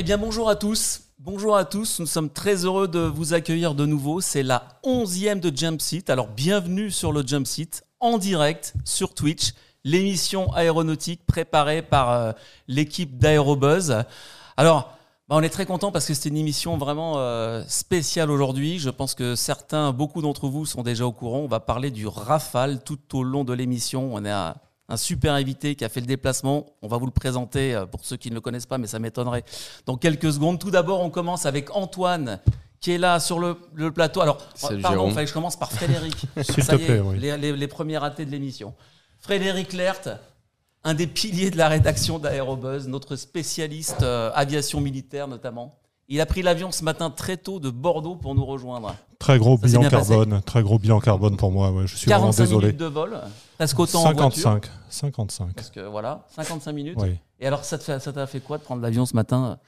Eh bien bonjour à tous, bonjour à tous, nous sommes très heureux de vous accueillir de nouveau, c'est la onzième de Jump alors bienvenue sur le Jump en direct sur Twitch, l'émission aéronautique préparée par euh, l'équipe d'Aérobuzz. Alors, bah, on est très content parce que c'est une émission vraiment euh, spéciale aujourd'hui. Je pense que certains, beaucoup d'entre vous sont déjà au courant. On va parler du Rafale tout au long de l'émission. On a un super invité qui a fait le déplacement. On va vous le présenter euh, pour ceux qui ne le connaissent pas, mais ça m'étonnerait dans quelques secondes. Tout d'abord, on commence avec Antoine qui est là sur le, le plateau. Alors, Salut, pardon, il fallait que je commence par Frédéric. S'il te est, plaît, oui. les, les- les premiers ratés de l'émission. Frédéric Lert, un des piliers de la rédaction d'Aérobuzz, notre spécialiste euh, aviation militaire notamment. Il a pris l'avion ce matin très tôt de Bordeaux pour nous rejoindre. Très gros Ça bilan carbone, très gros bilan carbone pour moi. ouais, je suis vraiment 45 désolé. minutes de vol, presque autant en voiture. 55, 55. Parce que voilà, 55 minutes. Oui. Et alors, ça te fait- t'a fait quoi de prendre l'avion ce matin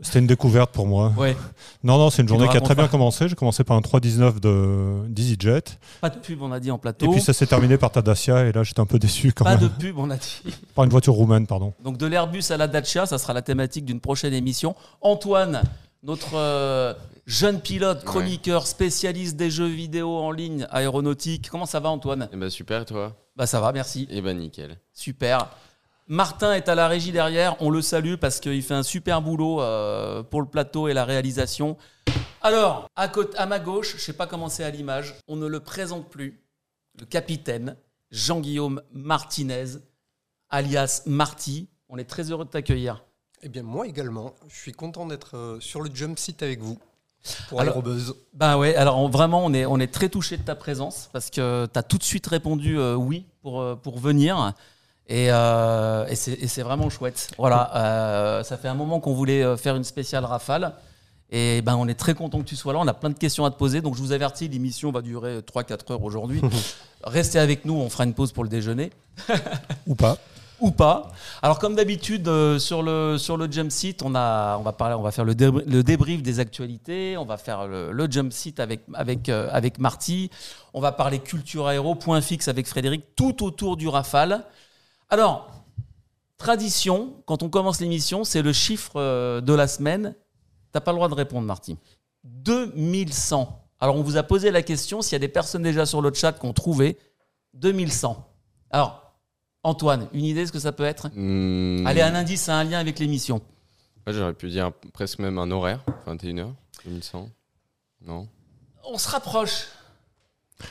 C'était une découverte pour moi. Ouais. Non, non, c'est une Tu journée qui a très bien commencé. J'ai commencé par un 319 de d'EasyJet. Pas de pub, on a dit en plateau. Et puis ça s'est terminé par ta Dacia. Et là, j'étais un peu déçu quand Pas même. de pub, on a dit. Par une voiture roumaine, pardon. Donc de l'Airbus à la Dacia, ça sera la thématique d'une prochaine émission. Antoine, notre euh, jeune pilote, chroniqueur, spécialiste des jeux vidéo en ligne aéronautique. Comment ça va Antoine? Eh ben super, toi? Bah ça va, merci. Eh ben nickel. Super. Martin est à la régie derrière, on le salue parce qu'il fait un super boulot euh, pour le plateau et la réalisation. Alors, à, côté, à ma gauche, je sais pas comment c'est à l'image, on ne le présente plus, le capitaine Jean-Guillaume Martinez, alias Marty. On est très heureux de t'accueillir. Eh bien, moi également, je suis content d'être euh, sur le jump site avec vous pour Alors- Aérobuzz. Ben ouais, alors on- vraiment, on est, on est très touché de ta présence parce que tu as tout de suite répondu euh, oui pour, euh, pour venir. Et, euh, et c'est vraiment chouette. Voilà, euh, ça fait un moment qu'on voulait faire une spéciale rafale. Et ben, on est très content que tu sois là. On a plein de questions à te poser. Donc, je vous avertis, l'émission va durer 3-4 heures aujourd'hui. Restez avec nous, on fera une pause pour le déjeuner Ou pas. Ou pas. Alors comme d'habitude euh, sur le sur le jump site, on a on va parler, on va faire le, débr- le débrief des actualités, on va faire le, le jump site avec avec euh, avec Marty, on va parler culture aéro, point fixe avec Frédéric, tout autour du Rafale. Alors tradition, quand on commence l'émission, c'est le chiffre euh, de la semaine. T'as pas le droit de répondre, Marty. 2100. Alors on vous a posé la question s'il y a des personnes déjà sur le chat qui ont trouvé 2100. Alors Antoine, une idée de ce que ça peut être? Hmm, Allez, un indice, ça a un lien avec l'émission. ouais, J'aurais pu dire presque même un horaire, 21h, 2100. Non? On se rapproche.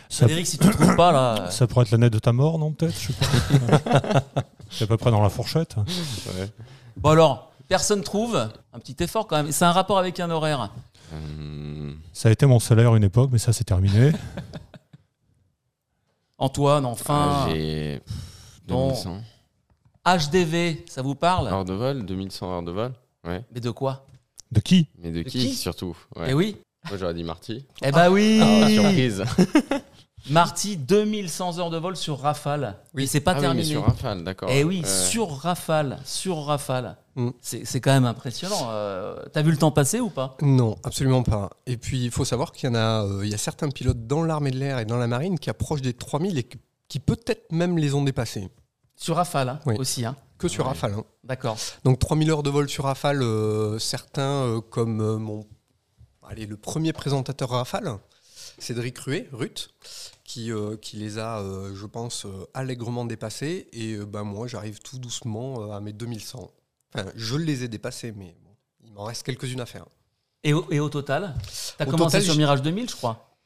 Frédéric, si tu ne trouves pas, là. ça pourrait être l'année de ta mort, non Peut-être Je sais pas. C'est à peu près dans la fourchette. Ouais. Bon, alors, personne trouve. Un petit effort quand même. C'est un rapport avec un horaire. Hmm, Ça a été mon salaire à une époque, mais ça, c'est terminé. Antoine, enfin. ah, Non. 2100. HDV, ça vous parle? Heure de vol 2100 heures de vol Ouais. Mais de quoi? De qui? Mais de, De qui, qui? surtout ouais. Eh oui. Moi j'aurais dit Marty. Eh bah oui Ah, surprise. Marty, 2100 heures de vol sur Rafale. Oui, c'est pas ah oui, mais terminé. sur Rafale, d'accord. Eh oui, Ouais. sur Rafale. Sur Rafale. Mm. C'est c'est quand même impressionnant. Euh, T'as vu le temps passer ou pas? Non, absolument pas. Et puis, il faut savoir qu'il y en a, euh, il y a certains pilotes dans l'armée de l'air et dans la marine qui approchent des 3000 et qui- qui peut-être même les ont dépassés. Sur Rafale hein, Oui. aussi. Hein. Que sur Ouais. Rafale. hein. D'accord. Donc 3000 heures de vol sur Rafale, euh, certains euh, comme euh, mon, allez, le premier présentateur Rafale, Cédric Ruet, Ruth, qui, qui les a, je pense, allègrement dépassés. Et ben, moi, j'arrive tout doucement à mes 2100. Enfin, je les ai dépassés, mais bon, il m'en reste quelques-unes à faire. Et au, et au total T'as Au commencé total, sur Mirage 2000, je crois.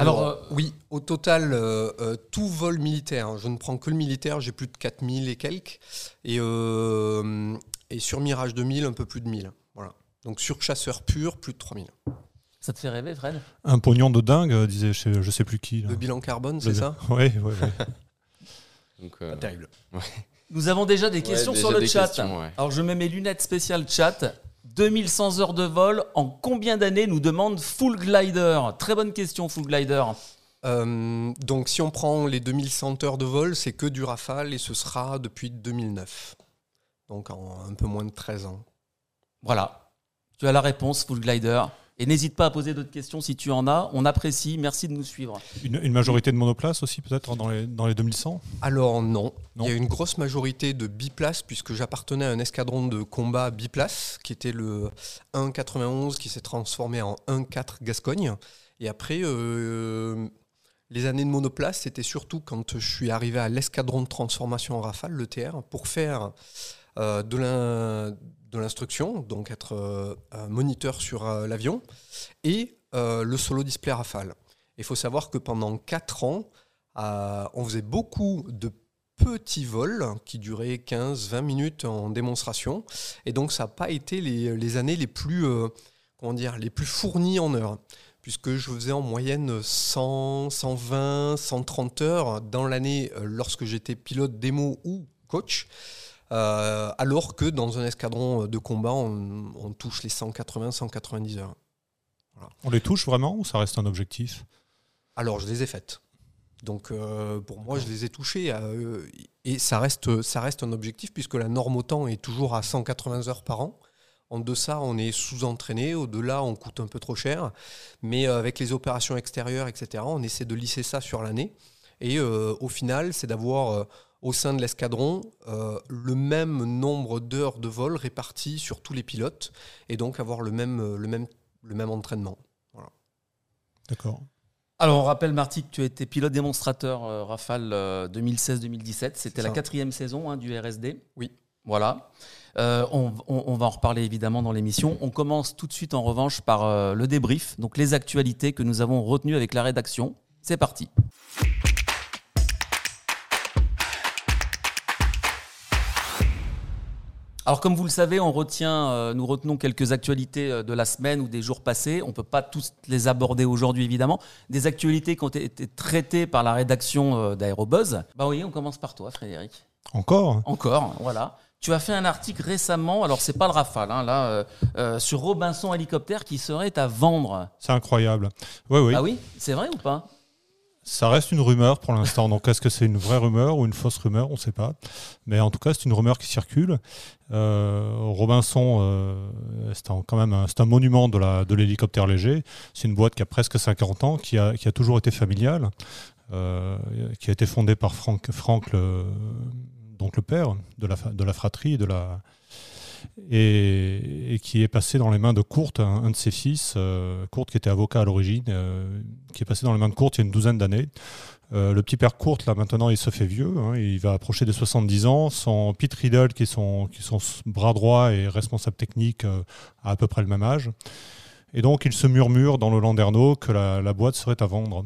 Alors, Alors, euh, oui, au total, euh, euh, tout vol militaire, hein, je ne prends que le militaire, j'ai plus de 4000 et quelques. Et, euh, et sur Mirage 2000, un peu plus de 1000. Voilà. Donc sur chasseur pur, plus de 3000. Ça te fait rêver, Fred? Un pognon de dingue, disait je, je sais plus qui. là. Le bilan carbone, c'est ça? Oui, oui, euh, Pas terrible. Nous avons déjà des questions déjà sur le chat. ouais. Alors je mets mes lunettes spéciales chat. 2100 heures de vol, en combien d'années nous demande Full Glider? Très bonne question, Full Glider. Euh, donc si on prend les 2100 heures de vol, c'est que du Rafale et ce sera depuis 2009. Donc en un peu moins de 13 ans. Voilà. Tu as la réponse, Full Glider. Et n'hésite pas à poser d'autres questions si tu en as. On apprécie. Merci de nous suivre. Une, une majorité de monoplaces aussi, peut-être, dans les, dans les 2100 Alors non. Non. il y a une grosse majorité de biplaces puisque j'appartenais à un escadron de combat biplace qui était le 1.91 qui s'est transformé en 1.4 Gascogne. Et après, euh, les années de monoplace, c'était surtout quand je suis arrivé à l'escadron de transformation en Rafale, le TR, pour faire euh, de l'in- de l'instruction, donc être euh, moniteur sur euh, l'avion, et euh, le solo display Rafale. Il faut savoir que pendant 4 ans, euh, on faisait beaucoup de petits vols qui duraient 15-20 minutes en démonstration. Et donc, ça n'a pas été les, les années les plus, euh, comment dire, les plus fournies en heures. Puisque je faisais en moyenne 100, 120, 130 heures dans l'année euh, lorsque j'étais pilote démo ou coach. Euh, alors que dans un escadron de combat, on, on touche les 180, 190 heures. On les touche vraiment ou ça reste un objectif? Alors, je les ai faites. Donc, euh, pour moi, je les ai touchées. euh, et ça reste, ça reste un objectif puisque la norme au temps est toujours à 180 heures par an. En deçà, on est sous-entraîné. Au-delà, on coûte un peu trop cher. Mais euh, avec les opérations extérieures, etc., on essaie de lisser ça sur l'année. Et euh, au final, c'est d'avoir euh, au sein de l'escadron euh, le même nombre d'heures de vol réparties sur tous les pilotes. Et donc avoir le même, euh, le même, le même entraînement. D'accord. Alors, on rappelle, Marty, que tu as été pilote démonstrateur euh, Rafale euh, 2016-2017. C'était la quatrième saison hein, du RSD. Oui. Voilà. Euh, on, on- on va en reparler évidemment dans l'émission. On commence tout de suite en revanche par euh, le débrief, donc les actualités que nous avons retenues avec la rédaction. C'est parti. Alors comme vous le savez, on retient, euh, nous retenons quelques actualités euh, de la semaine ou des jours passés. On ne peut pas tous les aborder aujourd'hui évidemment. Des actualités qui ont été traitées par la rédaction euh, d'Aérobuzz. Bah oui, on commence par toi Frédéric. Encore? Encore, voilà. Tu as fait un article récemment, alors c'est pas le Rafale, hein, là, euh, euh, sur Robinson Hélicoptère qui serait à vendre. C'est incroyable. Oui, oui. Ah oui? C'est vrai ou pas? Ça reste une rumeur pour l'instant. Donc, est-ce que c'est une vraie rumeur ou une fausse rumeur? On ne sait pas. Mais en tout cas, c'est une rumeur qui circule. Euh, Robinson, euh, c'est quand même un, un monument de, la, de l'hélicoptère léger. C'est une boîte qui a presque 50 ans, qui a, qui a toujours été familiale, euh, qui a été fondée par Franck, le, donc le père de la, de la fratrie, de la, et, et qui est passé dans les mains de Kurt, un, un de ses fils, euh, Kurt qui était avocat à l'origine, euh, qui est passé dans les mains de Kurt il y a une douzaine d'années. Euh, le petit père Kurt, là maintenant, il se fait vieux, hein, il va approcher des 70 ans. Son Pete Riddle, qui est son, qui est son bras droit et responsable technique, euh, a à peu près le même âge. Et donc, il se murmure dans le Landerneau que la, la boîte serait à vendre.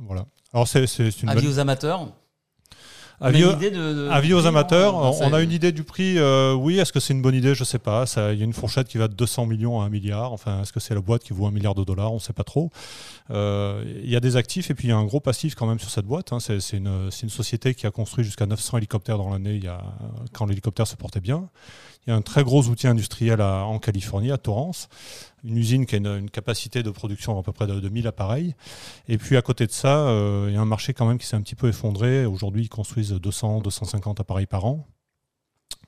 Voilà. Alors, c'est une Avis bonne- aux amateurs Avis aux- de- de- Avis amateurs, on a une idée du prix. euh, oui, est-ce que c'est une bonne idée Je sais pas. Il y a une fourchette qui va de 200 millions à 1 milliard. Enfin, est-ce que c'est la boîte qui vaut 1 milliard de dollars On ne sait pas trop. Euh, Il y a des actifs et puis il y a un gros passif quand même sur cette boîte. hein. C'est une, société qui a construit jusqu'à 900 hélicoptères dans l'année quand l'hélicoptère se portait bien. Il y a un très gros outil industriel à- en Californie, à Torrance. Une usine qui a une, une capacité de production à peu près de, de 1000 appareils. Et puis à côté de ça, euh, il y a un marché quand même qui s'est un petit peu effondré. Aujourd'hui, ils construisent 200, 250 appareils par an.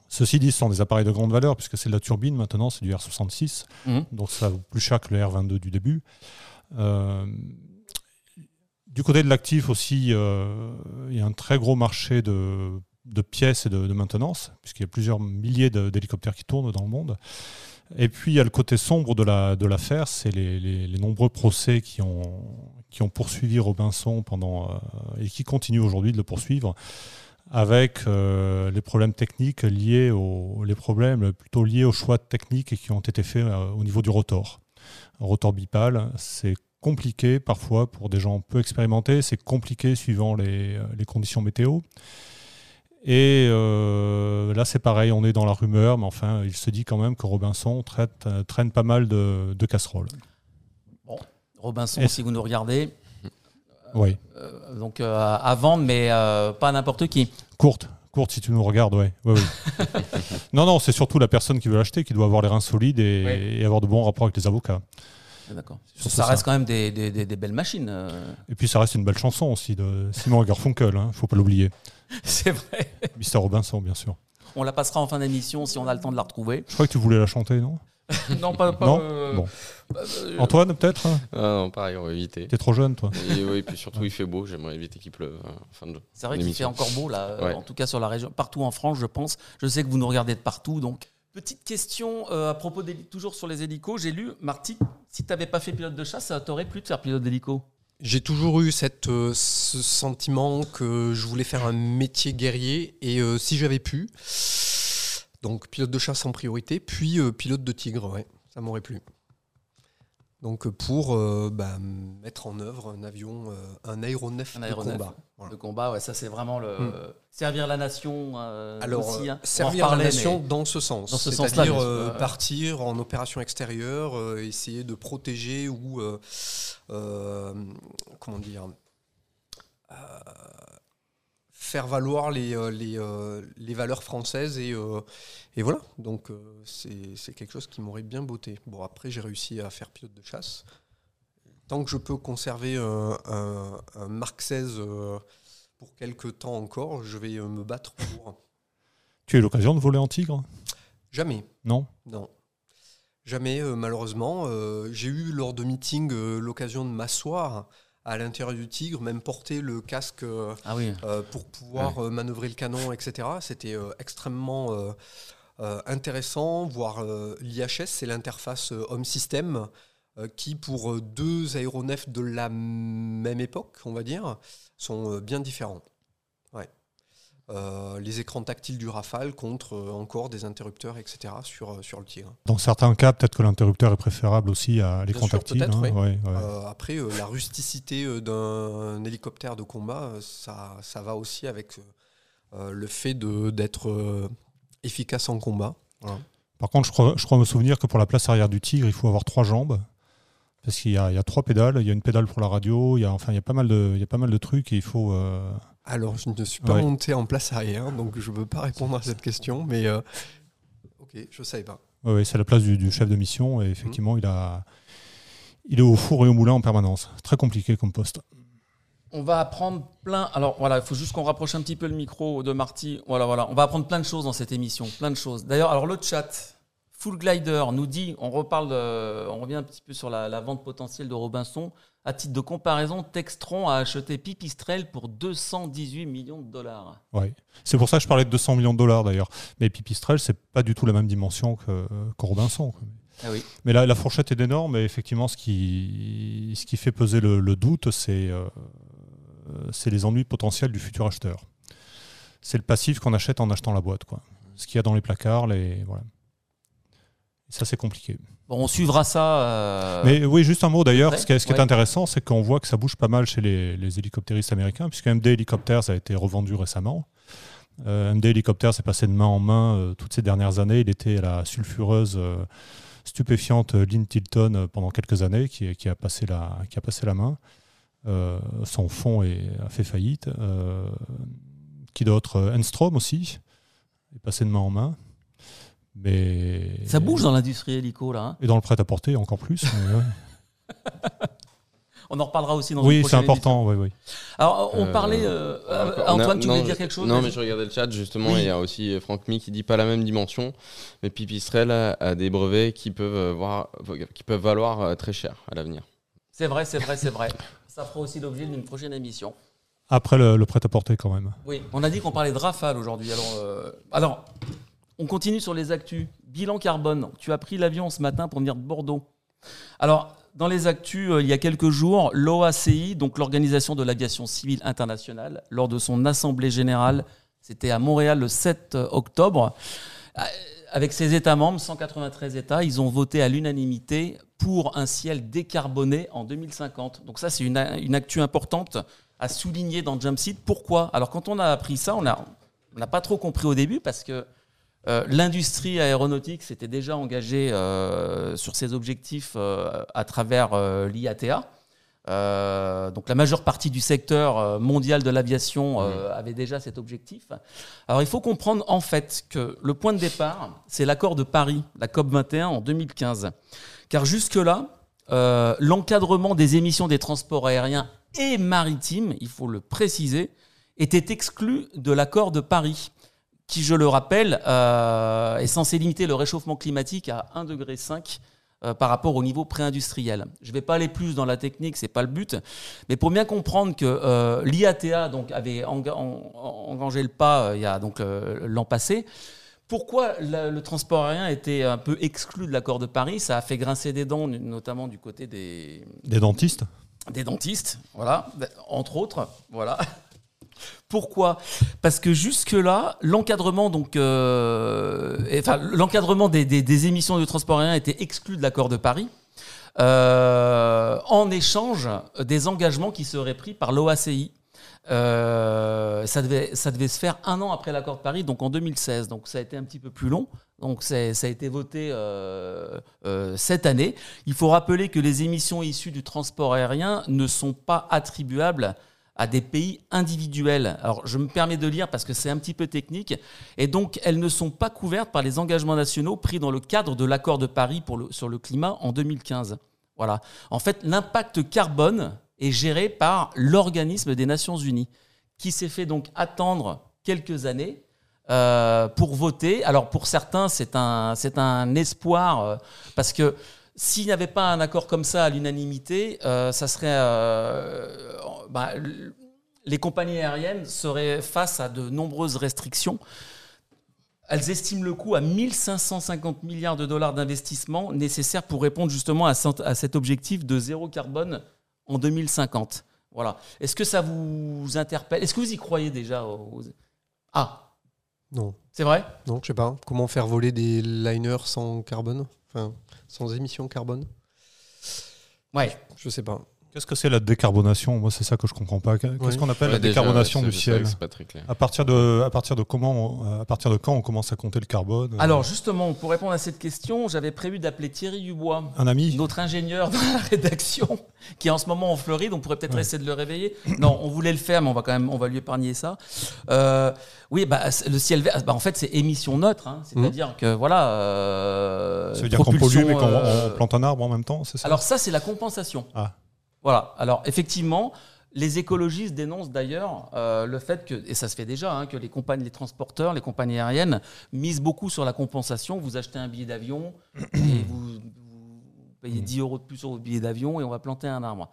Ceci dit, ce sont des appareils de grande valeur puisque c'est de la turbine maintenant, c'est du R66. Mhm. Donc ça vaut plus cher que le R22 du début. Euh, du côté de l'actif aussi, euh, il y a un très gros marché de, de pièces et de, de maintenance, puisqu'il y a plusieurs milliers d'hélicoptères qui tournent dans le monde. Et puis il y a le côté sombre de la de l'affaire, c'est les, les- les nombreux procès qui ont qui ont poursuivi Robinson pendant euh, et qui continuent aujourd'hui de le poursuivre avec euh, les problèmes techniques liés aux les problèmes plutôt liés aux choix techniques qui ont été faits euh, au niveau du rotor. Un rotor bipale, c'est compliqué parfois pour des gens peu expérimentés, c'est compliqué suivant les, les conditions météo. Et là, c'est pareil, on est dans la rumeur, mais enfin, il se dit quand même que Robinson traîne pas mal de, de casseroles. Robinson, si vous nous regardez, Oui. euh, donc euh, à vendre, mais euh, pas n'importe qui. Courte, courte si tu nous regardes, ouais. non, non, c'est surtout la personne qui veut l'acheter qui doit avoir les reins solides et, Oui. et avoir de bons rapports avec les avocats. D'accord. surtout Ça ça. reste quand même des, des- des- des belles machines. euh. Et puis ça reste une belle chanson aussi de Simon Garfunkel, hein, faut pas l'oublier. C'est vrai. Mr Robinson, bien sûr. On la passera en fin d'émission si on a le temps de la retrouver. Je crois que tu voulais la chanter, non? Non, pas. pas Non? euh, Bon. euh, Antoine, peut-être hein Ah non, pareil, on va éviter. T'es trop jeune, toi. Et oui, puis surtout, il fait beau. J'aimerais éviter qu'il pleuve en fin de C'est vrai qu'il fait encore beau là, euh, Ouais. en tout cas sur la région, partout en France, je pense. Je sais que vous nous regardez de partout, donc. Petite question euh, à propos des toujours sur les hélicos. J'ai lu, Marty, si tu n'avais pas fait pilote de chasse, ça t'aurait plu de faire pilote d'hélico? J'ai toujours eu cette, euh, ce sentiment que je voulais faire un métier guerrier et euh, si j'avais pu, donc pilote de chasse en priorité, puis euh, pilote de tigre, ouais, ça m'aurait plu. Donc euh, pour euh, bah, mettre en œuvre un avion, euh, un aéronef, Un de combat. Voilà. Le combat, ouais, ça c'est vraiment le Mm. servir la nation. euh, Alors, aussi, hein. Servir la nation mais- dans ce sens. Dans ce sens-là, C'est-à-dire partir en opération extérieure, essayer de protéger ou, comment dire, faire valoir les, les, les valeurs françaises. Et, et voilà, donc euh, c'est c'est quelque chose qui m'aurait bien botté. Bon, après, j'ai réussi à faire pilote de chasse. Tant que je peux conserver un, un, un Mark XVI euh, pour quelques temps encore, je vais euh, me battre pour. Tu as eu l'occasion de voler en tigre? Jamais. Non? Non. Jamais, euh, malheureusement. Euh, J'ai eu lors de meetings euh, l'occasion de m'asseoir à l'intérieur du Tigre, même porter le casque euh, Ah oui. euh, pour pouvoir euh, manœuvrer le canon, etc. C'était euh, extrêmement euh, euh, intéressant, voire euh, l'IHS, c'est l'interface euh, Home System, euh, qui pour euh, deux aéronefs de la même époque, on va dire, sont euh, bien différents. Ouais. Euh, les écrans tactiles du Rafale contre euh, encore des interrupteurs, etc. sur, euh, sur le Tigre. Dans certains cas, peut-être que l'interrupteur est préférable aussi à l'écran tactile. hein, oui. ouais, ouais. Euh, après, euh, la rusticité euh, d'un hélicoptère de combat, euh, ça, ça va aussi avec euh, euh, le fait d'être euh, efficace en combat. Voilà. Par contre, je crois, je crois me souvenir que pour la place arrière du tigre, il faut avoir trois jambes. Parce qu'il y, a il y a trois pédales. Il y a une pédale pour la radio. Il y a, enfin, il y a, pas, mal de, il y a pas mal de trucs et il faut. euh, Alors, je ne suis pas Ouais. monté en place arrière, donc je ne peux pas répondre à cette question, mais euh, ok, je ne savais pas. ouais, ouais, c'est la place du, du chef de mission et Mmh. effectivement, il, a, il est au four et au moulin en permanence. Très compliqué comme poste. On va apprendre plein. Alors voilà, il faut juste qu'on rapproche un petit peu le micro de Marty. Voilà, voilà. On va apprendre plein de choses dans cette émission, plein de choses. D'ailleurs, alors le chat, Full Glider nous dit, on reparle, de- on revient un petit peu sur la, la vente potentielle de Robinson. À titre de comparaison, Textron a acheté Pipistrel pour 218 millions de dollars. Ouais. C'est pour ça que je parlais de 200 millions de dollars d'ailleurs. Mais Pipistrel, c'est pas du tout la même dimension que, que Robinson. quoi. Ah oui. Mais là, la fourchette est énorme et effectivement, ce qui, ce qui fait peser le, le doute, c'est euh, c'est les ennuis potentiels du futur acheteur. C'est le passif qu'on achète en achetant la boîte. Quoi. Ce qu'il y a dans les placards, les, voilà. Ça, c'est compliqué. Bon, on suivra ça. euh, Mais oui, juste un mot d'ailleurs. Ce qui est, ce qui est ouais. intéressant, c'est qu'on voit que ça bouge pas mal chez les, les hélicoptéristes américains, puisque MD Helicopters a été revendu récemment. Euh, MD Helicopters est passé de main en main euh, toutes ces dernières années. Il était à la sulfureuse, euh, stupéfiante euh, Lynn Tilton euh, pendant quelques années, qui, qui a, passé la, qui a passé la main. Euh, son fonds est- a fait faillite. Euh, qui d'autre Euh, Enstrom aussi est passé de main en main. Mais Ça bouge dans l'industrie hélico là. hein. Et dans le prêt-à-porter encore plus. mais. On en reparlera aussi dans une Oui, c'est important. Oui, oui. Alors, on Euh, parlait. euh, euh, Antoine, non, tu voulais non, dire quelque chose? Non, mais je regardais le chat justement. Oui. Il y a aussi Franck Mi qui dit pas la même dimension, mais Pipistrel a, a des brevets qui peuvent, voir, qui peuvent valoir très cher à l'avenir. C'est vrai, c'est vrai, c'est vrai. Ça fera aussi l'objet d'une prochaine émission. Après le, le prêt-à-porter quand même. Oui, on a dit qu'on parlait de Rafale aujourd'hui. Alors, euh, alors, on continue sur les actus. Bilan carbone. Tu as pris l'avion ce matin pour venir de Bordeaux. Alors, dans les actus, euh, il y a quelques jours, l'OACI, donc l'Organisation de l'aviation civile internationale, lors de son assemblée générale, c'était à Montréal le 7 octobre, euh, avec ses États membres, 193 États, ils ont voté à l'unanimité pour un ciel décarboné en 2050. Donc ça, c'est une, une actu importante à souligner dans Jumpseat. Pourquoi? Alors quand on a appris ça, on n'a pas trop compris au début parce que euh, l'industrie aéronautique s'était déjà engagée euh, sur ses objectifs euh, à travers l'IATA. Euh, donc la majeure partie du secteur euh, mondial de l'aviation euh, avait déjà cet objectif. Alors il faut comprendre en fait que le point de départ, c'est l'accord de Paris, la COP 21 en 2015. Car jusque-là, euh, l'encadrement des émissions des transports aériens et maritimes, il faut le préciser, était exclu de l'accord de Paris. qui, je le rappelle, est censé limiter le réchauffement climatique à 1,5 degré par rapport au niveau pré-industriel. Je ne vais pas aller plus dans la technique, c'est pas le but, mais pour bien comprendre que euh, l'IATA donc avait engagé le pas il y a donc l'an passé. Pourquoi le transport aérien était un peu exclu de l'accord de Paris? Ça a fait grincer des dents, notamment du côté des des dentistes. Des dentistes, voilà, entre autres, voilà. Pourquoi? Parce que jusque-là, l'encadrement donc, euh, enfin, l'encadrement des, émissions de transport aérien était exclu de l'accord de Paris. Euh, en échange des engagements qui seraient pris par l'OACI. Euh, ça, devait, ça devait se faire un an après l'accord de Paris, donc en 2016. Donc ça a été un petit peu plus long. Donc ça a été voté cette année. Il faut rappeler que les émissions issues du transport aérien ne sont pas attribuables à des pays individuels. Alors je me permets de lire parce que c'est un petit peu technique, et donc elles ne sont pas couvertes par les engagements nationaux pris dans le cadre de l'accord de Paris sur le climat en 2015. Voilà. En fait, l'impact carbone est géré par l'organisme des Nations Unies, qui s'est fait donc attendre quelques années euh, pour voter. Alors pour certains, c'est un, c'est un espoir, euh, parce que s'il n'y avait pas un accord comme ça à l'unanimité, euh, ça serait, euh, bah, les compagnies aériennes seraient face à de nombreuses restrictions. Elles estiment le coût à 1550 milliards de dollars d'investissement nécessaires pour répondre justement à, cet objectif de zéro carbone en 2050. Voilà. Est-ce que ça vous interpelle? Est-ce que vous y croyez déjà Ah Non. C'est vrai? Non, je sais pas. Comment faire voler des liners sans carbone? Enfin, sans émissions carbone? Ouais. Je sais pas. Qu'est-ce que c'est la décarbonation? Moi, c'est ça que je comprends pas. Qu'est-ce qu'on appelle la décarbonation du ciel? À partir de, à partir de comment, à partir de quand on commence à compter le carbone? Euh Alors justement, pour répondre à cette question, j'avais prévu d'appeler Thierry Dubois, un ami, notre ingénieur dans la rédaction, qui est en ce moment en Floride. On pourrait peut-être essayer de le réveiller. Non, on voulait le faire, mais on va quand même, on va lui épargner ça. Euh, oui, bah, le ciel vert, bah, en fait, c'est émission neutre. Hein. C'est-à-dire mmh. que voilà. Euh, ça veut dire qu'on pollue mais qu'on plante un arbre en même temps, c'est ça? Alors ça, c'est la compensation. Ah. Voilà. Alors effectivement, les écologistes dénoncent d'ailleurs euh, le fait que, et ça se fait déjà, hein, que les compagnies, les transporteurs, les compagnies aériennes misent beaucoup sur la compensation. Vous achetez un billet d'avion et vous, payez 10 euros de plus sur votre billet d'avion et on va planter un arbre.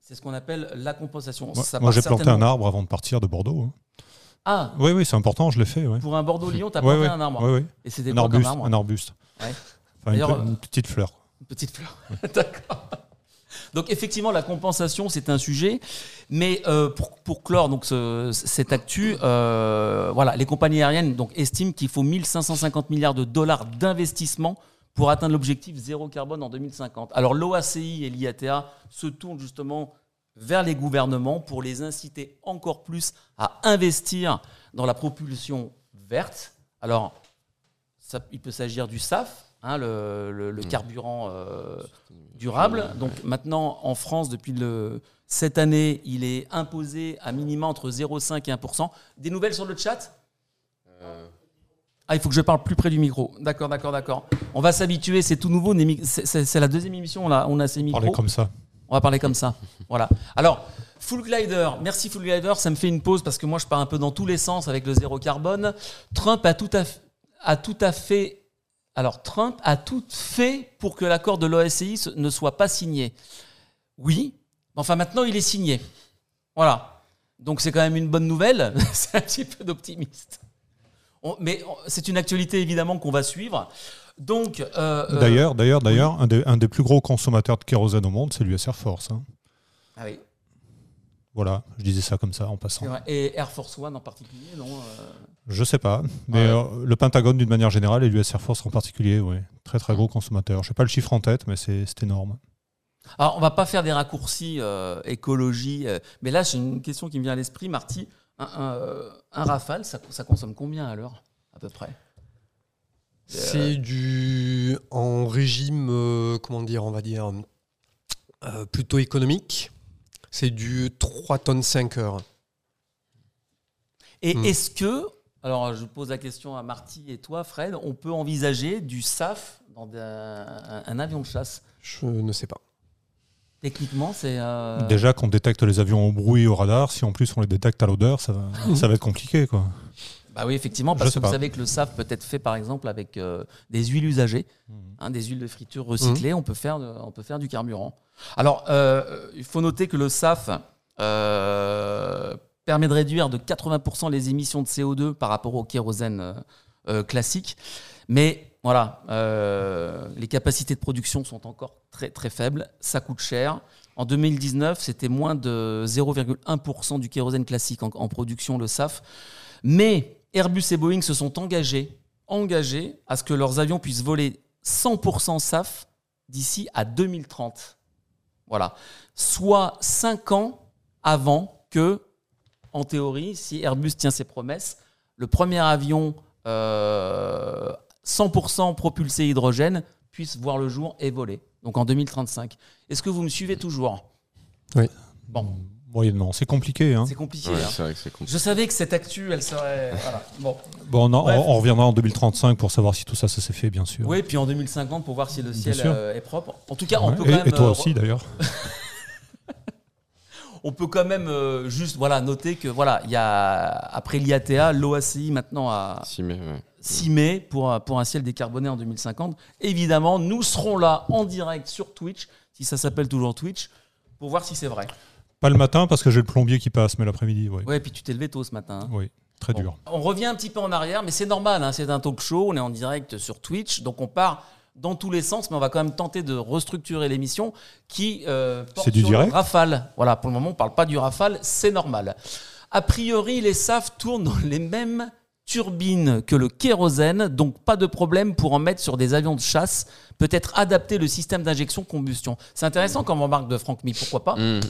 C'est ce qu'on appelle la compensation. Moi, j'ai planté un arbre avant de partir de Bordeaux. Hein. Ah Oui, oui, c'est important, je l'ai fait. Pour un Bordeaux-Lyon, tu as planté un arbre. Oui, oui. Et c'était un, arbuste, un arbuste. Enfin, une, petite fleur. Une petite fleur, d'accord. Donc effectivement, la compensation, c'est un sujet. Mais euh, pour, clore donc, cette actu, euh, voilà, les compagnies aériennes donc, estiment qu'il faut 1550 milliards de dollars d'investissement pour atteindre l'objectif zéro carbone en 2050. Alors l'OACI et l'IATA se tournent justement vers les gouvernements pour les inciter encore plus à investir dans la propulsion verte. Alors, il peut s'agir du SAF, hein, le, mmh. carburant euh, durable. Donc maintenant, en France, depuis le, cette année, il est imposé à minima entre 0,5 et 1% Des nouvelles sur le chat? Euh. Ah, il faut que je parle plus près du micro. D'accord, d'accord, d'accord. On va s'habituer, c'est tout nouveau. C'est la deuxième émission, là, on a ces micros. Parler comme ça. On va parler comme ça. voilà. Alors, Full Glider, merci Full Glider, ça me fait une pause parce que moi je pars un peu dans tous les sens avec le zéro carbone. Trump a tout à, a tout à fait alors Trump a tout fait pour que l'accord de l'OSCI ne soit pas signé. Oui, enfin maintenant il est signé. Voilà. Donc c'est quand même une bonne nouvelle. c'est un petit peu d'optimiste. mais c'est une actualité évidemment qu'on va suivre. Donc euh, euh, d'ailleurs, d'ailleurs, d'ailleurs, un, des plus gros consommateurs de kérosène au monde, c'est l'US Air Force. Hein. Ah oui. Voilà, je disais ça comme ça en passant. Et Air Force One en particulier, non euh Je sais pas, mais euh, le Pentagone d'une manière générale et l'US Air Force en particulier, oui. Très très gros consommateur. Je sais pas le chiffre en tête, mais c'est énorme. Alors, on va pas faire des raccourcis euh, écologie, mais là, j'ai une question qui me vient à l'esprit, Marty. Un, Rafale, ça, ça, consomme combien à l'heure, à peu près? C'est du. en régime, comment dire, on va dire, plutôt économique c'est du 3 tonnes 5 heures. Et hmm. est-ce que, alors je pose la question à Marty et toi, Fred, on peut envisager du SAF dans un, avion de chasse? Je ne sais pas. Techniquement, c'est. Euh, Déjà qu'on détecte les avions au bruit au radar, si en plus on les détecte à l'odeur, ça, va, ça va être compliqué. Quoi. Ah oui, effectivement, parce que vous savez que le SAF peut être fait par exemple avec euh, des huiles usagées, Mhm. hein, des huiles de friture recyclées, on, peut faire de- on peut faire du carburant. Alors, euh, il faut noter que le SAF euh, permet de réduire de 80% les émissions de CO2 par rapport au kérosène euh, classique. Mais voilà, les capacités de production sont encore très, très faibles, ça coûte cher. En 2019, c'était moins de 0,1% du kérosène classique en, en production, le SAF. Mais Airbus et Boeing se sont engagés, engagés à ce que leurs avions puissent voler 100% SAF d'ici à 2030. Voilà. Soit 5 ans avant que, en théorie, si Airbus tient ses promesses, le premier avion euh, 100% propulsé hydrogène puisse voir le jour et voler. Donc en 2035. Est-ce que vous me suivez toujours? Oui. Bon, Moyennement. C'est compliqué. Hein. c'est compliqué. Ouais, hein. c'est vrai que c'est compliqué. Je savais que cette actu, elle serait. Voilà. Bon. Bon, on, en- Bref. on reviendra en 2035 pour savoir si tout ça, ça s'est fait, bien sûr. Oui, puis en 2050 pour voir si le ciel sûr. euh, est propre. En tout cas, on Ouais. peut et, quand même. et toi euh, aussi, d'ailleurs. on peut quand même euh, juste voilà noter que voilà il y a après l'IATA l'OACI maintenant à Si, mais, ouais. 6 mai pour, un- pour un ciel décarboné en 2050 évidemment nous serons là en direct sur Twitch si ça s'appelle toujours Twitch pour voir si c'est vrai Pas le matin parce que j'ai le plombier qui passe, mais l'après-midi, oui. ouais puis tu t'es levé tôt ce matin hein. Oui, très Bon. dur. On revient un petit peu en arrière, mais c'est normal, hein, c'est un talk show, on est en direct sur Twitch, donc on part dans tous les sens, mais on va quand même tenter de restructurer l'émission qui euh, porte C'est du sur direct le Rafale. Voilà, pour le moment, on parle pas du Rafale, c'est normal. A priori, les SAF tournent dans les mêmes turbines que le kérosène, donc pas de problème pour en mettre sur des avions de chasse, peut-être adapter le système d'injection combustion. C'est intéressant comme remarque de Franck Mi, pourquoi pas Mmh.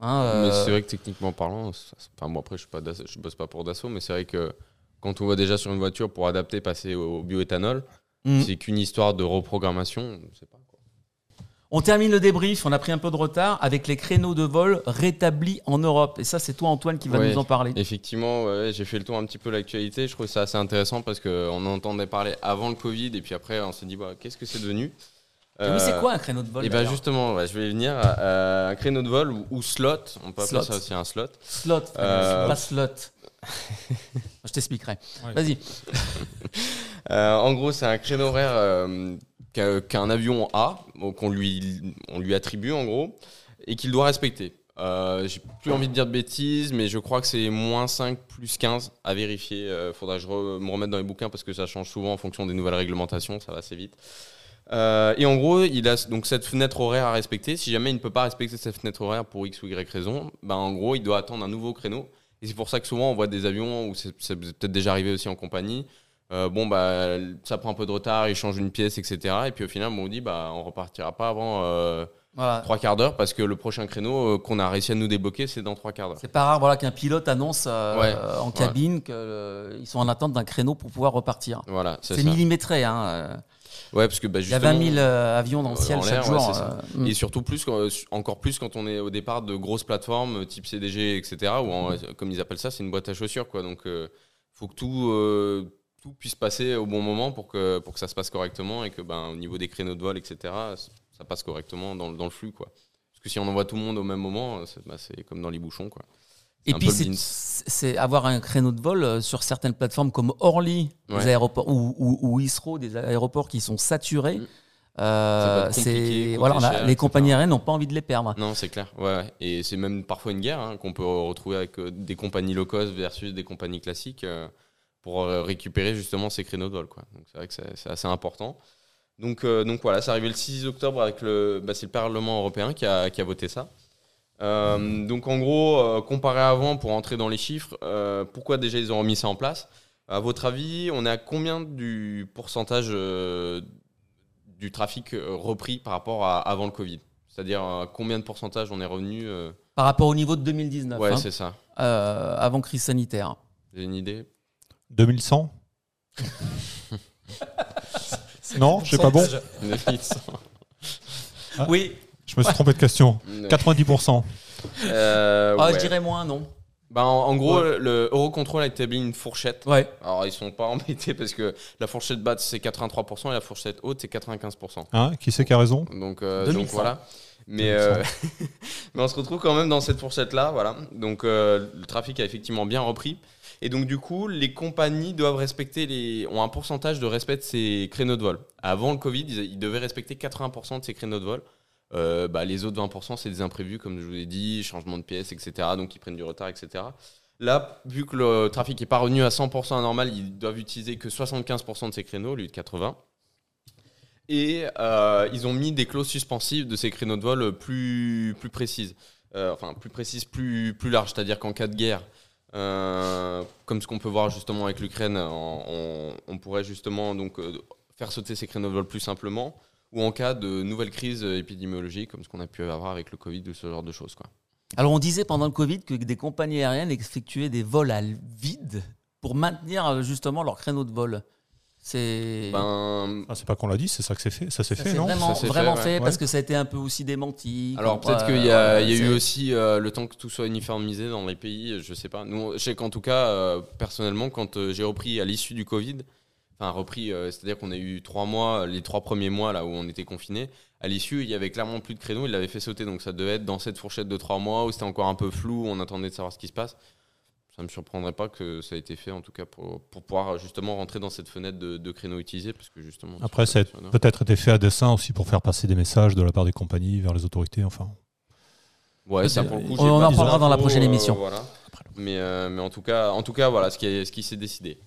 Hein, Mais euh, c'est vrai que techniquement parlant, enfin bon après je je bosse pas pour Dassault, mais c'est vrai que quand on voit déjà sur une voiture pour adapter passer au bioéthanol, hmm. c'est qu'une histoire de reprogrammation. sais pas, quoi. On termine le débrief, on a pris un peu de retard avec les créneaux de vol rétablis en Europe. Et ça, c'est toi, Antoine, qui va Ouais. nous en parler. Effectivement, ouais, j'ai fait le tour un petit peu de l'actualité. Je trouve ça assez intéressant parce qu'on entendait parler avant le Covid et puis après on s'est dit bah, qu'est-ce que c'est devenu? Oui, c'est quoi un créneau de vol Et ben d'ailleurs justement, ouais, je vais y venir à un créneau de vol ou, ou slot. On peut appeler Slot. ça aussi un slot. Slot, Euh, pas slot. Je t'expliquerai. Ouais. Vas-y. Euh, en gros, c'est un créneau horaire euh, qu'un avion a, qu'on lui, on lui attribue en gros, et qu'il doit respecter. Euh, J'ai plus envie de dire de bêtises, mais je crois que c'est moins 5 plus 15 à vérifier. Euh, faudra que je re- me remette dans les bouquins parce que ça change souvent en fonction des nouvelles réglementations, ça va assez vite. Euh, et en gros, il a donc cette fenêtre horaire à respecter. Si jamais il ne peut pas respecter cette fenêtre horaire pour X ou Y raison, ben en gros, il doit attendre un nouveau créneau. Et c'est pour ça que souvent on voit des avions où c'est peut-être déjà arrivé aussi en compagnie. Euh, bon, bah, ça prend un peu de retard, il change une pièce, etc. Et puis au final, bon, on dit, bah, on repartira pas avant euh, Voilà. trois quarts d'heure parce que le prochain créneau euh, qu'on a réussi à nous débloquer, c'est dans trois quarts d'heure. C'est pas rare voilà, qu'un pilote annonce Ouais. en cabine qu'ils sont en attente d'un créneau pour pouvoir repartir. Voilà, c'est millimétré. Hein. Ouais, parce que bah, Il y a justement. 20 000 euh, avions dans le euh, ciel chaque jour. ouais, euh. Et surtout plus, encore plus quand on est au départ de grosses plateformes type CDG, etc. En- comme ils appellent ça, c'est une boîte à chaussures, quoi. Donc, il faut que tout, tout puisse passer au bon moment pour que, pour que ça se passe correctement et que, ben, au niveau des créneaux de vol, etc., ça passe correctement dans, le- dans le flux, quoi. Parce que si on envoie tout le monde au même moment, c'est bah, c'est comme dans les bouchons, quoi. Et un puis, c'est- avoir un créneau de vol euh, sur certaines plateformes comme Orly, des aéroports, ou, ou, ou Isro, des aéroports qui sont saturés. Mm. Euh, c'est voilà, on a- cher, les compagnies aériennes n'ont pas envie de les perdre. Non, c'est clair. Ouais. Et c'est même parfois une guerre hein, qu'on peut retrouver avec euh, des compagnies low cost versus des compagnies classiques euh, pour récupérer justement ces créneaux de vol. Quoi. Donc c'est vrai que c'est assez important. Donc, donc voilà, c'est arrivé le 6 octobre avec le, bah, c'est le Parlement européen qui a, qui a voté ça. Euh, donc en gros, euh, comparé à avant, pour entrer dans les chiffres, euh, pourquoi déjà ils ont remis ça en place? À votre avis, on est à combien du pourcentage euh, du trafic repris par rapport à avant le Covid? C'est-à-dire euh, combien de pourcentage on est revenu euh, Par rapport au niveau de 2019, Ouais, hein, c'est ça. euh, avant crise sanitaire. Avez une idée? 2100 Non, je sais pas bon. 2100. Ah. Oui, Je me suis trompé de question. 90%. Euh, Ah, ouais. je dirais moins, non Bah, en, en gros, le Eurocontrol a établi une fourchette. Ouais. Alors, ils sont pas embêtés parce que la fourchette basse, c'est 83% et la fourchette haute, c'est 95%. Hein, qui c'est qui a raison? Donc, euh, 2100. donc voilà. Mais, euh, mais on se retrouve quand même dans cette fourchette-là, voilà. Donc euh, le trafic a effectivement bien repris. Et donc du coup, les compagnies doivent respecter les, ont un pourcentage de respect de ces créneaux de vol. Avant le Covid, ils, ils devaient respecter 80% de ces créneaux de vol. Euh, bah, les autres 20%, c'est des imprévus, comme je vous l'ai dit, changement de pièces, etc. Donc ils prennent du retard, etc. Là, vu que le trafic n'est pas revenu à 100% à normal, ils doivent utiliser que 75% de ces créneaux au lieu de 80%. Et euh, ils ont mis des clauses suspensives de ces créneaux de vol plus, plus précises. Euh, enfin, plus précises, plus, plus larges. C'est-à-dire qu'en cas de guerre, comme ce qu'on peut voir justement avec l'Ukraine, on, pourrait justement donc, faire sauter ces créneaux de vol plus simplement. Ou en cas de nouvelles crises épidémiologiques, comme ce qu'on a pu avoir avec le Covid ou ce genre de choses. Quoi. Alors on disait pendant le Covid que des compagnies aériennes effectuaient des vols à vide pour maintenir justement leur créneaux de vol. C'est ben, ah, c'est pas qu'on l'a dit, c'est ça que c'est fait. Ça s'est fait, non? Vraiment, Ça vraiment fait, fait, ouais. parce que ça a été un peu aussi démenti. Alors peut-être qu'il y a, euh, il y a eu aussi euh, le temps que tout soit uniformisé dans les pays, je sais pas. Nous, je sais qu'en tout cas, euh, personnellement, quand euh, j'ai repris à l'issue du Covid, enfin repris, euh, c'est-à-dire qu'on a eu trois mois, les trois premiers mois là où on était confiné, à l'issue, il y avait clairement plus de créneaux, il l'avait fait sauter, donc ça devait être dans cette fourchette de trois mois où c'était encore un peu flou, on attendait de savoir ce qui se passe. Ça me surprendrait pas que ça ait été fait en tout cas pour, pour pouvoir justement rentrer dans cette fenêtre de, de créneaux utilisés parce que justement. Après, ça a peut-être été fait à dessein aussi pour faire passer des messages de la part des compagnies vers les autorités. Enfin, Ouais, ça pour le coup. On en reparlera dans la prochaine euh, émission. voilà. Mais, euh, mais en tout cas, en tout cas, voilà ce qui, est- ce qui s'est décidé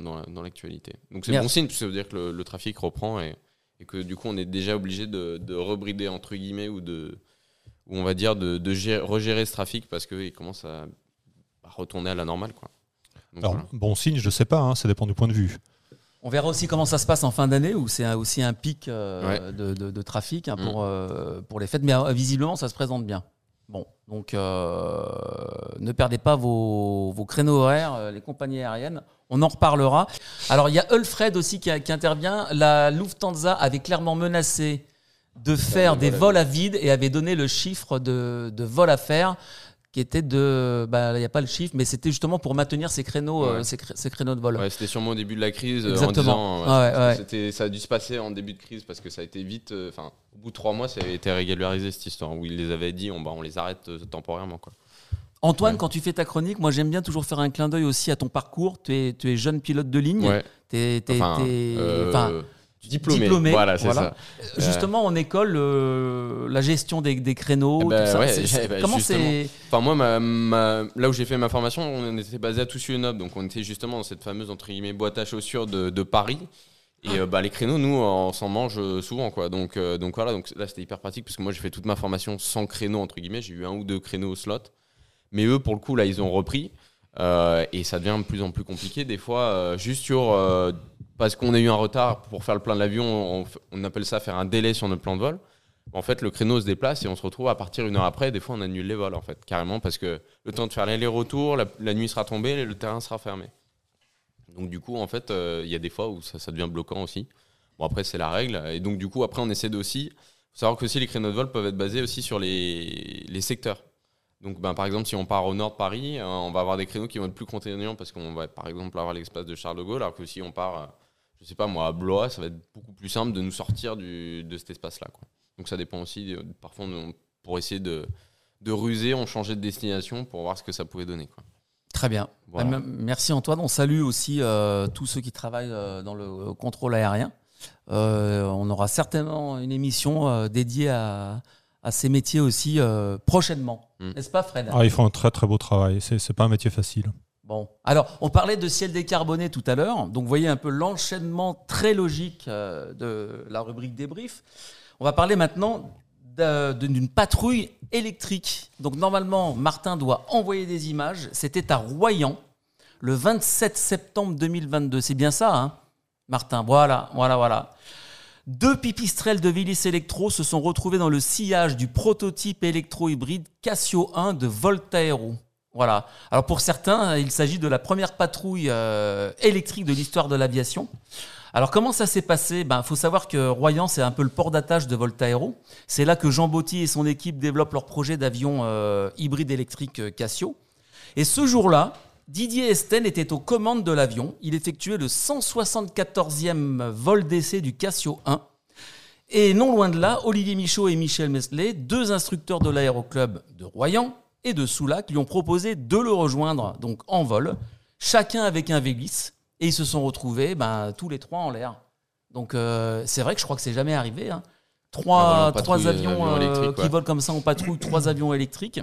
dans, la- dans l'actualité. Donc c'est bon signe, parce que ça veut dire que le, le trafic reprend et, et que du coup on est déjà obligé de, de rebrider entre guillemets ou de, ou on va dire de, de gérer- regérer ce trafic parce qu'il commence à, à retourner à la normale, quoi. Donc, alors, voilà. bon signe, je sais pas, hein, ça dépend du point de vue. On verra aussi comment ça se passe en fin d'année, où c'est aussi un pic euh, Ouais. de, de- de trafic hein, Mm. pour, euh, pour les fêtes. Mais euh, visiblement, ça se présente bien. Bon, donc euh, ne perdez pas vos, vos créneaux horaires, les compagnies aériennes. On en reparlera. Alors, il y a Ulfred aussi qui, intervient. La Lufthansa avait clairement menacé de faire des vols à vide et avait donné le chiffre de, de vols à faire qui était de. bah, Il n'y a pas le chiffre, mais c'était justement pour maintenir ces créneaux, euh, Ouais. ces, cré- ces créneaux de vol. Ouais, c'était sûrement au début de la crise euh, en Exactement. disant Ouais, ouais. c'était ça a dû se passer en début de crise parce que ça a été vite euh, au bout de trois mois ça avait été régularisé cette histoire où ils les avaient dit on, bah, on les arrête euh, temporairement quoi. Antoine, Ouais. quand tu fais ta chronique, moi j'aime bien toujours faire un clin d'œil aussi à ton parcours. Tu es, tu es jeune pilote de ligne. Ouais. T'es- t'es- Enfin, t'es- euh, enfin, diplômé. diplômé, Voilà, c'est voilà. ça. justement en école, euh, la gestion des, des créneaux, tout ça. ouais, c'est- c'est- comment c'est Enfin, moi, ma, ma- là où j'ai fait ma formation, on était basé à Toussus-Noble, donc on était justement dans cette fameuse entre guillemets boîte à chaussures de, de Paris. Et euh, bah, les créneaux, nous, on s'en mange euh, souvent, quoi. Donc, euh, donc voilà, donc là c'était hyper pratique parce que moi j'ai fait toute ma formation sans créneau entre guillemets. J'ai eu un ou deux créneaux au slot, mais eux, pour le coup, là, ils ont repris Euh, et ça devient de plus en plus compliqué. Des fois, euh, juste sur euh, parce qu'on a eu un retard pour faire le plein de l'avion, on, appelle ça faire un délai sur notre plan de vol. En fait, le créneau se déplace et on se retrouve à partir une heure après. Des fois, on annule les vols, en fait, carrément, parce que le temps de faire l'aller-retour, la, la nuit sera tombée et le terrain sera fermé. Donc, du coup, en fait, il y a des fois où ça, devient bloquant aussi. Bon, après, c'est la règle. Et donc, du coup, après, on essaie aussi. faut savoir que les créneaux de vol peuvent être basés aussi sur les, les secteurs. Donc, ben, par exemple, si on part au nord de Paris, euh, on va avoir des créneaux qui vont être plus contraignants parce qu'on va, par exemple, avoir l'espace de Charles de Gaulle, alors que si on part, euh, je sais pas moi, à Blois, ça va être beaucoup plus simple de nous sortir du, de cet espace-là. Donc, ça dépend aussi. parfois, on- pour essayer de, de ruser, on changeait de destination pour voir ce que ça pouvait donner. Quoi. Très bien. Voilà. M- Merci Antoine. On salue aussi euh, tous ceux qui travaillent euh, dans le contrôle aérien. Euh, on aura certainement une émission dédiée à, à ces métiers aussi euh, prochainement. Mm. N'est-ce pas Fred? Ah, ils font un très très beau travail. C'est c'est pas un métier facile. Bon, alors on parlait de ciel décarboné tout à l'heure, donc vous voyez un peu l'enchaînement très logique euh, de la rubrique débrief. On va parler maintenant d'un- d'une patrouille électrique. Donc normalement, Martin doit envoyer des images. C'était à Royan, le 27 septembre 2022. C'est bien ça, hein Martin? Voilà, voilà, voilà. Deux pipistrelles de Willis Electro se sont retrouvés dans le sillage du prototype électro-hybride Casio 1 de Voltaero. Voilà. Alors pour certains, il s'agit de la première patrouille euh, électrique de l'histoire de l'aviation. Alors comment ça s'est passé? Ben faut savoir que Royan c'est un peu le port d'attache de Voltaero. C'est là que Jean Botti et son équipe développent leur projet d'avion euh, hybride électrique euh, Casio. Et ce jour-là, Didier Esten était aux commandes de l'avion. Il effectuait le 174e vol d'essai du Casio 1. Et non loin de là, Olivier Michaud et Michel Mesley, deux instructeurs de l'aéroclub de Royan et de Soulac, lui ont proposé de le rejoindre donc en vol, chacun avec un Vélis, et ils se sont retrouvés ben, tous les trois en l'air. Donc euh, c'est vrai que je crois que c'est jamais arrivé. hein. Trois, Ah, trois avions avions euh, électriques, qui volent comme ça en patrouille, trois avions électriques.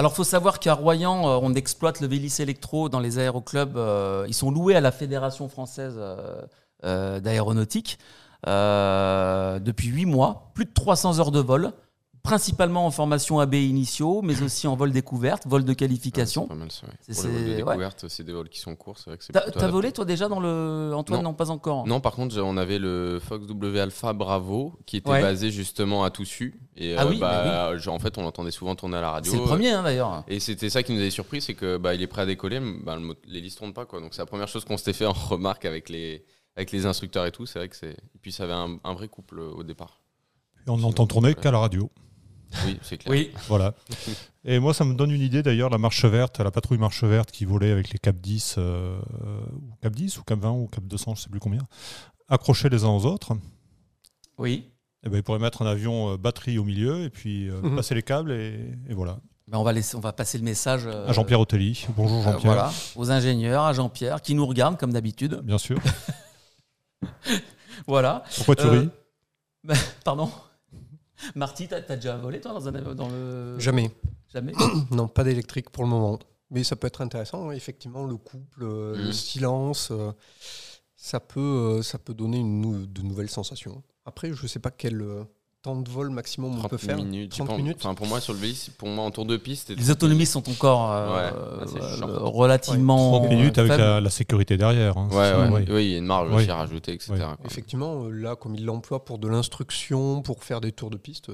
Alors, faut savoir qu'à Royan, euh, on exploite le Vélis électro dans les aéroclubs. euh, ils sont loués à la Fédération française euh, d'aéronautique depuis 8 mois, plus de 300 heures de vol, principalement en formation AB initiaux, mais aussi en vol découverte, vol de Ouais, qualification. c'est pas mal ça, ouais. C'est- Pour les vols de c'est- ouais. découverte, c'est des vols qui sont courts, c'est vrai que c'est T'as volé toi déjà dans le Antoine Non. non, pas encore. Non, par contre, on avait le Fox W Alpha Bravo qui était Ouais. basé justement à Toussus. Et Ah euh, oui, bah, genre, en fait, on l'entendait souvent tourner à la radio. C'est le premier hein, d'ailleurs. Et c'était ça qui nous avait surpris, c'est que bah, il est prêt à décoller, mais bah, le mo- l'hélice tourne pas quoi. Donc c'est la première chose qu'on s'était fait en remarque avec les avec les instructeurs et tout. C'est vrai que c'est. Et puis ça avait un, un vrai couple euh, au départ. Et on n'entend tourner qu'à la radio. Oui, c'est clair. Oui. Voilà. Et moi, ça me donne une idée d'ailleurs, la marche verte, la patrouille marche verte qui volait avec les Cap 10, euh, ou Cap 10 ou Cap 20 ou Cap 200, je sais plus combien, accrochés les uns aux autres. Oui. Et ben, ils pourraient mettre un avion euh, batterie au milieu et puis euh, Mhm. passer les câbles et, et voilà. Ben, on va laisser, on va passer le message euh, À Jean-Pierre Otelli. Bonjour euh, Jean-Pierre. voilà, aux ingénieurs, à Jean-Pierre qui nous regarde comme d'habitude. Bien sûr. Voilà. Pourquoi tu Euh, ris? Pardon. Marty, t'as as déjà volé toi dans, un, dans le Jamais. jamais. Non, pas d'électrique pour le moment. Mais ça peut être intéressant, hein, effectivement, le couple, euh, le silence, euh, ça, peut, euh, ça peut donner une de nouvelles sensations. Après, je ne sais pas quel euh, temps de vol maximum on 30 peut faire. minutes. je 30 pense. minutes. Enfin, pour moi, sur le Vélis, pour moi, en tour de piste. Les 30 autonomies sont encore euh, Ouais, assez euh, relativement 30 minutes avec la, la sécurité derrière. hein. Ouais, C'est- ouais. ouais. Oui, il y a une marge aussi à rajouter, etc. Effectivement, euh, là, comme il l'emploie pour de l'instruction, pour faire des tours de piste,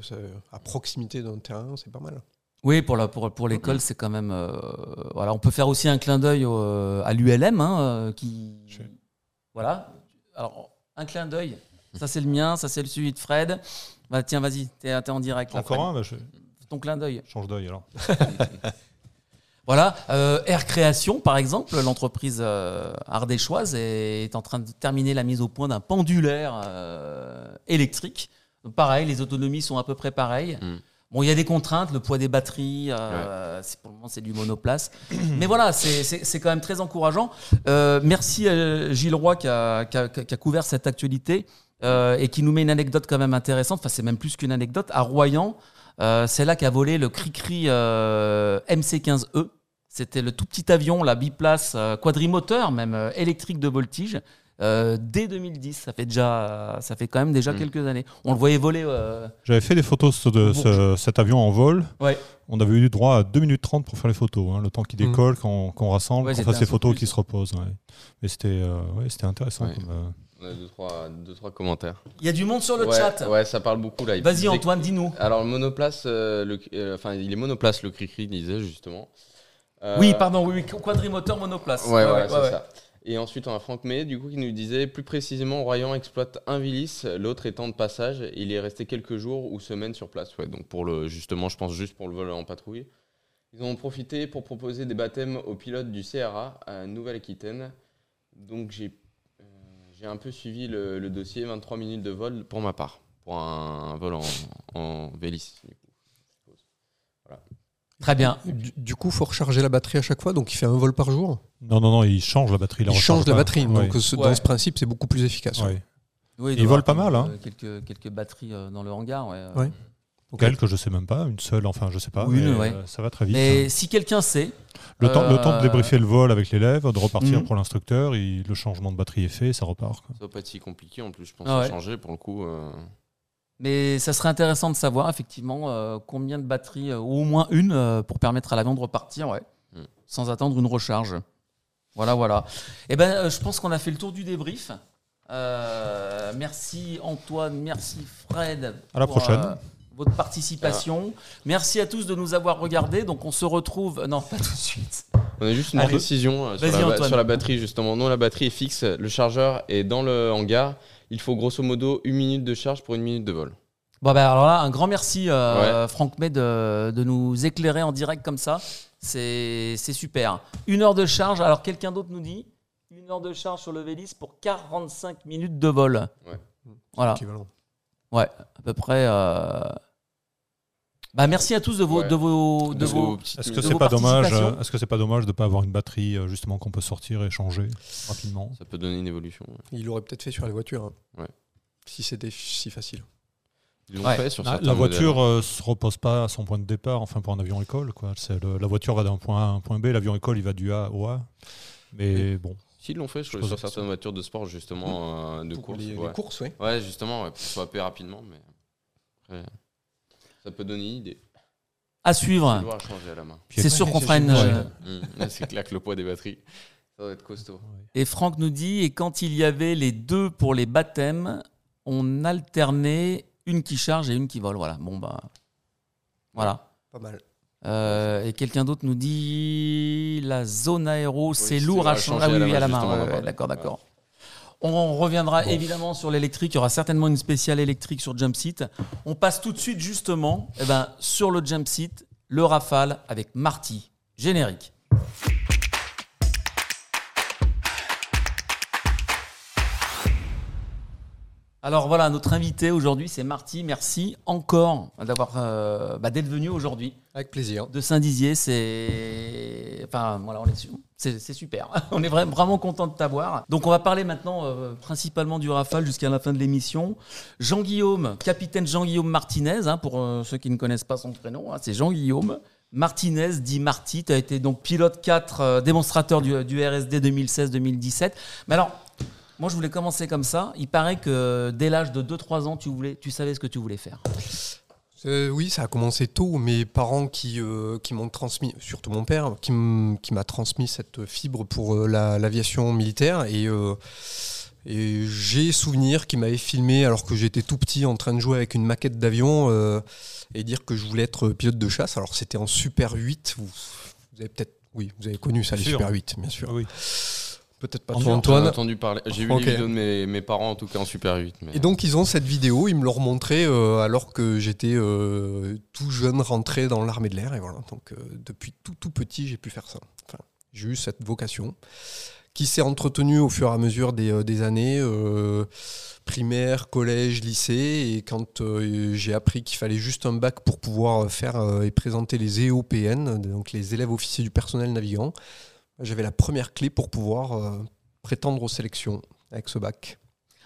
à proximité d'un terrain, c'est pas mal. Oui, pour la pour, pour l'école, c'est quand même euh, voilà. On peut faire aussi un clin d'œil à l'ULM hein, euh, qui Je- voilà. Alors un clin d'œil. Ça c'est le mien, ça c'est le celui de Fred. Bah, tiens, vas-y, t'es en direct. là, Encore Fred. un bah, je Ton clin d'œil. change d'œil alors. Voilà, euh, Air Création, par exemple, l'entreprise euh, ardéchoise est, est en train de terminer la mise au point d'un pendulaire euh, électrique. Pareil, les autonomies sont à peu près pareilles. Mm. Bon, il y a des contraintes, le poids des batteries, euh, c'est- pour le moment c'est du monoplace. Mais voilà, c'est- quand même très encourageant. Euh, merci à Gilles Roy qui a, qui a- qui a couvert cette actualité euh, et qui nous met une anecdote quand même intéressante. Enfin, c'est même plus qu'une anecdote. À Royan, euh, c'est là qu'a volé le Cricri euh, MC15E. C'était le tout petit avion, la biplace euh, quadrimoteur, même euh, électrique de voltige, euh, dès 2010. Ça fait déjà, ça fait quand même déjà Mm. quelques années. On le voyait voler. euh, J'avais fait des photos de ce- cet avion en vol. Ouais. On avait eu droit à 2 minutes 30 pour faire les photos. hein, le temps qu'il Mhm. décolle, qu'on rassemble, Ouais, qu'on fasse les photos qui se reposent. ouais. Mais c'était euh, ouais, c'était intéressant. Ouais. comme, euh, On a deux trois, deux, trois commentaires. Il y a du monde sur le ouais, chat. Ouais, ça parle beaucoup là. Vas-y Antoine, dis-nous. Alors le monoplace, euh, le- euh, enfin il est monoplace le Cricri disait justement. Euh, Oui, pardon, oui, oui, quadrimoteur monoplace. Ouais, ouais, c'est ouais. ça. Et ensuite on a Franck May du coup qui nous disait plus précisément Royan exploite un Vilis, l'autre étant de passage. Il est resté quelques jours ou semaines sur place. Ouais, donc pour le justement je pense juste pour le vol en patrouille. Ils ont profité pour proposer des baptêmes aux pilotes du CRA à Nouvelle-Aquitaine. Donc j'ai j'ai un peu suivi le, le dossier, 23 minutes de vol pour ma part, pour un, un vol en, en Vélis. du coup, je suppose. Très bien. Du, du coup, il faut recharger la batterie à chaque fois, donc il fait un vol par jour? Non, non, non, il change la batterie. Il change la batterie, Ouais. donc Ouais. dans ce principe, c'est beaucoup plus efficace. Ouais. Oui, volent avoir pas mal, hein. euh, Quelques, quelques batteries euh, dans le hangar. Ouais. Ouais. Quelques, je sais même pas. Une seule, enfin, je sais pas. Oui, mais, ouais. euh, ça va très vite. Mais si quelqu'un sait, Le, temps, le temps de euh, débriefer le vol avec l'élève, de repartir Mhm. pour l'instructeur, le changement de batterie est fait, ça repart. quoi. Ça va pas être si compliqué en plus, je pense, Ah à changer pour le coup. euh. mais ça serait intéressant de savoir effectivement euh, combien de batteries, euh, ou au moins une, euh, pour permettre à l'avion de repartir, ouais, Mm. sans attendre une recharge. Voilà, voilà. Eh ben, euh, je pense qu'on a fait le tour du débrief. Euh, merci Antoine, merci Fred. À la pour, prochaine. Votre participation. Merci à tous de nous avoir regardés. Donc on se retrouve. Non, pas tout de suite. On a juste une Allez. précision euh, sur la, Antoine. sur la batterie justement. Non, la batterie est fixe, le chargeur est dans le hangar. Il faut grosso modo une minute de charge pour une minute de vol. Bon, ben alors là, un grand merci, euh, Franck May, de, de nous éclairer en direct comme ça. C'est c'est super. Une heure de charge. Alors, quelqu'un d'autre nous dit une heure de charge sur le Vélis pour 45 minutes de vol. Ouais. Voilà. Équivalent. Ouais, à peu près. euh, Bah, merci à tous de vos, Ouais. de vos, de De vos- Est-ce que c'est pas dommage participations. Est-ce que c'est pas dommage de pas avoir une batterie euh, justement qu'on peut sortir et changer rapidement Ça peut donner une évolution. ouais. Il l'aurait peut-être fait sur les voitures. hein. Ouais. Si c'était si facile. Ils l'ont Ouais. fait sur La, certains la modèles. voiture euh, se repose pas à son point de départ, enfin pour un avion école. Quoi. C'est le- la voiture va d'un point A à un point B, l'avion école il va du A au A. Mais bon, S'ils l'ont fait sur la certaines voitures de sport, justement, euh, de Pour course. les, les ouais. courses, oui. Ouais, justement, ouais, pour swapper rapidement, mais ça peut donner une idée. à suivre. C'est sûr qu'on fera une. Ouais. euh. Là, c'est clair que le poids des batteries, ça doit être costaud. Et Franck nous dit et quand il y avait les deux pour les baptêmes, on alternait une qui charge et une qui vole. Voilà. Bon bah. Voilà. Pas mal. Euh, et quelqu'un d'autre nous dit la zone aéro, c'est c'est lourd à à changer. Ah oui, à la oui, à la main, ouais, ouais, d'accord, d'accord. On reviendra évidemment sur l'électrique. Il y aura certainement une spéciale électrique sur Jump Seat. On passe tout de suite justement eh ben, sur le Jump Seat, le Rafale avec Marty. Générique. Alors voilà, notre invité aujourd'hui, c'est Marty. Merci encore d'avoir euh, bah, d'être venu aujourd'hui Avec plaisir. de Saint-Dizier. C'est enfin voilà, on est c'est super. On est vra- vraiment content de t'avoir. Donc on va parler maintenant euh, principalement du Rafale jusqu'à la fin de l'émission. Jean-Guillaume, capitaine Jean-Guillaume Martinez, hein, pour euh, ceux qui ne connaissent pas son prénom, hein, c'est Jean-Guillaume. Martinez dit Marty, tu as été donc pilote 4, euh, démonstrateur du, du RSD 2016-2017. Mais alors, moi je voulais commencer comme ça. Il paraît que dès l'âge de 2-3 ans, tu, voulais, tu savais ce que tu voulais faire. Euh, oui, ça a commencé tôt. Mes parents qui, euh, qui m'ont transmis, surtout mon père, qui m'a transmis cette fibre pour euh, la- l'aviation militaire. Et, euh, et j'ai souvenir qu'il m'avait filmé alors que j'étais tout petit en train de jouer avec une maquette d'avion euh, et dire que je voulais être pilote de chasse. Alors c'était en Super 8. Vous, vous avez peut-être, oui, vous avez connu ça, les Sûr. Super 8, bien sûr. Oui. Peut-être pas Antoine. entendu parler. J'ai vu les vidéos de mes, mes parents, en tout cas en Super 8. Mais... Et donc ils ont cette vidéo, ils me l'ont montré euh, alors que j'étais euh, tout jeune rentré dans l'armée de l'air et voilà. Donc euh, depuis tout tout petit j'ai pu faire ça. Enfin, j'ai eu cette vocation qui s'est entretenue au fur et à mesure des, euh, des années, euh, primaire, collège, lycée. Et quand euh, j'ai appris qu'il fallait juste un bac pour pouvoir faire euh, et présenter les EOPN, donc les élèves officiers du personnel navigant, j'avais la première clé pour pouvoir euh, prétendre aux sélections avec ce bac.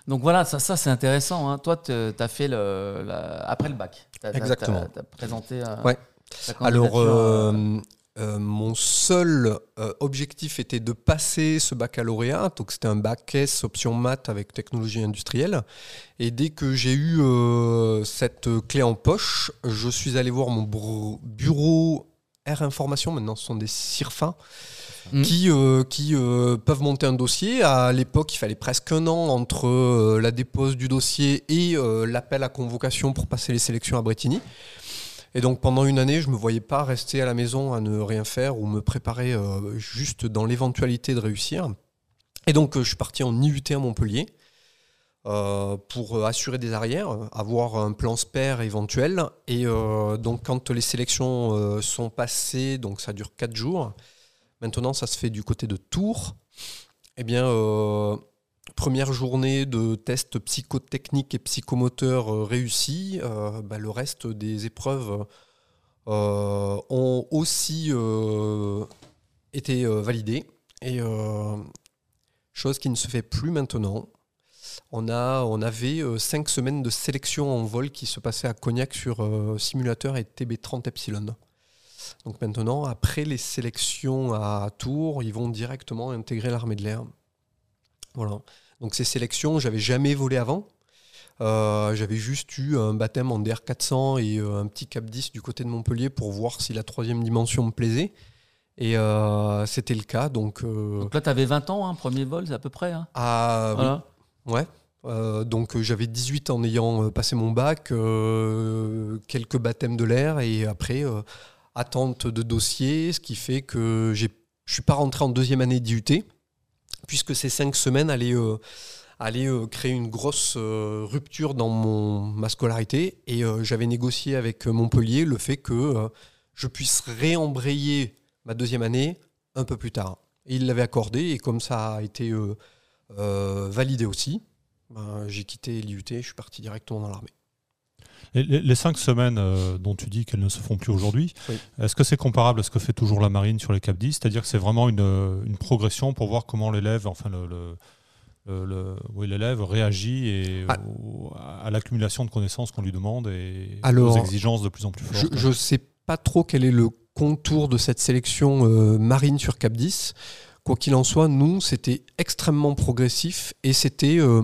Donc voilà, ça, ça c'est intéressant. hein. Toi, tu as fait le, la- après le bac. Exactement. Tu as, présenté euh, Ouais. Alors, euh, euh, mon seul objectif était de passer ce baccalauréat. Donc, c'était un bac S option maths avec technologie industrielle. Et dès que j'ai eu cette clé en poche, je suis allé voir mon bureau Air Information. Maintenant, ce sont des CIRFA qui, euh, qui euh, peuvent monter un dossier. À l'époque, il fallait presque un an entre euh, la dépose du dossier et l'appel à convocation pour passer les sélections à Bretigny. Et donc pendant une année, je ne me voyais pas rester à la maison à ne rien faire ou me préparer juste dans l'éventualité de réussir. Et donc je suis parti en IUT à Montpellier euh, pour assurer des arrières, avoir un plan spare éventuel. Et euh, donc quand les sélections euh, sont passées, donc ça dure 4 jours, maintenant ça se fait du côté de Tours. Eh bien, première journée de tests psychotechniques et psychomoteurs réussis. Bah, le reste des épreuves ont aussi été validées. Et chose qui ne se fait plus maintenant. On, a, on avait euh, cinq semaines de sélection en vol qui se passaient à Cognac sur euh, simulateur et TB30 Epsilon. Donc maintenant, après les sélections à Tours, ils vont directement intégrer l'armée de l'air. Voilà. Donc ces sélections, j'avais jamais volé avant. Euh, j'avais juste eu un baptême en DR400 et un petit Cap 10 du côté de Montpellier pour voir si la troisième dimension me plaisait. Et euh, c'était le cas. Donc, euh, Donc là, tu avais 20 ans, hein, premier vol, c'est à peu près. hein. oui, Voilà. Ouais. Euh, donc euh, j'avais 18 en ayant euh, passé mon bac, quelques baptêmes de l'air et après attente de dossier, ce qui fait que je suis pas rentré en deuxième année d'IUT puisque ces cinq semaines allaient, créer une grosse rupture dans mon, ma scolarité et j'avais négocié avec Montpellier le fait que je puisse réembrayer ma deuxième année un peu plus tard. Et il l'avait accordé et comme ça a été validé aussi. Ben, j'ai quitté l'IUT, je suis parti directement dans l'armée. Les, cinq semaines euh, dont tu dis qu'elles ne se font plus aujourd'hui, Oui. est-ce que c'est comparable à ce que fait toujours la marine sur les Cap 10 C'est-à-dire que c'est vraiment une, euh, une progression pour voir comment l'élève, enfin le, oui, l'élève réagit et, Ah. au- à l'accumulation de connaissances qu'on lui demande et Alors, aux exigences de plus en plus Je fortes. ne sais pas trop quel est le contour de cette sélection euh, marine sur Cap 10. Quoi qu'il en soit, nous, c'était extrêmement progressif et c'était. euh,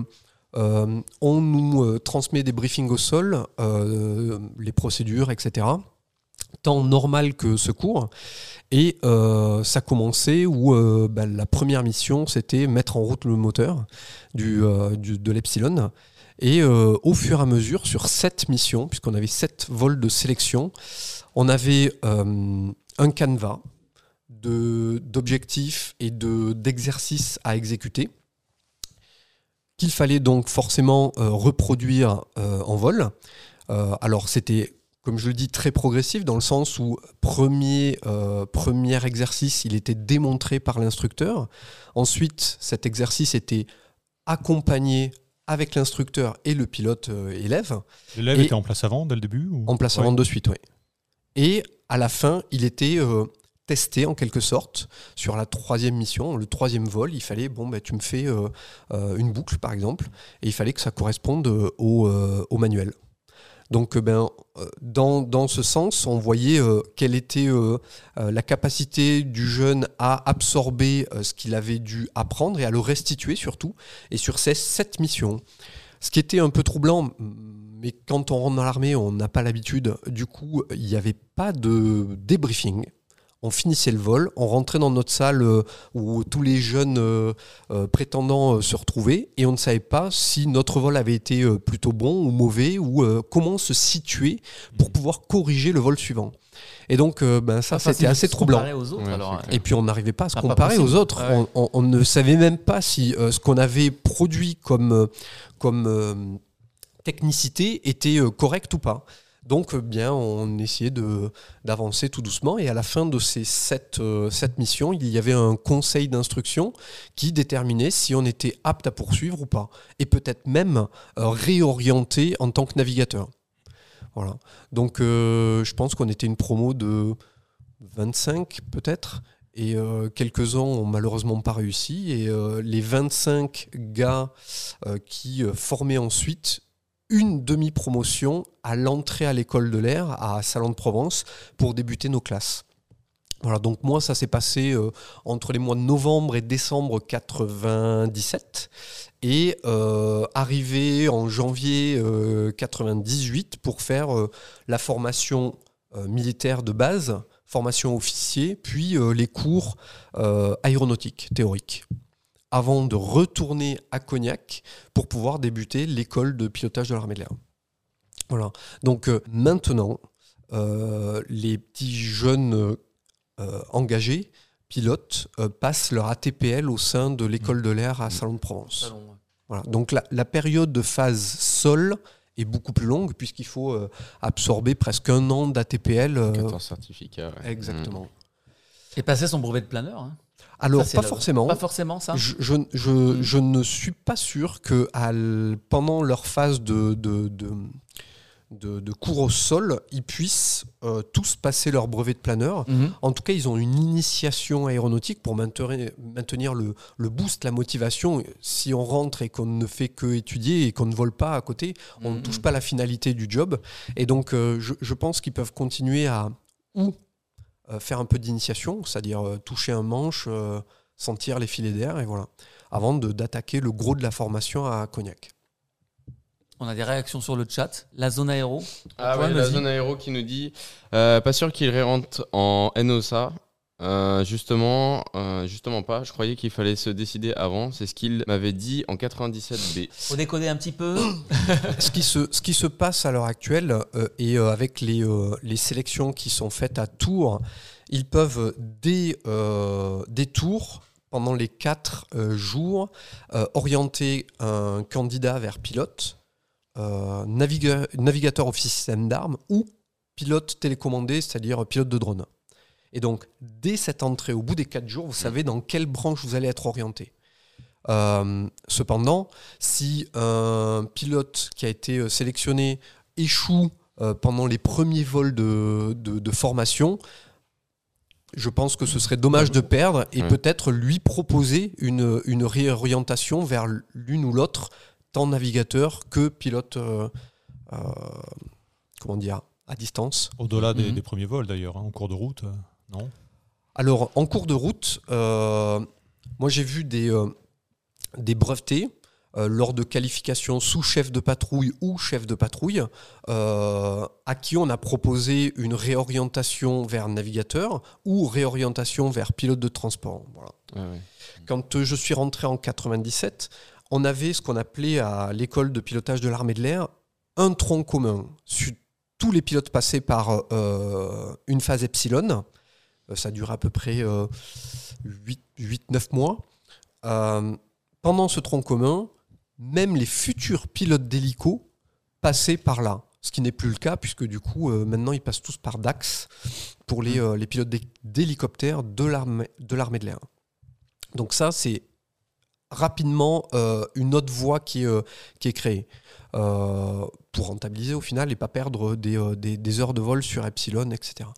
euh, on nous euh, transmet des briefings au sol, les procédures, etc. Tant normal que secours. Et ça commençait où bah, la première mission, c'était mettre en route le moteur de l'Epsilon. Et au fur et à mesure, sur sept missions, puisqu'on avait sept vols de sélection, on avait un canevas de- d'objectifs et de- d'exercices à exécuter qu'il fallait donc forcément euh, reproduire euh, en vol. Euh, alors c'était, comme je le dis, très progressif dans le sens où premier, premier exercice, il était démontré par l'instructeur. Ensuite, cet exercice était accompagné avec l'instructeur et le pilote élève L'élève et- était en place avant, dès le début ou- en place Ouais. avant de suite, oui. Et à la fin, il était euh, testé en quelque sorte sur la troisième mission, le troisième vol. Il fallait, bon, bah, tu me fais euh, euh, une boucle par exemple, et il fallait que ça corresponde euh, au, au manuel. Donc, ben, dans, dans ce sens, on voyait quelle était la capacité du jeune à absorber ce qu'il avait dû apprendre et à le restituer surtout, et sur ces sept missions. Ce qui était un peu troublant, mais quand on rentre dans l'armée, on n'a pas l'habitude. Du coup, il n'y avait pas de débriefing. On finissait le vol, on rentrait dans notre salle euh, où tous les jeunes euh, euh, prétendants euh, se retrouvaient et on ne savait pas si notre vol avait été euh, plutôt bon ou mauvais ou euh, comment se situer pour pouvoir corriger le vol suivant. Et donc, euh, ben, ça, facile c'était assez se troublant. comparer aux autres, Ouais, alors, c'est hein. Et puis on n'arrivait pas à se Ah, pas comparer aux autres. Ouais. On, on- on ne savait même pas si euh, ce qu'on avait produit comme, comme euh, technicité était euh, correct ou pas. Donc euh, bien, on essayait d'avancer tout doucement. Et à la fin de ces sept, euh, sept missions, il y avait un conseil d'instruction qui déterminait si on était apte à poursuivre ou pas. Et peut-être même euh, réorienter en tant que navigateur. Voilà. Donc je pense qu'on était une promo de 25 peut-être. Et quelques-uns ont malheureusement pas réussi. Et les 25 gars qui formaient ensuite une demi-promotion à l'entrée à l'école de l'air à Salon de Provence pour débuter nos classes. Voilà, donc moi ça s'est passé euh, entre les mois de novembre et décembre 97 et euh, arrivé en janvier euh, 98 pour faire euh, la formation militaire de base, formation officier, puis les cours aéronautiques théoriques avant de retourner à Cognac pour pouvoir débuter l'école de pilotage de l'armée de l'air. Voilà. Donc euh, maintenant, euh, les petits jeunes euh, engagés, pilotes, euh, passent leur ATPL au sein de l'école de l'air à Salon de Provence. Salon, ouais. Voilà. Donc la, la période de phase sol est beaucoup plus longue puisqu'il faut euh, absorber presque un an d'ATPL. euh, 14 certificats. ouais. exactement. Et passer son brevet de planeur. hein. Alors Ça, pas le- forcément. Pas forcément ça. Je, je, je, Mm. je ne suis pas sûr que à l- pendant leur phase de, de, de, de- de cours au sol, ils puissent euh, tous passer leur brevet de planeur. Mhm. En tout cas, ils ont une initiation aéronautique pour maintenir, maintenir le, le boost, la motivation. Si on rentre et qu'on ne fait que étudier et qu'on ne vole pas à côté, on ne touche pas la finalité du job. Et donc, euh, je, je pense qu'ils peuvent continuer à ou faire un peu d'initiation, c'est-à-dire euh, toucher un manche, euh, sentir les filets d'air, et voilà, avant de- d'attaquer le gros de la formation à Cognac. On a des réactions sur le chat. La zone aéro. Ah ouais, la zone aéro qui nous dit euh, pas sûr qu'il rentre en NOSA. Euh, justement, euh, justement pas. Je croyais qu'il fallait se décider avant. C'est ce qu'il m'avait dit en 97B. Faut décoder un petit peu. ce, qui se, ce qui se passe à l'heure actuelle, euh, et euh, avec les, euh, les sélections qui sont faites à Tours, ils peuvent, dès, euh, dès Tours, pendant les quatre euh, jours, euh, orienter un candidat vers pilote, euh, naviga- navigateur officier système d'armes ou pilote télécommandé, c'est-à-dire pilote de drone. Et donc, dès cette entrée, au bout des quatre jours, vous savez dans quelle branche vous allez être orienté. Euh, cependant, si un pilote qui a été euh, sélectionné échoue euh, pendant les premiers vols de, de- de formation, je pense que ce serait dommage de perdre et Ouais. peut-être lui proposer une, une réorientation vers l'une ou l'autre, tant navigateur que pilote, euh, euh, comment dire, à distance. Au-delà des, des premiers vols d'ailleurs, hein, en cours de route, non Alors, en cours de route, euh, moi j'ai vu des, euh, des brevetés euh, lors de qualifications sous chef de patrouille ou chef de patrouille, euh, à qui on a proposé une réorientation vers navigateur ou réorientation vers pilote de transport. Voilà. Ouais, ouais. Quand euh, je suis rentré en 97, on avait ce qu'on appelait à l'école de pilotage de l'armée de l'air un tronc commun. Tous les pilotes passaient par euh, une phase epsilon. Euh, ça dure à peu près 8-9 mois. Euh, pendant ce tronc commun, même les futurs pilotes d'hélico passaient par là. Ce qui n'est plus le cas, puisque du coup, euh, maintenant, ils passent tous par DAX pour les, euh, les pilotes d'hé- d'hélicoptères de l'armée de l'air. Donc ça, c'est rapidement euh, une autre voie qui est, euh, créée euh, pour rentabiliser au final et pas perdre euh, des- des heures de vol sur Epsilon, etc.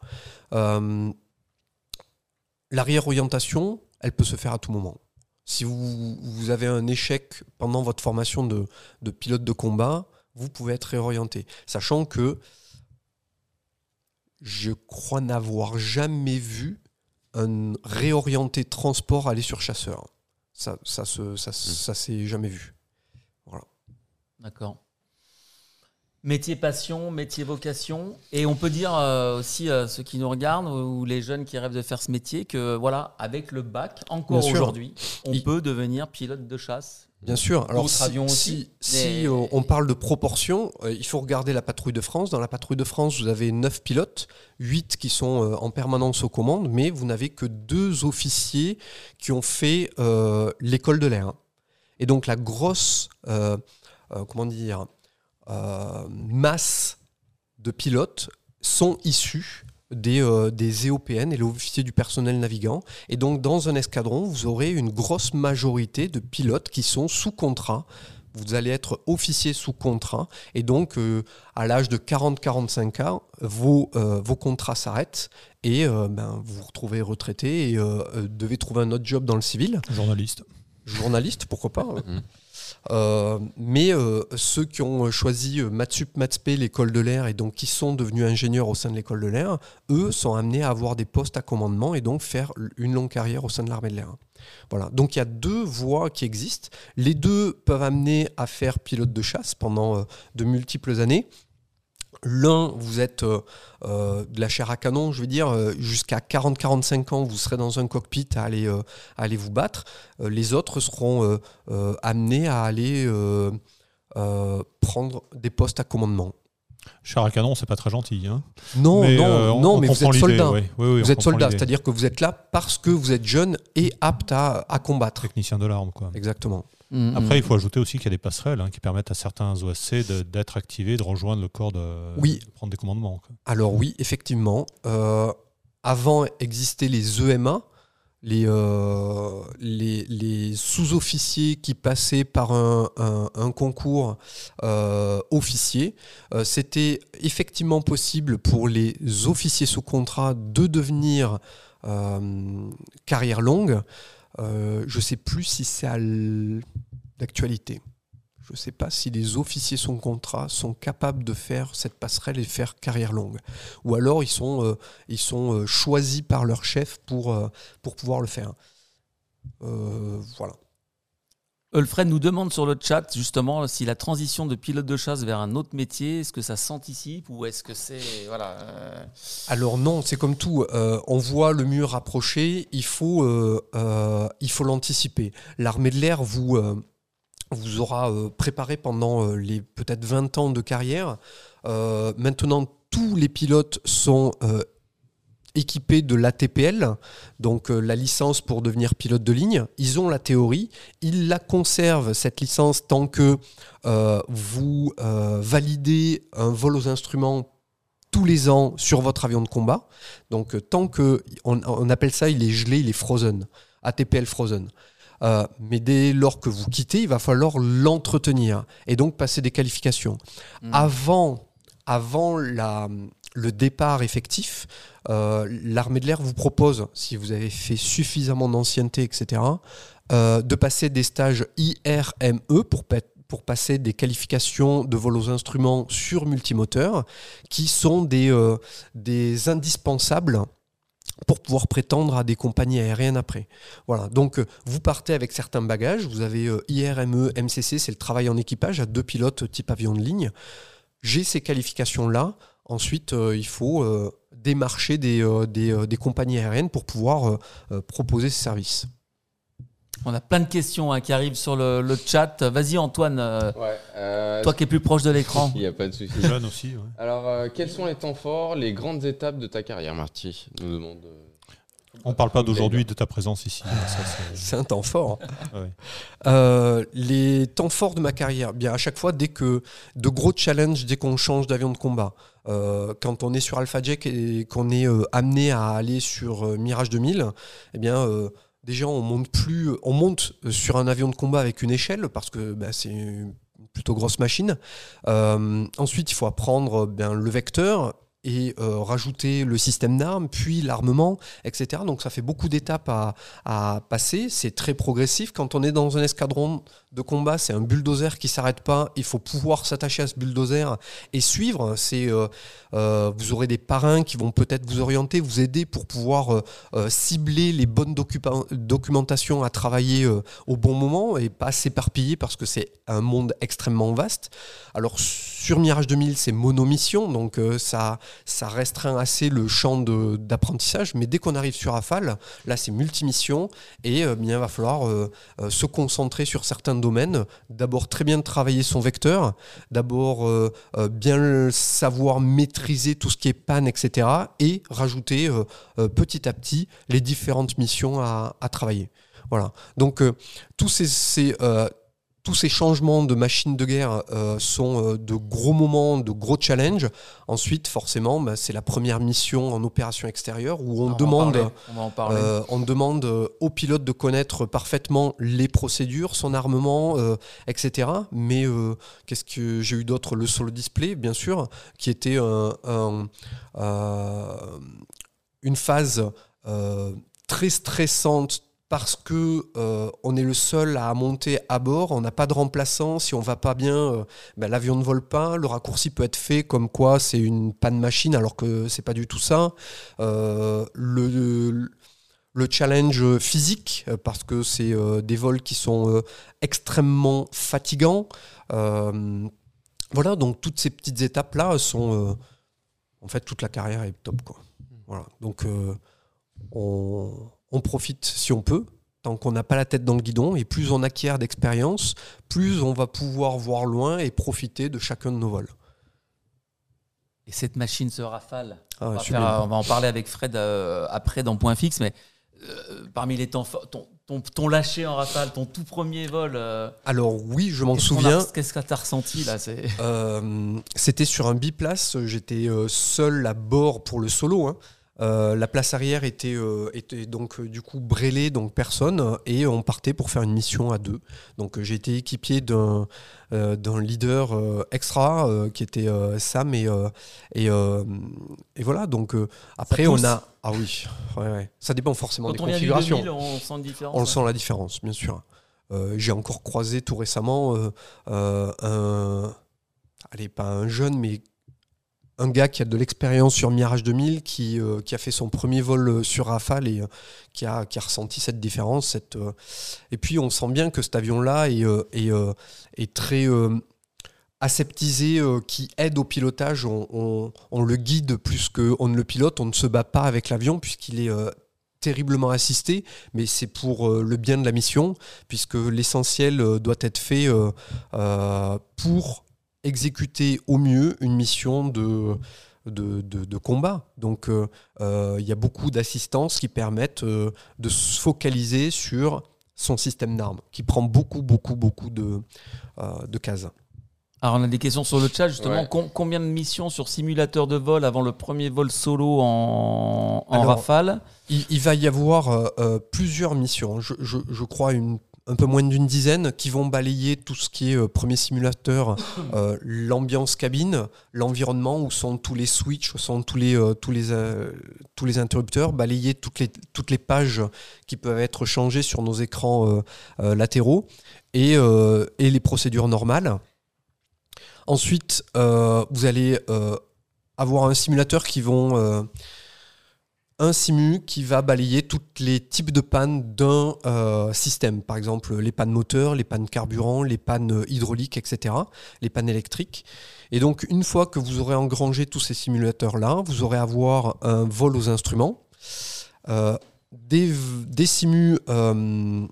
La réorientation, elle peut se faire à tout moment. Si vous, vous avez un échec pendant votre formation de, de pilote de combat, vous pouvez être réorienté. Sachant que je crois n'avoir jamais vu un réorienté transport aller sur chasseur. Ça, ça, se, ça, ça s'est jamais vu. D'accord. Métier passion, métier vocation. Et on peut dire euh, aussi à ceux qui nous regardent ou les jeunes qui rêvent de faire ce métier que voilà, avec le bac, encore aujourd'hui, on Il- peut devenir pilote de chasse. Bien sûr. Alors, si, euh, on parle de proportion, euh, il faut regarder la patrouille de France. Dans la patrouille de France, vous avez 9 pilotes, 8 qui sont euh, en permanence aux commandes, mais vous n'avez que deux officiers qui ont fait euh, l'école de l'air. Et donc, la grosse, euh, euh, comment dire, euh, masse de pilotes sont issus des, euh, des EOPN et les officiers du personnel navigant. Et donc, dans un escadron, vous aurez une grosse majorité de pilotes qui sont sous contrat. Vous allez être officier sous contrat. Et donc, euh, à l'âge de 40-45 ans, vos, euh, vos contrats s'arrêtent et euh, ben, vous vous retrouvez retraité et euh, euh, devez trouver un autre job dans le civil. Journaliste. Journaliste, pourquoi pas. Euh, mais euh, ceux qui ont choisi euh, Matsup Matspé, l'école de l'air, et donc qui sont devenus ingénieurs au sein de l'école de l'air, eux sont amenés à avoir des postes à commandement et donc faire une longue carrière au sein de l'armée de l'air. Donc il y a deux voies qui existent. Les deux peuvent amener à faire pilote de chasse pendant de multiples années. L'un, vous êtes euh, euh, de la chair à canon, je veux dire, euh, jusqu'à 40-45 ans, vous serez dans un cockpit à aller, euh, à aller vous battre. Les autres seront euh, amenés à aller prendre des postes à commandement. Char à canon, c'est pas très gentil. Hein. Non, Mais, non, euh, on- non, on mais vous êtes soldat. ouais. Oui, oui, on vous êtes soldat, c'est-à-dire que vous êtes là parce que vous êtes jeune et apte à, à combattre. Technicien de l'arme, quoi. Exactement. Mm, Après, il faut ajouter aussi qu'il y a des passerelles hein, qui permettent à certains OSC d'être activés, de rejoindre le corps, de, Oui. de prendre des commandements. quoi. Alors oui, effectivement. euh, avant existaient les EMA, les, euh, les, les sous-officiers qui passaient par un, un- un concours euh, officier. Euh, C'était effectivement possible pour les officiers sous contrat de devenir carrière longue. Euh, je ne sais plus si c'est à l- d'actualité. Je ne sais pas si les officiers sous contrat sont capables de faire cette passerelle et faire carrière longue. Ou alors ils sont, euh, ils sont euh, choisis par leur chef pour, pour pouvoir le faire. Voilà. Alfred nous demande sur le chat justement si la transition de pilote de chasse vers un autre métier, est-ce que ça s'anticipe ou est-ce que c'est euh, Alors non, c'est comme tout. euh, on voit le mur approcher, il faut, euh, il faut l'anticiper. L'armée de l'air vous, vous aura préparé pendant les peut-être 20 ans de carrière. Maintenant, tous les pilotes sont équipés de l'ATPL, donc euh, la licence pour devenir pilote de ligne. Ils ont la théorie, ils la conservent, cette licence, tant que euh, vous euh, validez un vol aux instruments tous les ans sur votre avion de combat. Donc tant que on, on appelle ça, il est gelé, il est frozen, ATPL frozen. Euh, mais dès lors que vous quittez, il va falloir l'entretenir et donc passer des qualifications. hmm. Avant avant la, le départ effectif, euh, l'armée de l'air vous propose, si vous avez fait suffisamment d'ancienneté, etc., euh, de passer des stages IRME pour, pour passer des qualifications de vol aux instruments sur multimoteur, qui sont des, euh, des indispensables pour pouvoir prétendre à des compagnies aériennes après. Voilà, donc vous partez avec certains bagages, vous avez IRME, MCC, c'est le travail en équipage à deux pilotes type avion de ligne. J'ai ces qualifications-là, ensuite euh, il faut euh, démarcher des, euh, des, euh, des compagnies aériennes pour pouvoir euh, euh, proposer ces services. On a plein de questions hein, qui arrivent sur le, le chat. Vas-y Antoine, euh, Ouais. euh, toi qui es plus proche de l'écran. Il n'y a pas de souci. Jeune aussi. ouais. Alors, euh, quels sont les temps forts, les grandes étapes de ta carrière, Marty nous demande. euh, On parle pas d'aujourd'hui, de ta présence ici. C'est- un temps fort. Ouais. Euh, les temps forts de ma carrière, bien à chaque fois, dès que de gros challenges, dès qu'on change d'avion de combat, euh, quand on est sur Alpha Jack et qu'on est euh, amené à aller sur euh, Mirage 2000, eh bien, déjà on monte plus, on monte sur un avion de combat avec une échelle parce que bah, c'est une plutôt grosse machine. Ensuite, il faut apprendre bien le vecteur et rajouter le système d'armes, puis l'armement, etc. Donc ça fait beaucoup d'étapes à, à passer. C'est très progressif. Quand on est dans un escadron de combat, c'est un bulldozer qui s'arrête pas. Il faut pouvoir s'attacher à ce bulldozer et suivre. C'est euh, euh, vous aurez des parrains qui vont peut-être vous orienter, vous aider pour pouvoir euh, cibler les bonnes documentations à travailler au bon moment et pas s'éparpiller parce que c'est un monde extrêmement vaste. Alors sur Mirage 2000, c'est monomission, donc ça, ça restreint assez le champ d'apprentissage. Mais dès qu'on arrive sur Rafale, là c'est multimission et bien, il va falloir se concentrer sur certains domaines. D'abord très bien travailler son vecteur, d'abord euh, euh, bien savoir maîtriser tout ce qui est panne, etc. Et rajouter euh, petit à petit les différentes missions à, travailler. Voilà. Donc tous ces, tous ces changements de machines de guerre euh, sont euh, de gros moments, de gros challenges. Ensuite, forcément, bah, c'est la première mission en opération extérieure où on, demande, on euh, on demande au pilote de connaître parfaitement les procédures, son armement, etc. Mais qu'est-ce que j'ai eu d'autre? Le solo display, bien sûr, qui était un- un, une phase très stressante parce que euh, on est le seul à monter à bord, on n'a pas de remplaçant. Si on va pas bien, euh, ben, l'avion ne vole pas. Le raccourci peut être fait comme quoi c'est une panne machine, alors que c'est pas du tout ça. Euh, le, le challenge physique, parce que c'est des vols qui sont extrêmement fatigants. Voilà, donc toutes ces petites étapes-là sont. en fait, toute la carrière est top. Quoi. Voilà, donc on, on profite si on peut, tant qu'on n'a pas la tête dans le guidon, et plus on acquiert d'expérience, plus on va pouvoir voir loin et profiter de chacun de nos vols. Et cette machine, ce Rafale, Ah, on, va sublime. faire- on va en parler avec Fred euh, après dans Point Fixe, mais euh, parmi les temps forts, ton, ton, ton lâcher en Rafale, ton tout premier vol, euh, Alors oui, je m'en souviens. Qu'est-ce que tu as ressenti là. Euh, C'était sur un biplace, j'étais euh, seul à bord pour le solo. hein. Euh, la place arrière était, euh, était donc euh, du coup brêlée, donc personne, et on partait pour faire une mission à deux. Donc euh, j'ai été équipier d'un euh, leader euh, extra euh, qui était euh, Sam et euh, et, euh, et voilà. Donc euh, après on a ah oui, ouais, ouais. ça dépend forcément Quand des on vient du configurations. 2000, on sent une différence. On le ouais. sent la différence, bien sûr. Euh, J'ai encore croisé tout récemment euh, euh, un. Allez, pas un jeune, mais un gars qui a de l'expérience sur Mirage 2000, qui, euh, qui a fait son premier vol euh, sur Rafale et euh, qui, a, qui a ressenti cette différence. Et puis, on sent bien que cet avion-là est, est, est très. aseptisé qui aide au pilotage, on, on- on le guide plus qu'on ne le pilote, on ne se bat pas avec l'avion puisqu'il est terriblement assisté, mais c'est pour le bien de la mission, puisque l'essentiel doit être fait pour exécuter au mieux une mission de, de, de- de combat. Donc euh, euh, il y a beaucoup d'assistances qui permettent euh, de se focaliser sur son système d'armes, qui prend beaucoup, beaucoup, beaucoup de, euh, de cases. Alors on a des questions sur le chat justement. Ouais. Com- combien de missions sur simulateur de vol avant le premier vol solo en, en Alors, Rafale? Il, il va y avoir euh, plusieurs missions. Je, je- je crois une, un peu moins d'une dizaine qui vont balayer tout ce qui est euh, premier simulateur, euh, l'ambiance cabine, l'environnement où sont tous les switches, où sont tous les, euh, tous les, tous les interrupteurs, balayer toutes les, toutes les pages qui peuvent être changées sur nos écrans latéraux et, et les procédures normales. Ensuite, vous allez avoir un simulateur qui vont un simu qui va balayer tous les types de pannes d'un euh, système. Par exemple, les pannes moteurs, les pannes carburant, les pannes hydrauliques, etc. Les pannes électriques. Et donc, une fois que vous aurez engrangé tous ces simulateurs-là, vous aurez à avoir un vol aux instruments, euh, des, simus euh,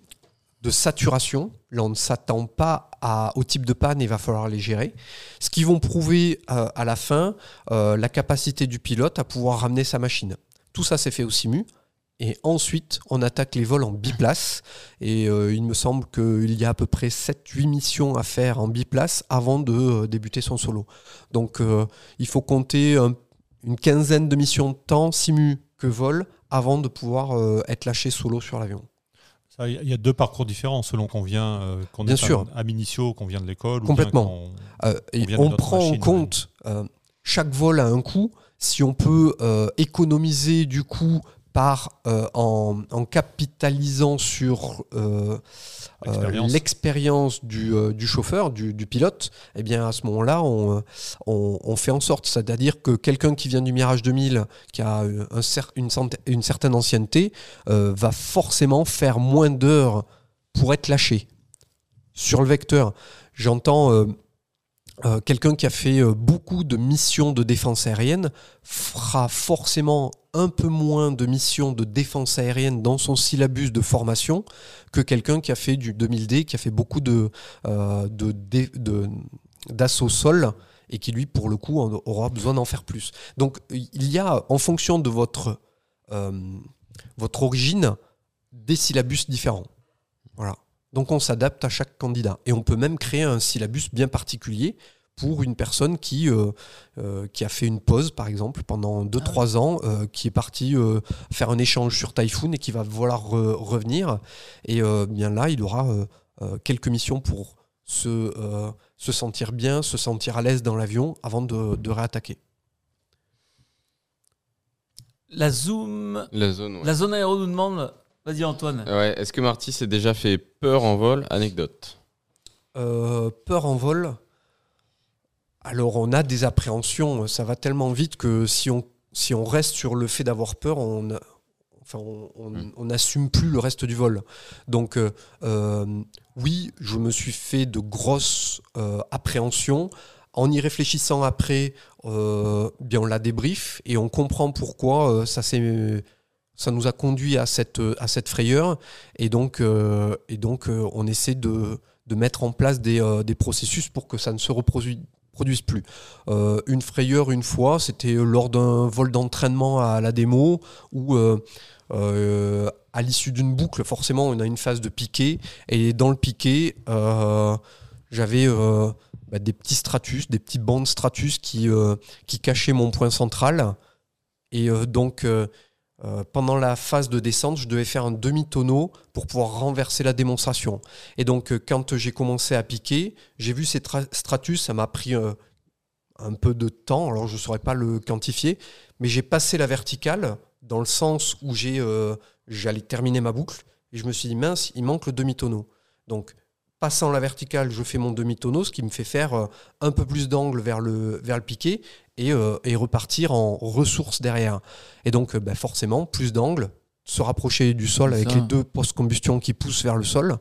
de saturation. Là, on ne s'attend pas au type de panne et il va falloir les gérer. Ce qui vont prouver euh, à la fin euh, la capacité du pilote à pouvoir ramener sa machine. Tout ça, c'est fait au simu. Et ensuite, on attaque les vols en biplace. Et euh, il me semble qu'il y a à peu près 7-8 missions à faire en biplace avant de euh, débuter son solo. Donc, euh, il faut compter un- une quinzaine de missions de temps simu que vol avant de pouvoir être lâché solo sur l'avion. Il y a deux parcours différents selon qu'on vient, euh, qu'on Bien est sûr. à initio, qu'on vient de l'école. ou bien Complètement. Euh, et On prend en compte euh, chaque vol à un coût. Si on peut euh, économiser du coup par euh, en, en capitalisant sur euh, L'expérience. du, du chauffeur, du, du pilote, eh bien à ce moment-là, on, on, on fait en sorte, c'est-à-dire que quelqu'un qui vient du Mirage 2000, qui a un cer- une, une certaine ancienneté, va forcément faire moins d'heures pour être lâché. Sur le vecteur, j'entends euh, quelqu'un qui a fait euh, beaucoup de missions de défense aérienne fera forcément un peu moins de missions de défense aérienne dans son syllabus de formation que quelqu'un qui a fait du 2000D, qui a fait beaucoup de, euh, de, de- d'assaut sol et qui lui, pour le coup, aura besoin d'en faire plus. Donc il y a, en fonction de votre, euh, votre origine, des syllabus différents. Voilà. Donc on s'adapte à chaque candidat. Et on peut même créer un syllabus bien particulier pour une personne qui, euh, euh, qui a fait une pause, par exemple, pendant 2-3 ans, euh, qui est parti euh, faire un échange sur Typhoon et qui va vouloir re- revenir. Et euh, bien là, il aura euh, euh, quelques missions pour se, euh, se sentir bien, se sentir à l'aise dans l'avion avant de, de réattaquer. La Zoom, La zone, ouais. la zone aéro nous demande. Vas-y Antoine. Ouais, Est-ce que Marty s'est déjà fait peur en vol Anecdote. Euh, peur en vol. Alors on a des appréhensions, ça va tellement vite que si on, si on reste sur le fait d'avoir peur, on, enfin, on, on- on n'assume plus le reste du vol. Donc euh, euh, oui, je me suis fait de grosses euh, appréhensions. En y réfléchissant après, euh, bien on la débrief et on comprend pourquoi euh, ça s'est ça nous a conduit à cette, à cette frayeur. Et donc, euh, et donc euh, on essaie de, de mettre en place des, euh, des processus pour que ça ne se reproduise produise plus. Euh, une frayeur une fois, c'était lors d'un vol d'entraînement à la démo où euh, euh, à l'issue d'une boucle, forcément, on a une phase de piqué. Et dans le piqué, euh, j'avais euh, bah, des petits stratus, des petits bandes stratus qui, euh, qui cachaient mon point central. Et euh, donc euh, pendant la phase de descente, je devais faire un demi-tonneau pour pouvoir renverser la démonstration. Et donc, euh, quand j'ai commencé à piquer, j'ai vu ces tra- stratus, ça m'a pris euh, un peu de temps, alors je ne saurais pas le quantifier, mais j'ai passé la verticale dans le sens où j'allais terminer ma boucle, et je me suis dit, mince, il manque le demi-tonneau. Donc, passant la verticale, je fais mon demi-tonneau, ce qui me fait faire un peu plus d'angle vers le, vers le piqué et, euh, et repartir en ressources derrière. Et donc, euh, bah, forcément, plus d'angle, se rapprocher du sol avec ça. les deux post-combustion qui poussent vers le sol.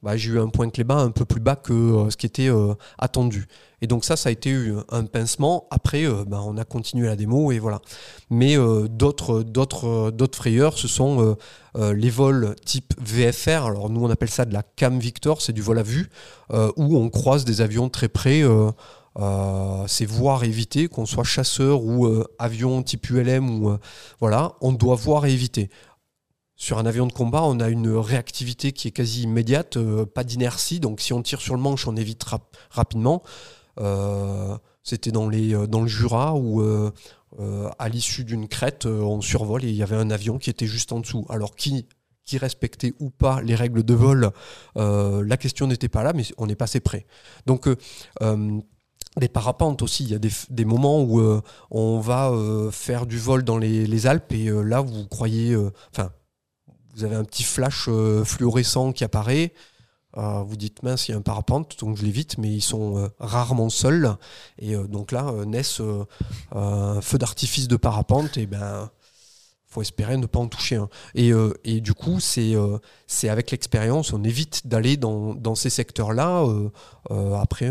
Bah, j'ai eu un point clé bas un peu plus bas que euh, ce qui était euh, attendu. Et donc ça, ça a été un pincement. Après, euh, bah, on a continué la démo et voilà. Mais d'autres, d'autres, d'autres frayeurs, ce sont les vols type VFR. Alors nous, on appelle ça de la cam Victor, c'est du vol à vue, où on croise des avions très près. Euh, c'est voir éviter, qu'on soit chasseur ou euh, avion type ULM ou euh, voilà, on doit voir et éviter. Sur un avion de combat, on a une réactivité qui est quasi immédiate, pas d'inertie. Donc, si on tire sur le manche, on évite rap- rapidement. C'était dans, dans le Jura où, à l'issue d'une crête, on survole et il y avait un avion qui était juste en dessous. Alors, qui, qui respectait ou pas les règles de vol, la question n'était pas là, mais on est passé près. Donc, des parapentes aussi, il y a des, moments où euh, on va euh, faire du vol dans les, Alpes et euh, là, vous croyez, enfin, vous avez un petit flash fluorescent qui apparaît. Vous dites mince, il y a un parapente, donc je l'évite, mais ils sont rarement seuls. Et donc là, naissent un feu d'artifice de parapente, et ben, faut espérer ne pas en toucher un. Et, du coup, c'est avec l'expérience, on évite d'aller dans, dans ces secteurs-là. après,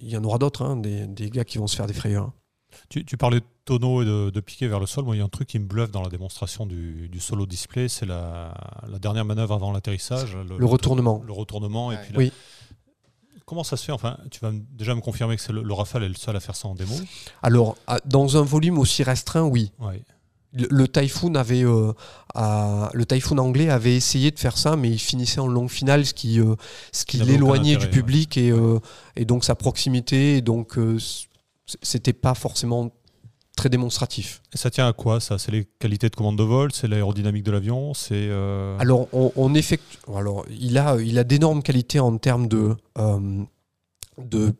il y en aura d'autres, hein, des, des gars qui vont se faire des frayeurs. Tu, tu parlais de tonneau et de, de piqué vers le sol. Moi, il y a un truc qui me bluffe dans la démonstration du, du solo display, c'est la, la dernière manœuvre avant l'atterrissage. Le retournement. Le retournement. Et puis Oui. Comment ça se fait Enfin, tu vas déjà me confirmer que c'est le, le Rafale est le seul à faire ça en démo. Alors, dans un volume aussi restreint, oui. Ouais. Le, le Typhoon avait, euh, à- le Typhoon anglais avait essayé de faire ça, mais il finissait en longue finale, ce qui, euh, ce qui l'éloignait du public et, euh, et donc sa proximité. Et donc, c'était pas forcément très démonstratif. Et ça tient à quoi ça? C'est les qualités de commande de vol, c'est l'aérodynamique de l'avion, c'est. euh, Alors, on, on effectue. Alors, il a, il a d'énormes qualités en termes de, euh, de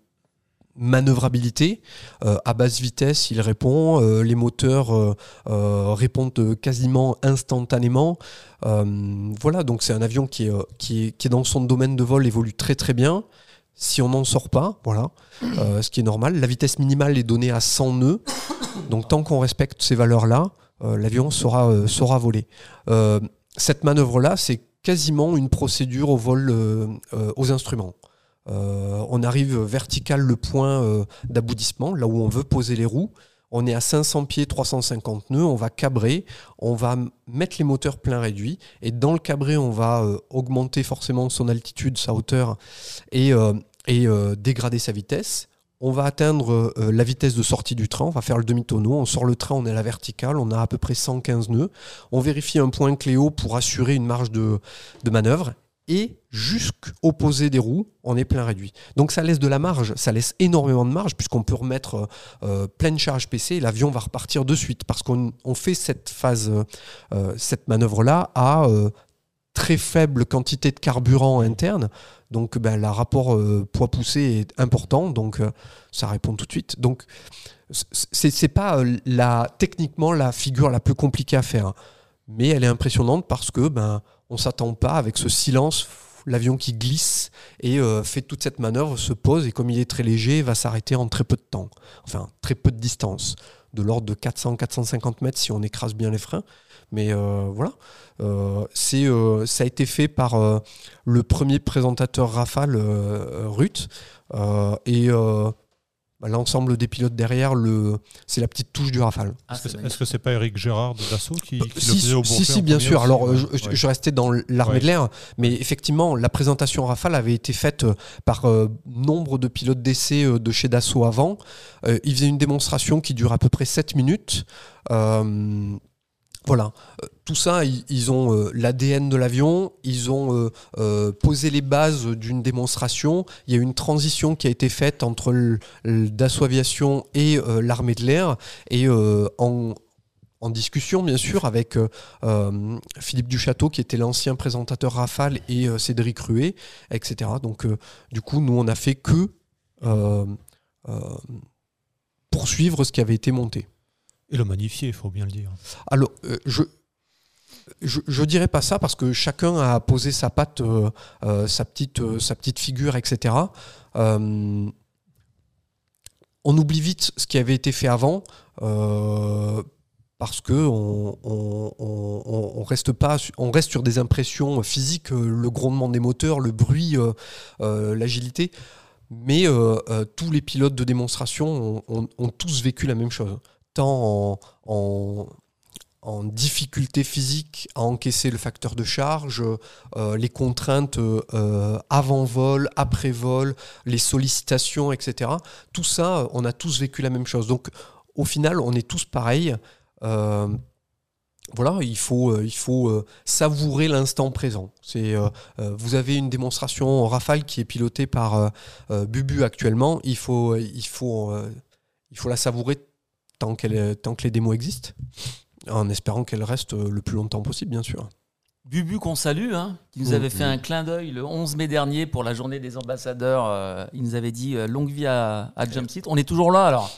manœuvrabilité. Euh, à basse vitesse, il répond. Euh, les moteurs euh, répondent quasiment instantanément. Voilà, donc c'est un avion qui est, dans son domaine de vol, évolue très très bien. Si on n'en sort pas, voilà, ce qui est normal. La vitesse minimale est donnée à 100 nœuds. Donc tant qu'on respecte ces valeurs-là, l'avion saura, saura voler. Euh, cette manœuvre-là, c'est quasiment une procédure au vol aux instruments. Euh, on arrive vertical le point euh, d'aboutissement, là où on veut poser les roues. On est à 500 pieds, 350 nœuds, on va cabrer, on va mettre les moteurs plein réduits, et dans le cabré, on va euh, augmenter forcément son altitude, sa hauteur, et, dégrader sa vitesse. On va atteindre la vitesse de sortie du train, on va faire le demi-tonneau, on sort le train, on est à la verticale, on a à peu près 115 nœuds. On vérifie un point Cléo pour assurer une marge de manœuvre. Et jusqu'au posé des roues, on est plein réduit. Donc ça laisse de la marge, ça laisse énormément de marge puisqu'on peut remettre euh, pleine charge PC et l'avion va repartir de suite parce qu'on on fait cette phase, euh, cette manœuvre-là à euh, très faible quantité de carburant interne. Donc ben, le rapport euh, poids poussé est important, donc euh, ça répond tout de suite. Donc c'est pas euh, techniquement la figure la plus compliquée à faire, hein. mais elle est impressionnante parce que ben on s'attend pas avec ce silence, l'avion qui glisse et euh, fait toute cette manœuvre, se pose et comme il est très léger, va s'arrêter en très peu de temps, enfin très peu de distance, de l'ordre de 400-450 mètres si on écrase bien les freins. Mais euh, voilà, Euh, c'est ça a été fait par le premier présentateur Rafale, Ruth, et l'ensemble des pilotes derrière, le, c'est la petite touche du Rafale. Ah, Est-ce que c'est c'est- est-ce que c'est pas Eric Gérard de Dassault qui, qui le si, faisait au si, si, en bien sûr. aussi, Alors, je, je- Ouais. je restais dans l'armée Ouais. de l'air, mais effectivement, la présentation Rafale avait été faite euh, par euh, nombre de pilotes d'essai euh, de chez Dassault avant. Euh, ils faisaient une démonstration qui dure à peu près 7 minutes. Voilà, Euh, tout ça, ils, ont euh, l'ADN de l'avion, ils ont euh, posé les bases d'une démonstration. Il y a une transition qui a été faite entre Dassault Aviation et l'armée de l'air, et en, discussion bien sûr avec Philippe Duchâteau qui était l'ancien présentateur Rafale et Cédric Ruet, etc. Donc du coup, nous on a fait que poursuivre ce qui avait été monté. Et le magnifier, il faut bien le dire. Alors, euh, je, je, dirais pas ça parce que chacun a posé sa patte, euh, euh, sa, petite, sa petite figure, etc. On oublie vite ce qui avait été fait avant. parce que on, on, reste reste sur des impressions physiques, le grondement des moteurs, le bruit, l'agilité. Mais tous les pilotes de démonstration ont tous vécu la même chose, tant en, difficulté physique à encaisser le facteur de charge, euh, les contraintes euh, avant vol, après vol, les sollicitations, etc. Tout ça, on a tous vécu la même chose. Donc, au final, on est tous pareils. Euh, voilà, il faut, il faut savourer l'instant présent. C'est, vous avez une démonstration en Rafale qui est pilotée par Bubu actuellement. Il faut, il faut, il faut la savourer tant, qu'elle, est- tant que les démos existent. en espérant qu'elle reste euh, le plus longtemps possible, bien sûr. Bubu qu'on salue, hein, qui nous avait fait un clin d'œil le 11 mai dernier pour la journée des ambassadeurs. euh, il nous avait dit euh, longue vie à, à Jumpseat. On est toujours là alors.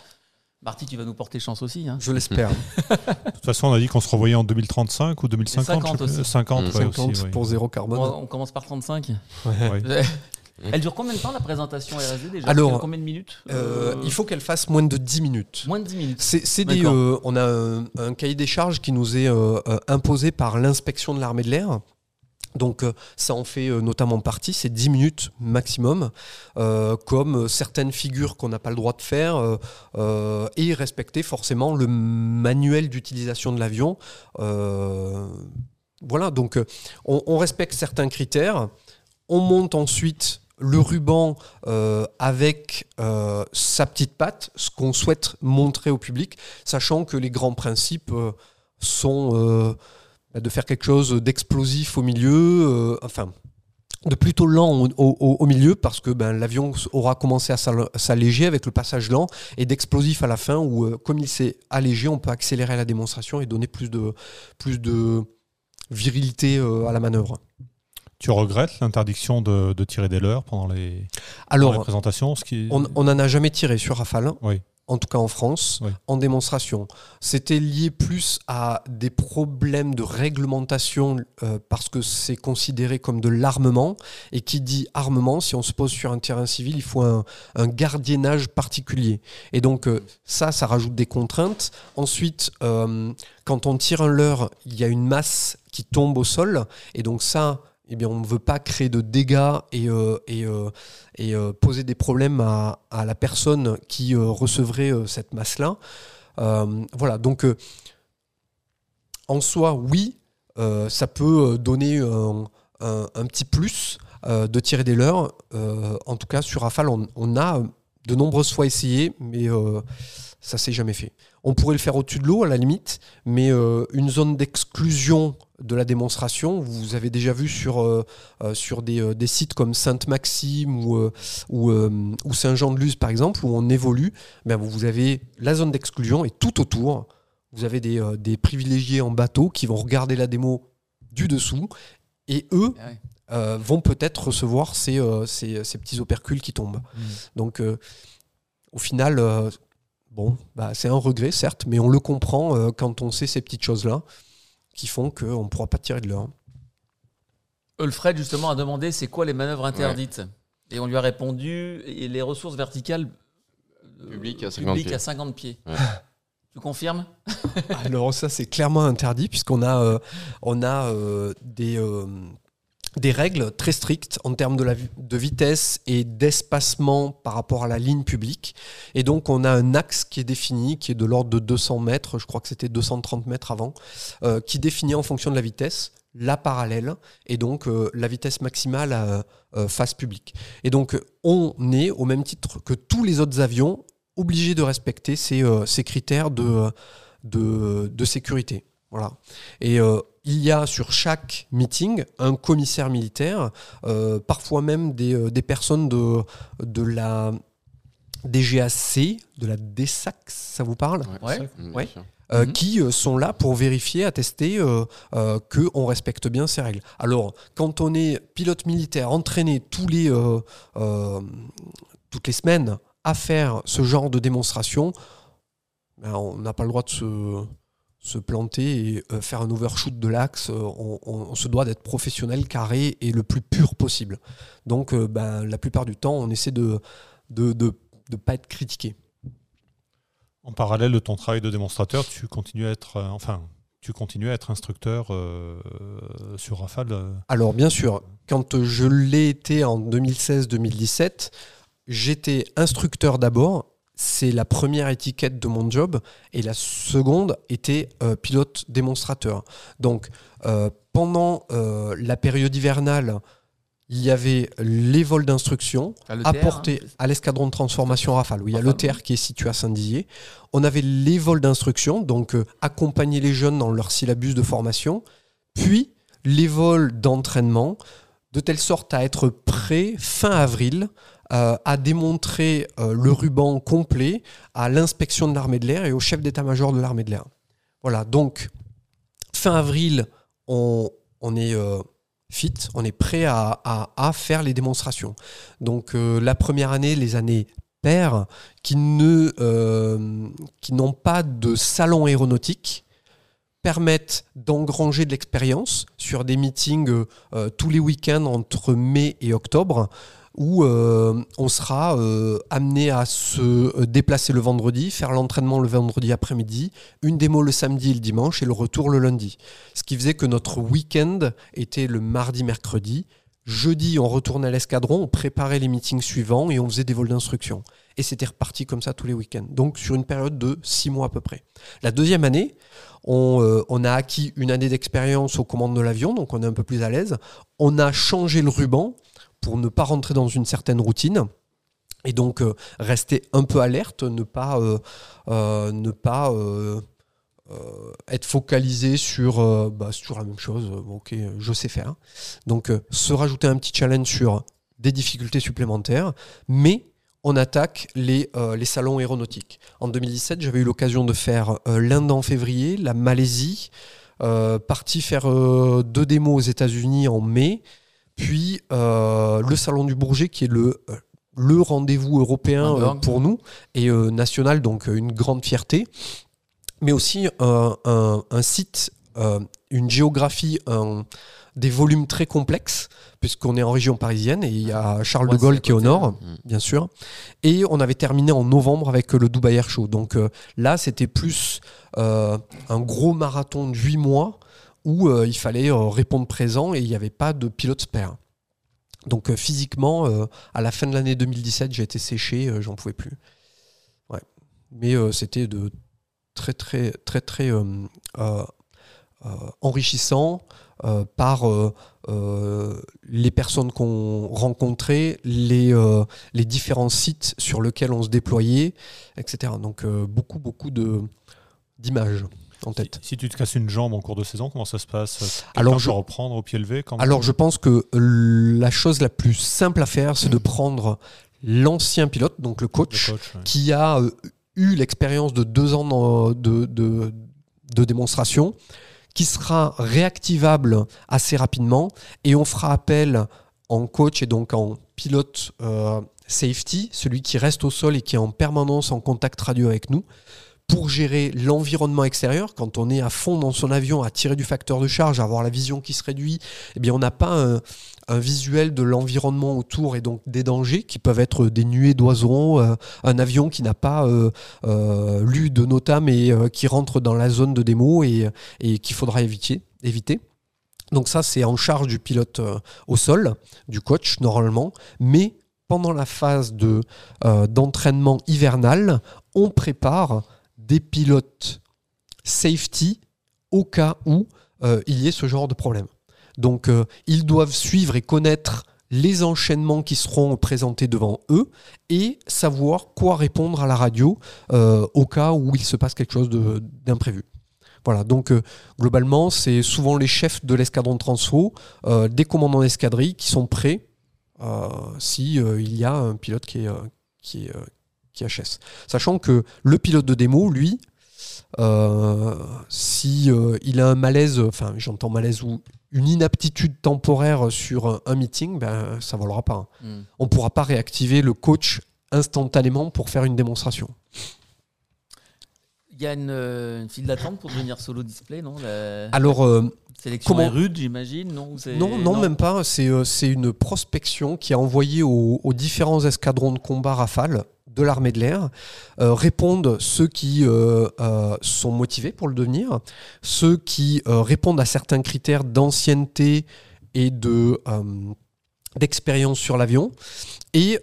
Marty, tu vas nous porter chance aussi. Hein. Je l'espère. De toute façon, on a dit qu'on se revoyait en 2035 ou 2050. 50 je sais plus. aussi. 50, Mm. ouais, 50 aussi, oui. pour zéro carbone. On, on commence par 35. Ouais. Elle dure combien de temps la présentation RSD déjà? Alors, Elle dure combien de minutes? Euh, Euh, il faut qu'elle fasse moins de 10 minutes. Moins de 10 minutes. C'est des, euh, on a un, un cahier des charges qui nous est euh, imposé par l'inspection de l'armée de l'air. Donc ça en fait notamment partie, c'est 10 minutes maximum, comme certaines figures qu'on n'a pas le droit de faire, et respecter forcément le manuel d'utilisation de l'avion. Voilà, donc on, on respecte certains critères, on monte ensuite le ruban euh, avec euh, sa petite patte, ce qu'on souhaite montrer au public, sachant que les grands principes euh, sont de faire quelque chose d'explosif au milieu, enfin de plutôt lent au, milieu parce que ben, l'avion aura commencé à s'al- s'alléger avec le passage lent et d'explosif à la fin où comme il s'est allégé on peut accélérer la démonstration et donner plus de, virilité à la manœuvre. Tu regrettes l'interdiction de, de tirer des leurres pendant les, pendant les Alors présentations ce qui... on on n'en a jamais tiré sur Rafale. Oui. en tout cas en France, Oui. en démonstration. C'était lié plus à des problèmes de réglementation euh, parce que c'est considéré comme de l'armement. Et qui dit armement, si on se pose sur un terrain civil, il faut un, un gardiennage particulier. Et donc euh, ça, ça rajoute des contraintes. Ensuite, euh, quand on tire un leurre, il y a une masse qui tombe au sol. Et donc ça... Eh on ne veut pas créer de dégâts et, euh, euh, euh, poser des problèmes à, la personne qui recevrait cette masse-là. Voilà, donc en soi, oui, ça peut donner un, petit plus de tirer des leurres. Euh, en tout cas, sur Rafale, on a de nombreuses fois essayé, mais euh, ça s'est jamais fait. On pourrait le faire au-dessus de l'eau, à la limite, mais euh, une zone d'exclusion de la démonstration, vous avez déjà vu sur, euh, des, sites comme Sainte-Maxime ou, Saint-Jean-de-Luz, par exemple, où on évolue, ben, vous avez la zone d'exclusion et tout autour, vous avez des, privilégiés en bateau qui vont regarder la démo du dessous et eux Ah. Euh, vont peut-être recevoir ces, euh, ces, ces petits opercules qui tombent. Mm. Donc, euh, au final, euh, bon, bah, c'est un regret, certes, mais on le comprend euh, quand on sait ces petites choses-là qui font qu'on ne pourra pas tirer de l'heure. Ulfred, justement, a demandé c'est quoi les manœuvres interdites? Et on lui a répondu et les ressources verticales euh, Publiques à 50 publiques pieds. à 50 pieds. Ouais. Tu confirmes? Alors ça, c'est clairement interdit puisqu'on a, euh, on a euh, des, euh, des règles très strictes en termes de, vitesse et d'espacement par rapport à la ligne publique. Et donc, on a un axe qui est défini, qui est de l'ordre de 200 mètres, je crois que c'était 230 mètres avant, euh, qui définit en fonction de la vitesse la parallèle et donc euh, la vitesse maximale à euh, face publique. Et donc, on est, au même titre que tous les autres avions, obligé de respecter ces, critères de sécurité. Voilà. Et euh, il y a sur chaque meeting un commissaire militaire, euh, parfois même des, euh, des personnes de, de la DGAC, de la DSAC, ça vous parle? Ouais. Mhm. qui euh, sont là pour vérifier, attester euh, euh, qu'on respecte bien ces règles. Alors, quand on est pilote militaire entraîné tous les, euh, euh, toutes les semaines à faire ce genre de démonstration, ben, on n'a pas le droit de se, se planter et euh, faire un overshoot de l'axe. Euh, On, on- on se doit d'être professionnel, carré et le plus pur possible. Donc, euh, ben, la plupart du temps, on essaie de ne de, de, de pas être critiqué. En parallèle de ton travail de démonstrateur, tu continues à être, euh, enfin, tu continues à être instructeur euh, sur Rafale. Alors bien sûr, quand je l'ai été en 2016-2017, j'étais instructeur d'abord. C'est la première étiquette de mon job. Et la seconde était euh, pilote démonstrateur. Donc euh, pendant euh, la période hivernale, il y avait les vols d'instruction Ah, apportés hein. à l'escadron de transformation Rafale, où il y a l'ETR qui est situé à Saint-Dizier. On avait les vols d'instruction, donc accompagner les jeunes dans leur syllabus de formation, puis les vols d'entraînement, de telle sorte à être prêt fin avril euh, à démontrer euh, le ruban complet à l'inspection de l'armée de l'air et au chef d'état-major de l'armée de l'air. Voilà, donc fin avril, on, est euh, fit, on est prêt à, faire les démonstrations. Donc euh, la première année, les années paires, qui n'ont pas de salon aéronautique, permettent d'engranger de l'expérience sur des meetings tous les week-ends entre mai et octobre où euh, on sera euh, amené à se euh, déplacer le vendredi, faire l'entraînement le vendredi après-midi, une démo le samedi et le dimanche et le retour le lundi. Ce qui faisait que notre week-end était le mardi-mercredi. Jeudi, on retournait à l'escadron, on préparait les meetings suivants et on faisait des vols d'instruction. Et c'était reparti comme ça tous les week-ends. Donc sur une période de six mois à peu près. La deuxième année, on, on a acquis une année d'expérience aux commandes de l'avion, donc on est un peu plus à l'aise. On a changé le ruban pour ne pas rentrer dans une certaine routine. Et donc euh, rester un peu alerte, ne pas, euh, euh, être focalisé sur, euh, bah, c'est toujours la même chose. ok, je sais faire. Donc se rajouter un petit challenge sur des difficultés supplémentaires, mais on attaque les, les salons aéronautiques. En 2017, j'avais eu l'occasion de faire l'Inde en février, la Malaisie, parti faire deux démos aux États-Unis en mai, puis euh, le salon du Bourget qui est le, euh, le rendez-vous européen euh, pour nous et national, donc une grande fierté, mais aussi un, site, une géographie, un- des volumes très complexes, puisqu'on est en région parisienne et il y a Charles Ouais, de Gaulle qui est au nord Mm. bien sûr. Et on avait terminé en novembre avec le Dubai Air Show. Donc euh, là, c'était plus euh, un gros marathon de 8 mois où euh, il fallait euh, répondre présent et il n'y avait pas de pilote spare. Donc euh, physiquement, à la fin de l'année 2017, j'ai été séché, j'en pouvais plus. Mais c'était de très très très très enrichissant par les personnes qu'on rencontrait, les, les différents sites sur lesquels on se déployait, etc. Donc beaucoup, beaucoup d'images en tête. Si tu te casses une jambe en cours de saison, comment ça se passe? Alors, je- reprendre au pied levé quand Alors je pense que la chose la plus simple à faire, c'est de prendre l'ancien pilote, donc le le coach, ouais. qui a euh, eu l'expérience de deux ans dans- de, de- de démonstration, qui sera réactivable assez rapidement, et on fera appel en coach et donc en pilote euh, safety, celui qui reste au sol et qui est en permanence en contact radio avec nous, pour gérer l'environnement extérieur. Quand on est à fond dans son avion, à tirer du facteur de charge, à avoir la vision qui se réduit, eh bien on n'a pas un, visuel de l'environnement autour et donc des dangers qui peuvent être des nuées d'oiseaux, euh, un avion qui n'a pas euh, euh, lu de NOTAM et qui rentre dans la zone de démo et, et qu'il faudra éviter. Donc ça, c'est en charge du pilote au sol, du coach normalement, mais pendant la phase de, d'entraînement hivernal, on prépare des pilotes safety au cas où euh, il y ait ce genre de problème. Donc euh, ils doivent suivre et connaître les enchaînements qui seront présentés devant eux et savoir quoi répondre à la radio euh, au cas où il se passe quelque chose d'imprévu. Voilà, donc globalement, c'est souvent les chefs de l'escadron de transfo, des commandants d'escadrille qui sont prêts euh, si y a un pilote qui est, qui est HS. Sachant que le pilote de démo, lui, euh, si euh, il a un malaise, enfin j'entends malaise ou une inaptitude temporaire sur un, un meeting, ben ça volera pas. Hmm. On pourra pas réactiver le coach instantanément pour faire une démonstration. Il y a une, euh, une file d'attente pour devenir solo display, non? La Alors euh, sélection comment- est rude, j'imagine, non? Non, non, même pas. C'est euh, c'est une prospection qui est envoyée aux, aux différents escadrons de combat Rafale de l'armée de l'air. Euh, répondent ceux qui euh, euh, sont motivés pour le devenir, ceux qui répondent à certains critères d'ancienneté et de d'expérience sur l'avion, et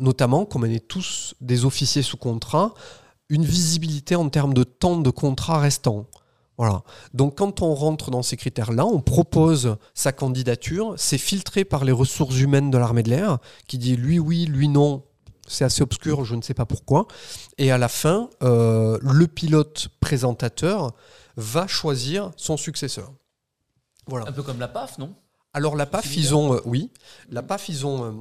notamment, comme on est tous des officiers sous contrat, une visibilité en termes de temps de contrat restant. Voilà. Donc quand on rentre dans ces critères-là, on propose sa candidature, c'est filtré par les ressources humaines de l'armée de l'air, qui dit lui oui, lui non, c'est assez obscur, je ne sais pas pourquoi. Et à la fin, euh, le pilote présentateur va choisir son successeur. Voilà. Un peu comme la PAF, non? Alors la PAF, ils ont, euh, oui, la PAF, ils ont, euh,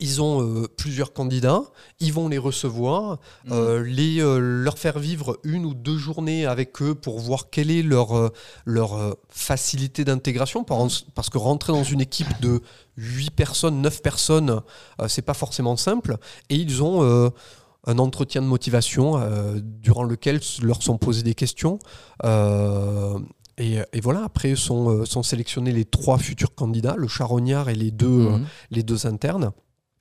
ils ont plusieurs candidats, ils vont les recevoir, Mhm. les, leur faire vivre une ou deux journées avec eux pour voir quelle est leur, leur facilité d'intégration. Par- Parce que rentrer dans une équipe de 8 personnes, 9 personnes, euh, c'est pas forcément simple. Et ils ont euh, un entretien de motivation euh, durant lequel leur sont posées des questions. Et, et voilà, après sont, sont sélectionnés les trois futurs candidats, le charognard et les deux, Mhm. les deux internes.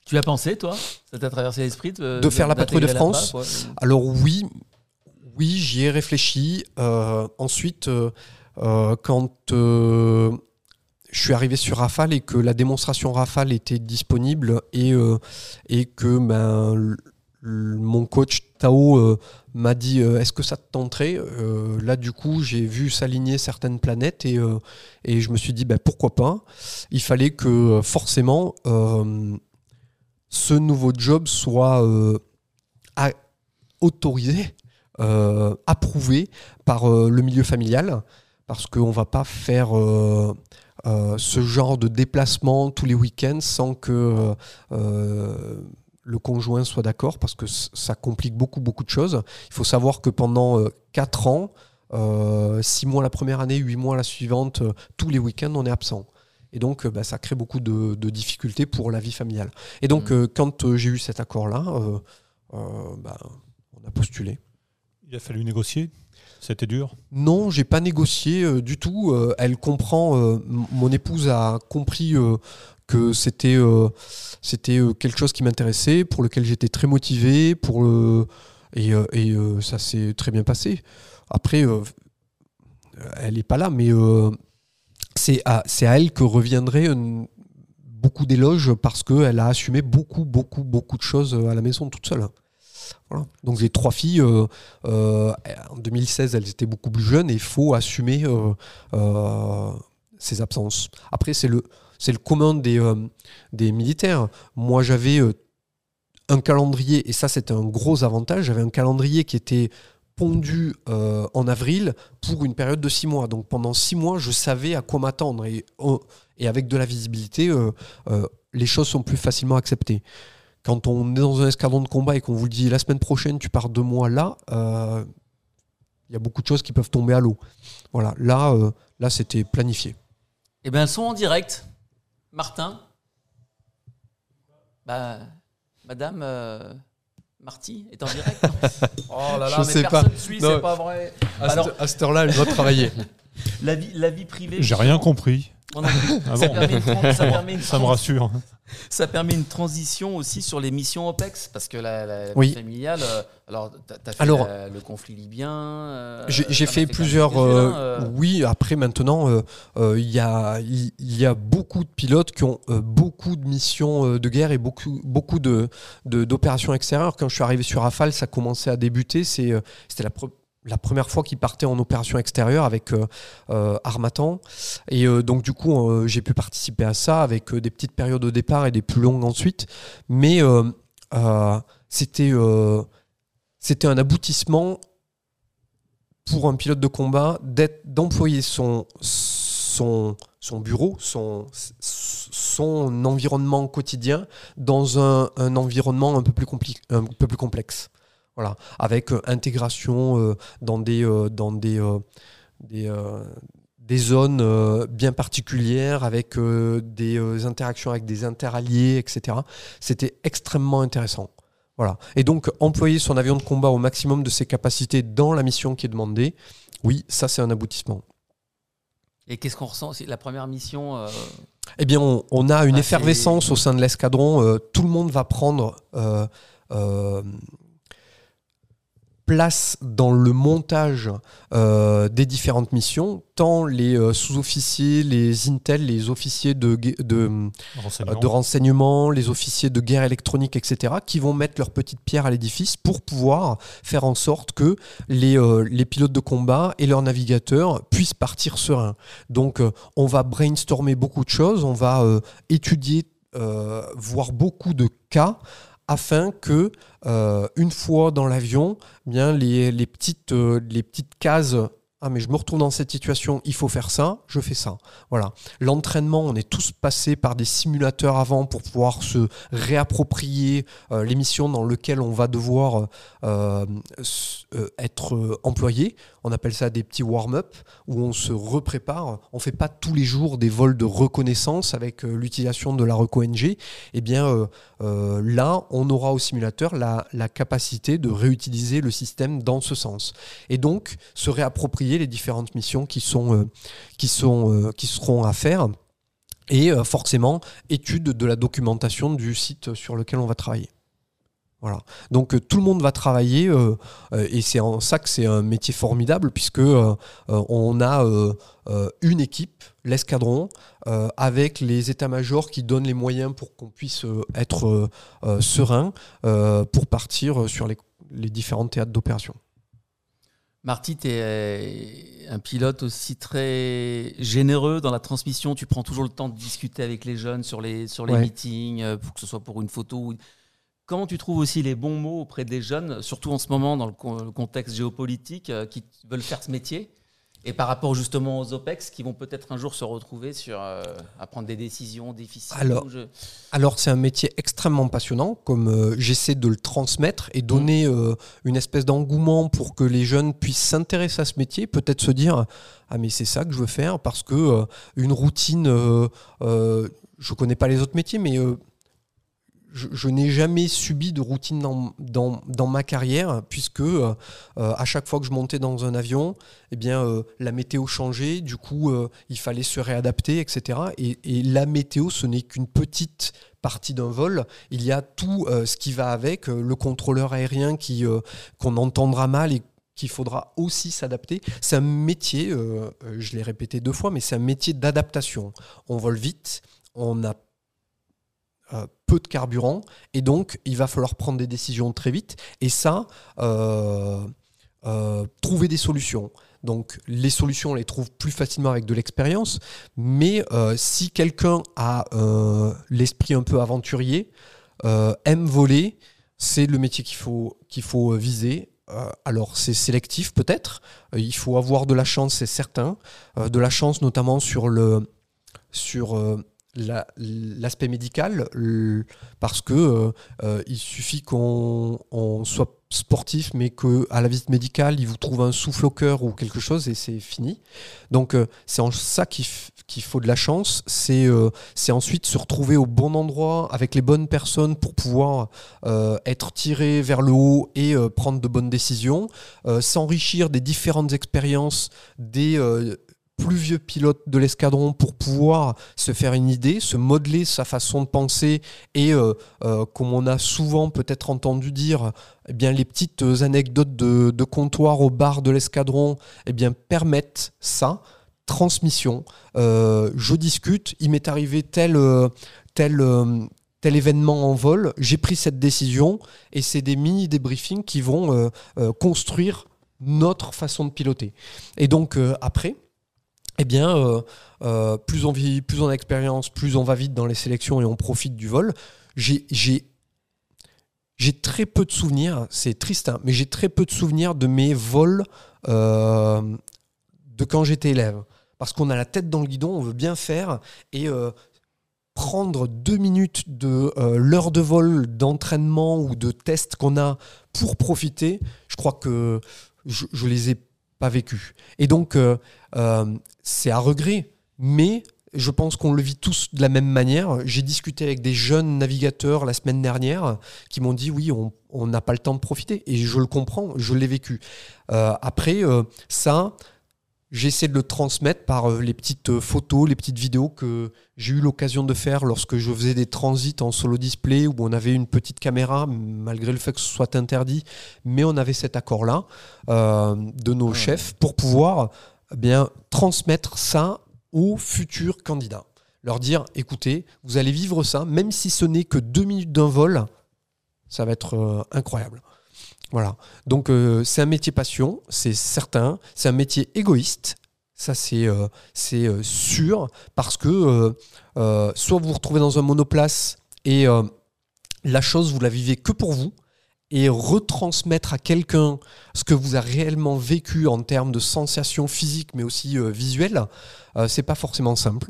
Tu as pensé, toi? Ça t'a traversé l'esprit de, De faire la patrouille de France PAP, ouais. Alors oui, oui, j'y ai réfléchi. Euh, ensuite, euh, quand euh, je suis arrivé sur Rafale et que la démonstration Rafale était disponible et, euh, et que ben, mon coach Tao euh, m'a dit euh, est-ce que ça te tenterait? Là, du coup, j'ai vu s'aligner certaines planètes et, et je me suis dit ben, pourquoi pas? Il fallait que forcément ce nouveau job soit autorisé, approuvé par le milieu familial, parce qu'on ne va pas faire euh, euh, ce genre de déplacement tous les week-ends sans que euh, le conjoint soit d'accord, parce que ça complique beaucoup, beaucoup de choses. Il faut savoir que pendant 4 ans, 6 mois la première année, 8 mois la suivante, euh, tous les week-ends, on est absent. Et donc, euh, bah, ça crée beaucoup de, de difficultés pour la vie familiale. Et donc, euh, quand euh, j'ai eu cet accord-là, euh, euh, bah, on a postulé. Il a fallu négocier? C'était dur. Non, j'ai pas négocié euh, du tout. Euh, elle comprend. euh, mon épouse a compris que c'était quelque chose qui m'intéressait, pour lequel j'étais très motivé, et, ça s'est très bien passé. Après, elle n'est pas là, mais c'est à elle que reviendrait euh, beaucoup d'éloges parce qu'elle a assumé beaucoup, beaucoup, beaucoup de choses à la maison toute seule. Donc j'ai trois filles. euh, euh, en 2016, elles étaient beaucoup plus jeunes et il faut assumer euh, ces absences. Après, c'est le, c'est le commun des, des militaires. Moi, j'avais un calendrier, et ça, c'était un gros avantage. J'avais un calendrier qui était pondu en avril pour une période de six mois. Donc pendant six mois, je savais à quoi m'attendre. Et, avec de la visibilité, les choses sont plus facilement acceptées. Quand on est dans un escadron de combat et qu'on vous dit la semaine prochaine, tu pars deux mois là, euh, il y a beaucoup de choses qui peuvent tomber à l'eau. Voilà, là, euh, là c'était planifié. Eh bien, elles sont en direct. Martin Bah, Madame euh, Marty est en direct. oh là là, Je mais sais personne pas. suit, Non. c'est pas vrai. À, Alors- cette, à cette heure-là, elle doit travailler. La vie, la vie privée. J'ai rien compris. Moi non plus. Ah ça, bon permet une, tran- ça permet une Ça me rassure. ça permet une transition aussi sur les missions OPEX, parce que la, la, la Oui. familiale, euh, alors tu as fait Alors, la- le conflit libyen. euh, J'ai fait plusieurs. euh, hein, euh. Oui, après maintenant, il y, a, y beaucoup de pilotes qui ont beaucoup de missions de guerre et beaucoup, beaucoup de de- d'opérations extérieures. Quand je suis arrivé sur Rafale, ça commençait à débuter. C'était la, pre- la première fois qu'ils partaient en opération extérieure avec euh, euh, Armatan. Et euh, donc, du coup, j'ai pu participer à ça avec des petites périodes au départ et des plus longues ensuite. Mais c'était. c'était un aboutissement pour un pilote de combat d'être d'employer son son son bureau, son son environnement quotidien dans un, un environnement un peu plus compli- un peu plus complexe. Voilà, avec euh, intégration euh, dans des euh, dans des des, des zones bien particulières avec des interactions avec des interalliés, etc. C'était extrêmement intéressant. Voilà. Et donc, employer son avion de combat au maximum de ses capacités dans la mission qui est demandée, oui, ça c'est un aboutissement. Et qu'est-ce qu'on ressent? C'est la première mission. euh, Eh bien, on, on a une effervescence au sein de l'escadron. euh, tout le monde va prendre euh, place dans le montage euh, des différentes missions, tant les euh, sous-officiers, les intel, les officiers de, gue- de, Renseignement. de renseignement, les officiers de guerre électronique, etc., qui vont mettre leur petite pierre à l'édifice pour pouvoir faire en sorte que les, euh, les pilotes de combat et leurs navigateurs puissent partir sereins. Donc, euh, on va brainstormer beaucoup de choses, on va euh, étudier, euh, voir beaucoup de cas afin que euh, une fois dans l'avion, eh bien les, les petites euh, les petites cases ah mais je me retrouve dans cette situation, il faut faire ça, je fais ça. Voilà. L'entraînement, on est tous passés par des simulateurs avant pour pouvoir se réapproprier euh, l'émission dans laquelle on va devoir euh, être employé. On appelle ça des petits warm-up où on se reprépare. On fait pas tous les jours des vols de reconnaissance avec l'utilisation de la reco-NG. Eh bien là, on aura au simulateur la, capacité de réutiliser le système dans ce sens. Et donc se réapproprier les différentes missions qui, euh, qui, euh, seront à faire et euh, forcément étude de la documentation du site sur lequel on va travailler. Voilà. Donc tout le monde va travailler et c'est en ça que c'est un métier formidable puisque on a une équipe, l'escadron, avec les états-majors qui donnent les moyens pour qu'on puisse être serein pour partir sur les, les différents théâtres d'opération. Marty, tu es euh, un pilote aussi très généreux dans la transmission. Tu prends toujours le temps de discuter avec les jeunes sur les, sur les meetings, euh, pour que ce soit pour une photo. Comment tu trouves aussi les bons mots auprès des jeunes, surtout en ce moment dans le contexte géopolitique, euh, qui veulent faire ce métier et par rapport justement aux OPEX qui vont peut-être un jour se retrouver sur, euh, à prendre des décisions difficiles Alors, alors c'est un métier extrêmement passionnant, comme euh, j'essaie de le transmettre et donner mm. euh, une espèce d'engouement pour que les jeunes puissent s'intéresser à ce métier, peut-être se dire ah mais c'est ça que je veux faire parce que une routine, je connais pas les autres métiers, mais je, n'ai jamais subi de routine dans, dans, ma carrière, puisque euh, euh, à chaque fois que je montais dans un avion, eh bien, euh, la météo changeait, du coup, il fallait se réadapter, etc. Et, la météo, ce n'est qu'une petite partie d'un vol. Il y a tout ce qui va avec, le contrôleur aérien qui qu'on entendra mal et qu'il faudra aussi s'adapter. C'est un métier, je l'ai répété deux fois, mais c'est un métier d'adaptation. On vole vite, on a euh, de carburant et donc il va falloir prendre des décisions très vite et ça euh, euh, trouver des solutions. Donc les solutions on les trouve plus facilement avec de l'expérience mais si quelqu'un a l'esprit un peu aventurier aime voler c'est le métier qu'il faut qu'il faut viser. Alors c'est sélectif peut-être, il faut avoir de la chance, c'est certain, de la chance notamment sur le sur l'aspect médical parce que euh, euh, il suffit qu'on soit sportif mais que à la visite médicale il vous trouve un souffle au cœur ou quelque chose et c'est fini. Donc euh, c'est en ça qu'il faut de la chance c'est c'est ensuite se retrouver au bon endroit avec les bonnes personnes pour pouvoir être tiré vers le haut et prendre de bonnes décisions s'enrichir des différentes expériences des plus vieux pilote de l'escadron pour pouvoir se faire une idée, se modeler sa façon de penser et, euh, euh, comme on a souvent peut-être entendu dire, eh bien, les petites anecdotes de, comptoir au bar de l'escadron eh bien, permettent ça. Transmission. Euh, je discute, il m'est arrivé tel, tel, tel événement en vol, j'ai pris cette décision et c'est des mini débriefings qui vont construire notre façon de piloter. Et donc après, eh bien, euh, euh, plus on vit, plus on a d'expérience, plus on va vite dans les sélections et on profite du vol. J'ai très peu de souvenirs, c'est triste, hein, mais j'ai très peu de souvenirs de mes vols euh, de quand j'étais élève. Parce qu'on a la tête dans le guidon, on veut bien faire, et prendre deux minutes de l'heure de vol, d'entraînement ou de test qu'on a pour profiter, je crois que je les ai pas vécu. Et donc, euh, euh, c'est à regret, mais je pense qu'on le vit tous de la même manière. J'ai discuté avec des jeunes navigateurs la semaine dernière qui m'ont dit oui, on n'a pas le temps de profiter. Et je le comprends, je l'ai vécu. Euh, après, ça, J'essaie de le transmettre par euh, les petites euh, photos, les petites vidéos que j'ai eu l'occasion de faire lorsque je faisais des transits en solo display où on avait une petite caméra, malgré le fait que ce soit interdit, mais on avait cet accord-là euh, de nos ah chefs pour pouvoir eh bien transmettre ça aux futurs candidats. Leur dire, écoutez, vous allez vivre ça, même si ce n'est que deux minutes d'un vol, ça va être incroyable. Voilà. Donc euh, c'est un métier passion, c'est certain. C'est un métier égoïste. Ça, c'est euh, euh, sûr, parce que soit vous vous retrouvez dans un monoplace et la chose, vous la vivez que pour vous, et retransmettre à quelqu'un ce que vous avez réellement vécu en termes de sensations physiques mais aussi visuelles, c'est pas forcément simple.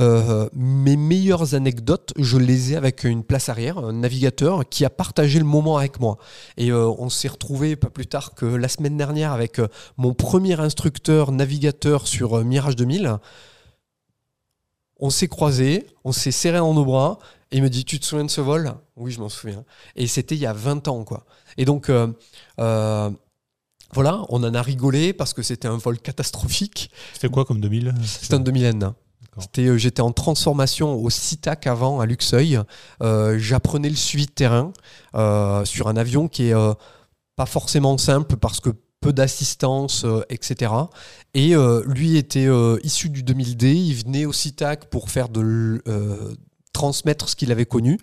Euh, mes meilleures anecdotes, je les ai avec une place arrière, un navigateur qui a partagé le moment avec moi. Et euh, on s'est retrouvé pas plus tard que la semaine dernière avec euh, mon premier instructeur navigateur sur Mirage 2000. On s'est croisés, on s'est serré dans nos bras, et il me dit Tu te souviens de ce vol? Oui, je m'en souviens. Et c'était il y a 20 ans, quoi. Et donc, euh, voilà, on en a rigolé parce que c'était un vol catastrophique. C'était quoi comme 2000 C'était un 2000N. Euh, J'étais en transformation au CITAC avant, à Luxeuil. Euh, J'apprenais le suivi de terrain euh, sur un avion qui est euh, pas forcément simple parce que peu d'assistance, etc. Et lui était issu du 2000D. Il venait au CITAC pour faire de transmettre ce qu'il avait connu.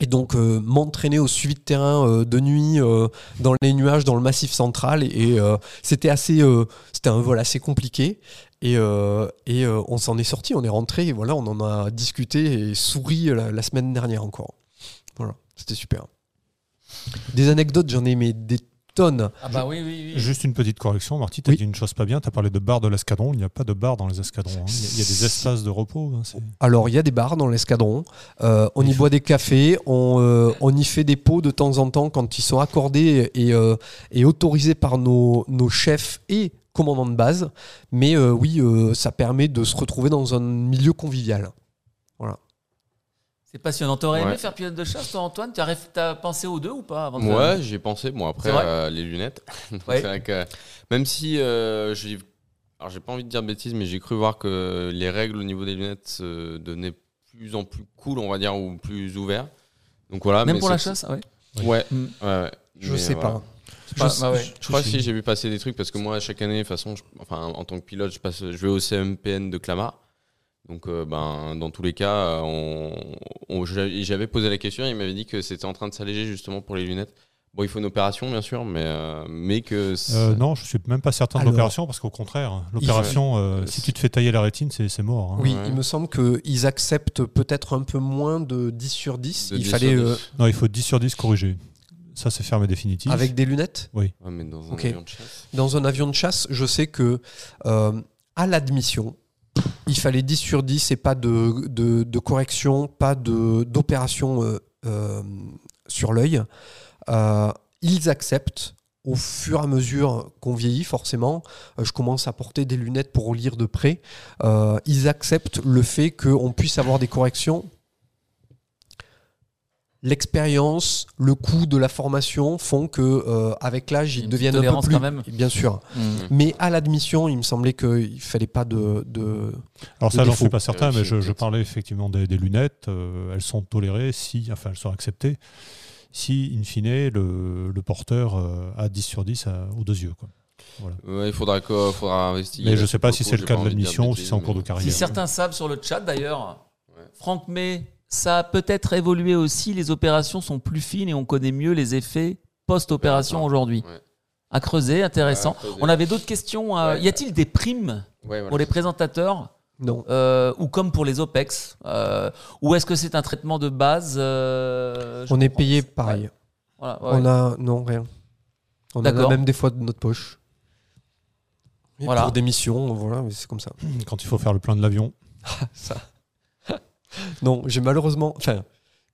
Et donc euh, m'entraîner au suivi de terrain euh, de nuit euh, dans les nuages, dans le massif central. Et euh, c'était assez, euh, c'était un vol assez compliqué. Et, euh, et on s'en est sorti, on est rentré, et voilà, on en a discuté et souri la, la semaine dernière encore. Voilà, c'était super. Des anecdotes, j'en ai mais des tonnes. Ah bah oui, oui, oui. Juste une petite correction, Marty, tu as Oui. dit une chose pas bien, tu as parlé de bar de l'escadron, il n'y a pas de bar dans les escadrons, hein. il, y a, des espaces de repos. hein, Alors, il y a des bars dans l'escadron, euh, on y boit des cafés, on, euh, on y fait des pots de temps en temps quand ils sont accordés et, euh, et autorisés par nos, nos chefs et commandants de base. Mais euh, oui, euh, ça permet de se retrouver dans un milieu convivial. C'est passionnant. T'aurais aimé Ouais. faire pilote de chasse, toi, Antoine? Tu as pensé aux deux ou pas avant de Ouais, j'ai pensé. Bon, après, C'est vrai? euh, les lunettes. Donc, Ouais. c'est vrai que même si euh, j'ai. Alors, j'ai pas envie de dire de bêtises, mais j'ai cru voir que les règles au niveau des lunettes devenaient plus en plus cool, on va dire, ou plus ouverts. Donc voilà. Même mais pour la c'est- chasse ah ouais. Ouais, Mm. ouais. Je Mais sais voilà. pas. Je- bah ouais. Je crois que si j'ai vu passer des trucs parce que moi chaque année de toute façon je- enfin en tant que pilote je passe je vais au CMPN de Clamart donc euh, ben dans tous les cas euh, on, on- j'avais posé la question et il m'avait dit que c'était en train de s'alléger justement pour les lunettes bon il faut une opération bien sûr mais euh, mais que c'est- Euh, non, je suis même pas certain de l'opération parce qu'au contraire, l'opération, euh, Euh, si tu te fais tailler la rétine, c'est c'est mort. hein. Oui, Ouais. il me semble qu'ils acceptent peut-être un peu moins de 10 sur 10. de il 10 fallait sur euh, 10. Non, il faut 10 sur 10 corriger. Ça, c'est fermé définitif. avec des lunettes? Ouais, mais dans un avion de chasse. Dans un avion de chasse, je sais que euh, à l'admission, il fallait 10 sur 10 et pas de, correction, pas d'opération euh, euh, sur l'œil. Euh, ils acceptent. Au fur et à mesure qu'on vieillit, forcément, je commence à porter des lunettes pour lire de près. Ils acceptent le fait qu'on puisse avoir des corrections. L'expérience, le coût de la formation font que, euh, avec l'âge, ils deviennent un peu plus. quand même. Bien sûr. Mm. Mais à l'admission, il me semblait qu'il fallait pas de. de- Alors ça, de j'en défaut. suis pas certain, mais Vérifier, je, parlais effectivement des, des lunettes. euh, elles sont tolérées si, enfin, elles sont acceptées si, in fine, le, le porteur euh, a 10 sur 10 à- aux deux yeux. Quoi. Ouais, il faudra que- faudra investiguer Mais je là, sais pas si c'est le cas de l'admission ou si c'est en cours de mais- carrière. Si certains savent sur le chat d'ailleurs, Ouais. Franck May, ça a peut-être évolué aussi. Les opérations sont plus fines et on connaît mieux les effets post-opération aujourd'hui. ouais. À creuser, intéressant. Ouais, à creuser. On avait d'autres questions. euh, Ouais. Y a-t-il des primes Ouais, voilà. pour les présentateurs Non. euh, ou comme pour les OPEX euh, Ou est-ce que c'est un traitement de base euh, On est payé pareil. Ouais. Voilà, ouais. On a. Non, rien. On en a D'accord. même des fois de notre poche. Et Voilà. Pour des missions, voilà, c'est comme ça. Quand il faut faire le plein de l'avion. ça. non, j'ai malheureusement. Enfin,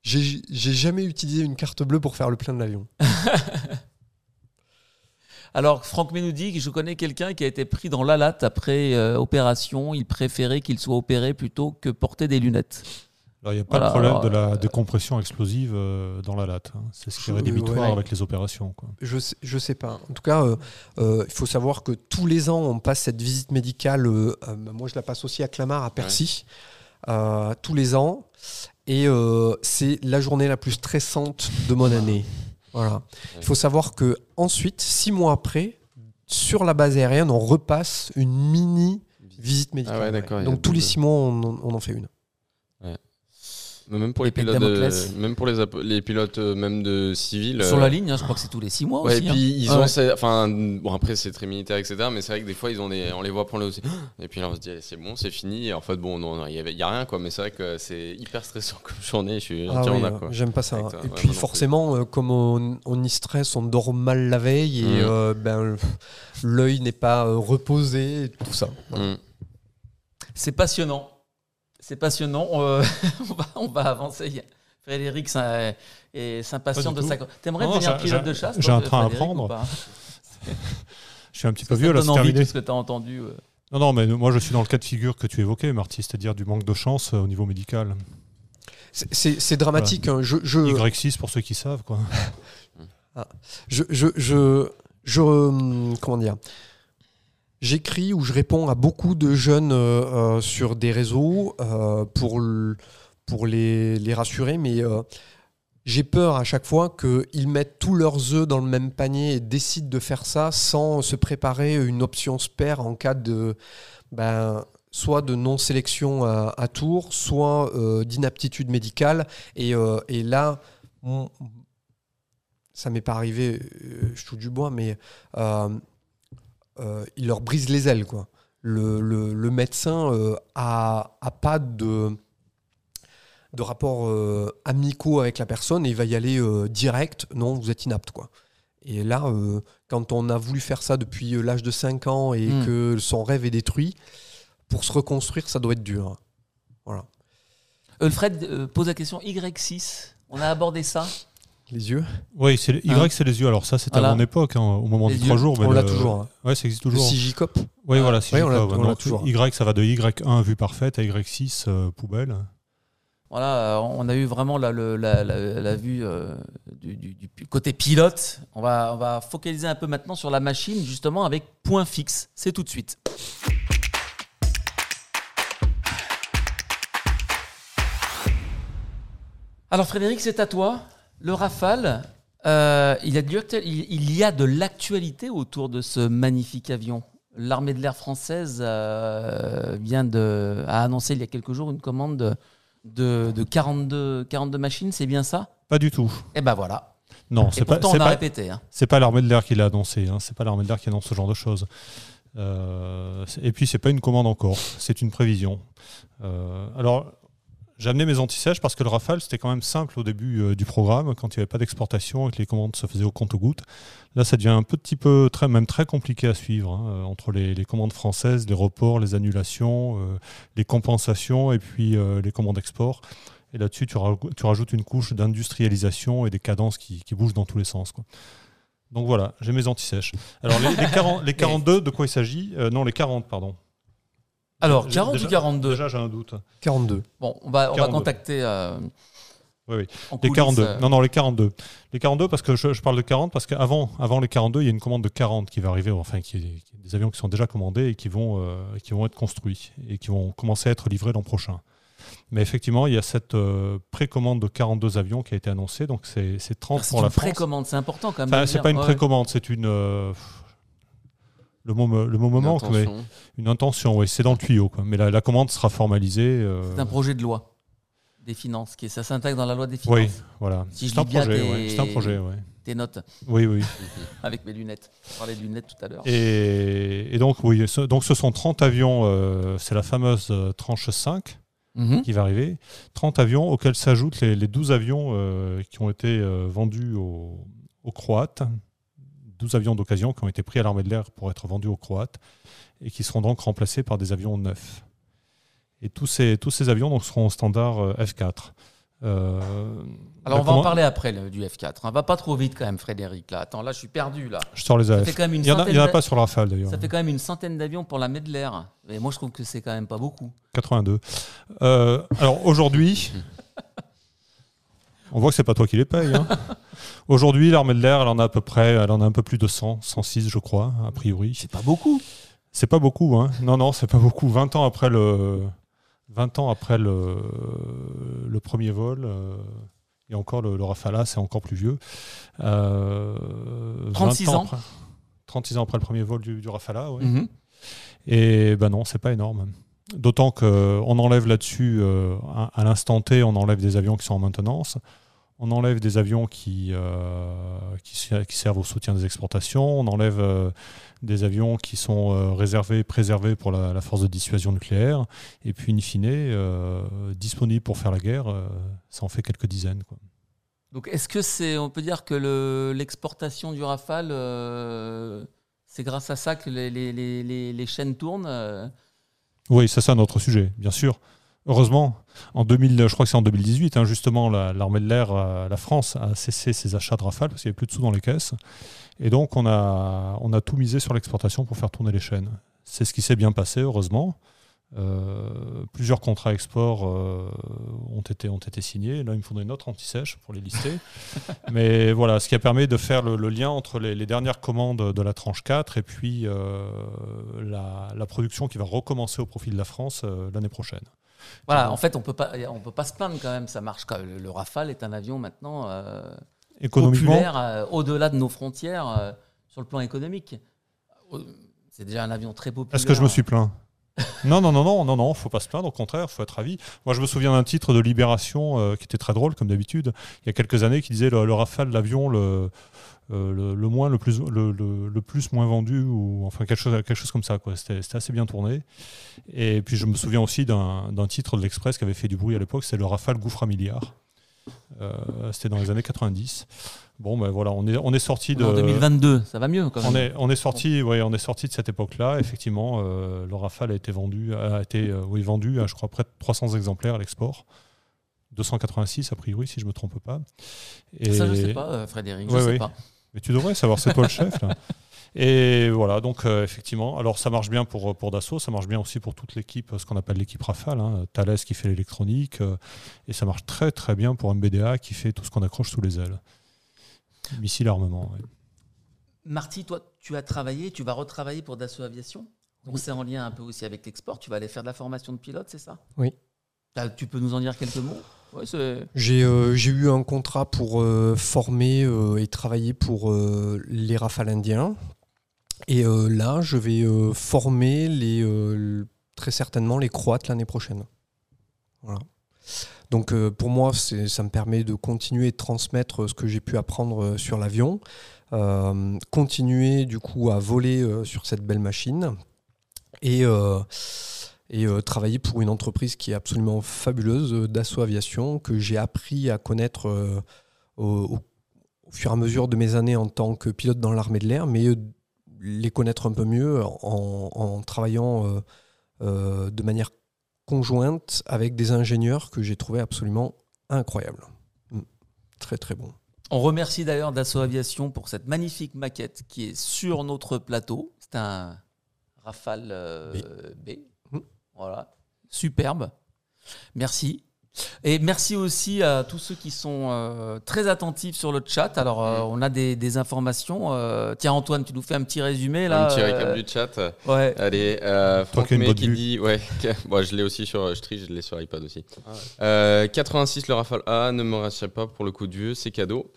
j'ai jamais utilisé une carte bleue pour faire le plein de l'avion. Alors, Franck May nous dit que je connais quelqu'un qui a été pris dans la latte après euh, opération. Il préférait qu'il soit opéré plutôt que porter des lunettes. Alors, il n'y a pas Voilà, de problème alors, de la euh, décompression explosive euh, dans la latte. hein. C'est ce qui est rédhibitoire ouais. avec les opérations. Quoi. Je sais, je sais pas. En tout cas, euh, euh, il faut savoir que tous les ans, on passe cette visite médicale. euh, euh, moi, je la passe aussi à Clamart, à Percy, euh, tous les ans. Et euh, c'est la journée la plus stressante de mon année. Voilà. Il faut savoir que ensuite, six mois après, sur la base aérienne, on repasse une mini visite médicale. Ah ouais, Donc tous les six mois, on en fait une. Mais Même pour les pilotes, de- même pour les, les pilotes euh, même de civils. Sur euh, la ligne, hein, je crois que c'est tous les 6 mois Ouais, aussi. et hein. ils Ah ont, ouais. enfin, bon après c'est très militaire, etc. Mais c'est vrai que des fois ils ont des, on les voit prendre le aussi. Et puis là on se dit c'est bon, c'est fini. Et en fait bon, non, il y, avait- il y a rien quoi. Mais c'est vrai que c'est hyper stressant comme journée. Je suis Ah oui, d'accord. J'aime pas ça. Toi, et puis forcément, euh, comme on, on y stresse, on dort mal la veille et Mm. euh, ben, l'œil n'est pas euh, reposé, et tout ça. Voilà. Mm. C'est passionnant. C'est passionnant. Euh, on, va, on va avancer. Frédéric s'impatiente de sa. T'aimerais devenir pilote de chasse j'ai un train à Frédéric, prendre. ou pas Je suis un petit peu vieux là, c'est terminé. tout ce que tu as entendu. euh Non, non, mais moi je suis dans le cas de figure que tu évoquais, Marty, c'est-à-dire du manque de chance euh, au niveau médical. C'est- dramatique. hein. Je, je, Y6 pour ceux qui savent, quoi. je, je, je, je, euh, comment dire? J'écris ou je réponds à beaucoup de jeunes euh, euh, sur des réseaux euh, pour, pour les, les rassurer, mais j'ai peur à chaque fois qu'ils mettent tous leurs œufs dans le même panier et décident de faire ça sans se préparer une option spare en cas de ben, soit de non-sélection à, tour, soit d'inaptitude médicale. Et, et là, mon- ça m'est pas arrivé, je touche du bois, mais il leur brise les ailes. Quoi. Le, le- le médecin euh, a, a pas de, de rapport euh, amicaux avec la personne et il va y aller euh, direct. Non, vous êtes inapte. Quoi. Et là, euh, quand on a voulu faire ça depuis euh, l'âge de 5 ans et Mm. que son rêve est détruit, pour se reconstruire, ça doit être dur. Alfred euh, pose la question Y6. On a abordé ça. Les yeux Oui, c'est Y, Hein c'est les yeux. Alors ça, c'était Voilà. à mon époque, hein, au moment Les des trois jours. mais On l'a le- toujours. hein. Ouais, ça existe Le toujours. 6 J-COP Oui, voilà, si Ouais, on l'a- toujours. Y, ça va de Y1 vue parfaite à Y6 euh, poubelle. Voilà, euh, on a eu vraiment la, le- la- la- la vue euh, du, du- du côté pilote. On va, on va focaliser un peu maintenant sur la machine, justement, avec point fixe. C'est tout de suite. Alors Frédéric, c'est à toi. Le Rafale, euh, il, y a du actu- il- il y a de l'actualité autour de ce magnifique avion. L'armée de l'air française euh, vient de, a annoncé il y a quelques jours une commande de, de, de 42, 42 machines, c'est bien ça? Pas du tout. Et ben voilà. Non, c'est pas, pourtant, c'est on a pas, répété. hein. c'est pas l'armée de l'air qui l'a annoncé. Hein. C'est pas l'armée de l'air qui annonce ce genre de choses. Euh, et puis, c'est pas une commande encore. C'est une prévision. Euh, alors, j'ai amené mes anti-sèches parce que le Rafale, c'était quand même simple au début euh, du programme, quand il n'y avait pas d'exportation et que les commandes se faisaient au compte-gouttes. Là, ça devient un petit peu, très, même très compliqué à suivre, hein, euh, entre les, les commandes françaises, les reports, les annulations, euh, les compensations et puis euh, les commandes export. Et là-dessus, tu, raj- tu rajoutes une couche d'industrialisation et des cadences qui, qui bougent dans tous les sens. quoi. Donc voilà, j'ai mes anti-sèches. Alors, les, les 40 les 42, de quoi il s'agit? Non, les 40, pardon. Alors, J'ai- 40 déjà- ou 42 Déjà, j'ai un doute. 42. Bon, on va, on va 42. contacter. euh, Oui, oui. en Les coulisses, 42. euh, Non, non, les 42. Les 42, parce que je, je parle de 40, parce qu'avant avant les 42, il y a une commande de 40 qui va arriver, enfin, qui, qui- des avions qui sont déjà commandés et qui vont, euh, qui vont être construits et qui vont commencer à être livrés l'an prochain. Mais effectivement, il y a cette euh, précommande de 42 avions qui a été annoncée, donc c'est c'est 30 Ah, C'est pour la une France. précommande, c'est important quand même. Enfin, c'est pas une Ouais. précommande, c'est une. euh, le mot, me- le mot Attention. une intention, oui, c'est dans le tuyau. Quoi. Mais la, la commande sera formalisée. euh, C'est un projet de loi des finances, qui ça s'intègre dans la loi des finances. oui, voilà. Si je c'est un projet, tes- ouais. C'est un projet, ouais. Tes notes Oui, oui. avec mes lunettes. On parlait de lunettes tout à l'heure. Et, et donc, oui, ce, donc ce sont 30 avions, euh, c'est la fameuse euh, tranche 5 Mhm. qui va arriver. 30 avions auxquels s'ajoutent les, les 12 avions euh, qui ont été euh, vendus aux, aux Croates. 12 avions d'occasion qui ont été pris à l'armée de l'air pour être vendus aux Croates et qui seront donc remplacés par des avions neufs. Et tous ces, tous ces avions donc, seront au standard euh, F4. Euh, Alors, la on va en parler après le- du F4. On va pas trop vite quand même, Frédéric. Là, attends, là, je suis perdu là. Je sors les AF. fait quand même une Il n'y en, a- en pas sur le Rafale d'ailleurs. Ça fait quand même une centaine d'avions pour la de l'air. Et moi, je trouve que c'est quand même pas beaucoup. 82. Euh, alors aujourd'hui, on voit que c'est pas toi qui les paye. hein. Aujourd'hui, l'armée de l'air, elle en a à peu près, elle en a un peu plus de 100, 106 je crois, a priori. C'est pas beaucoup. C'est pas beaucoup, hein. Non, non, c'est pas beaucoup. 20 ans après le, 20 ans après le, le premier vol. euh, et encore le, le Rafale, c'est encore plus vieux. Euh, 36 20 ans. après- 36 ans après le premier vol du, du Rafale, ouais. Mhm. Et ben non, c'est pas énorme. D'autant qu'on enlève là-dessus, euh, à, l'instant T, on enlève des avions qui sont en maintenance. On enlève des avions qui, euh, servent au soutien des exportations. On enlève euh, des avions qui sont euh, réservés, préservés pour la, force de dissuasion nucléaire. Et puis, in fine, euh, disponibles pour faire la guerre, euh, ça en fait quelques dizaines. Donc, est-ce que c'est, on peut dire que le- l'exportation du Rafale, euh, c'est grâce à ça que les, chaînes tournent euh? Oui, c'est un autre sujet, bien sûr. Heureusement, en 2000, je crois que c'est en 2018, hein, justement, la- l'armée de l'air, euh, la France, a cessé ses achats de Rafale parce qu'il n'y avait plus de sous dans les caisses. Et donc, on a, on a tout misé sur l'exportation pour faire tourner les chaînes. C'est ce qui s'est bien passé, heureusement. Euh, plusieurs contrats export euh, ont, été, ont été signés. Là, il me faudrait une autre anti-sèche pour les lister. Mais voilà, ce qui a permis de faire le, le lien entre les, les dernières commandes de la tranche 4 et puis euh, la, la production qui va recommencer au profit de la France l'année prochaine. Voilà, en fait, on peut pas, on peut pas se plaindre quand même. Ça marche. quand même. Le, le Rafale est un avion maintenant populaire au-delà de nos frontières sur le plan économique. C'est déjà un avion très populaire. est-ce que je me suis plaint? Non, non, non, non, non, non, faut pas se plaindre, au contraire, faut être ravi. Moi, je me souviens d'un titre de Libération euh, qui était très drôle, comme d'habitude, il y a quelques années, qui disait le, le Rafale, l'avion le, euh, le, moins, le plus, le, plus moins vendu, ou enfin quelque chose, quelque chose comme ça. quoi. C'était assez bien tourné. Et puis, je me souviens aussi d'un d'un titre de l'Express qui avait fait du bruit à l'époque, c'est le Rafale gouffre à milliard. Euh, C'était dans les années 90. Bon, ben voilà, on est, on est sorti de. En 2022, ça va mieux quand même. On est, on est sorti, ouais, on est sorti de cette époque-là. Effectivement, euh, le Rafale a été vendu, a été, euh, oui, vendu à, je crois, près de 300 exemplaires à l'export. 286 a priori, si je me trompe pas. Et, Ça, je sais pas, euh, Frédéric. Je Ouais, sais pas. Mais tu devrais savoir, c'est toi le chef. là. Et voilà, donc euh, effectivement, alors ça marche bien pour, pour Dassault, ça marche bien aussi pour toute l'équipe, ce qu'on appelle l'équipe Rafale, hein, Thales qui fait l'électronique, euh, et ça marche très très bien pour MBDA qui fait tout ce qu'on accroche sous les ailes. Missile armement. Marty, toi, tu as travaillé, tu vas retravailler pour Dassault Aviation. Donc c'est en lien un peu aussi avec l'export. Tu vas aller faire de la formation de pilote, c'est ça? Oui. T'as- Tu peux nous en dire quelques mots? Ouais, c'est- J'ai euh, j'ai eu un contrat pour euh, former euh, et travailler pour euh, les Rafales indiens. Et euh, là, je vais euh, former les, euh, très certainement les Croates l'année prochaine. Voilà. Donc euh, pour moi, ça me permet de continuer de transmettre ce que j'ai pu apprendre euh, sur l'avion, euh, continuer du coup à voler euh, sur cette belle machine. Et, euh, euh, travailler pour une entreprise qui est absolument fabuleuse, euh, Dassault Aviation, que j'ai appris à connaître euh, au, fur et à mesure de mes années en tant que pilote dans l'armée de l'air, mais euh, les connaître un peu mieux en, en travaillant euh, euh, de manière conjointe avec des ingénieurs que j'ai trouvé absolument incroyables. Mm. Très très bon. On remercie d'ailleurs Dassault Aviation pour cette magnifique maquette qui est sur notre plateau. C'est un Rafale euh, B. Mm. Voilà. Superbe. Merci. Et merci aussi à tous ceux qui sont euh, très attentifs sur le chat. Alors, euh, on a des, des informations. Euh, tiens, Antoine, tu nous fais un petit résumé là. Un petit euh, récap du chat. Ouais. Allez, euh, Franck qui May vue. dit, ouais, que- bon, je l'ai aussi sur, je trie, je l'ai sur iPad aussi. Ah ouais. Euh, 86 le Rafale A, ne me rachète pas pour le coup de vieux, c'est cadeau.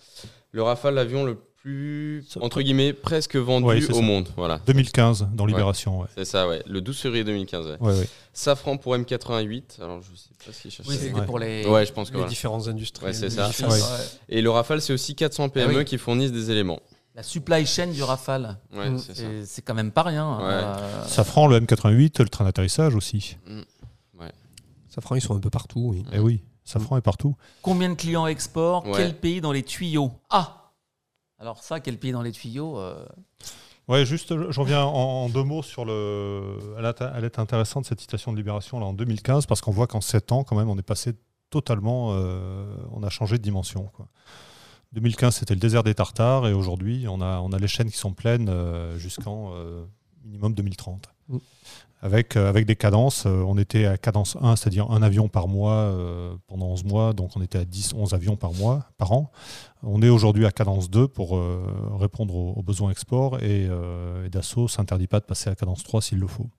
Le Rafale, l'avion le plus entre guillemets presque vendu Ouais, au ça. monde, voilà. 2015 dans Libération. Ouais. C'est ça, ouais. Le 12 février 2015. ouais. Ouais, ouais. Safran pour M88. Alors je sais pas si je. Oui, c'était Ouais. pour les. Ouais, je pense que Les voilà. différentes industries. Ouais, c'est les ça. différentes- Ouais. Ouais. Et le Rafale, c'est aussi 400 PME Ah oui. qui fournissent des éléments. La supply chain du Rafale. Ouais, Mm. c'est quand même pas rien. hein. Ouais. Euh, Safran, le M88, le train d'atterrissage aussi. Safran, ils sont un peu partout. Oui. Eh oui, Safran est partout. Combien de clients export? Ouais. Quel pays dans les tuyaux? Ah Alors ça, quel pays dans les tuyaux euh, Ouais, juste, je reviens en, en deux mots sur le. Elle, est- intéressante cette citation de Libération là en 2015 parce qu'on voit qu'en 7 ans, quand même, on est passé totalement. euh, on a changé de dimension. Quoi. 2015, c'était le désert des Tartares et aujourd'hui, on a, on a les chaînes qui sont pleines euh, jusqu'en euh, minimum 2030. Mm. Avec, euh, avec des cadences, euh, on était à cadence 1, c'est-à-dire un avion par mois euh, pendant 11 mois, donc on était à 10, 11 avions par mois, par an. On est aujourd'hui à cadence 2 pour répondre aux, aux besoins export et, et Dassault s'interdit pas de passer à cadence 3 s'il le faut.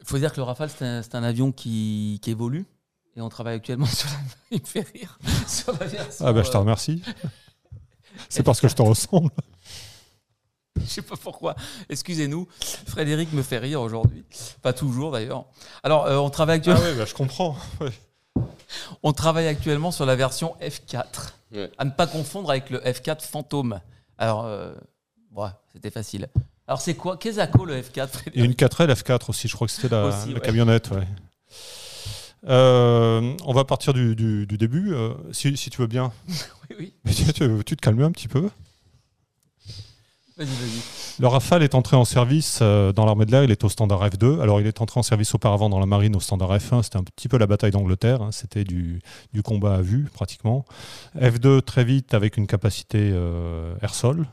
Il faut dire que le Rafale, c'est un, c'est un avion qui, qui évolue. Et on travaille actuellement sur la... Il me fait rire. Sur la version, Ah bah je te remercie. C'est parce que je te ressemble. Je sais pas pourquoi. Excusez-nous. Frédéric me fait rire aujourd'hui. Pas toujours d'ailleurs. Alors, euh, on travaille Ah actuellement. ouais, bah, je comprends. Ouais. On travaille actuellement sur la version F4. Ouais. À ne pas confondre avec le F4 Fantôme. Alors, euh, ouais, c'était facile. Alors, c'est quoi? Qu'est-ce que quoi, le F4 Frédéric Et une 4L F4 aussi, je crois que c'était la, Aussi, la ouais. camionnette. ouais. Euh, on va partir du, du- du début, euh, si, si tu veux bien. Oui, oui. Mais tu, tu- tu te calmes un petit peu. Le Rafale est entré en service euh, dans l'armée de l'air, il est au standard F2. Alors il est entré en service auparavant dans la marine au standard F1, c'était un petit peu la bataille d'Angleterre, hein, c'était du, combat à vue pratiquement. F2 très vite avec une capacité euh, air-sol.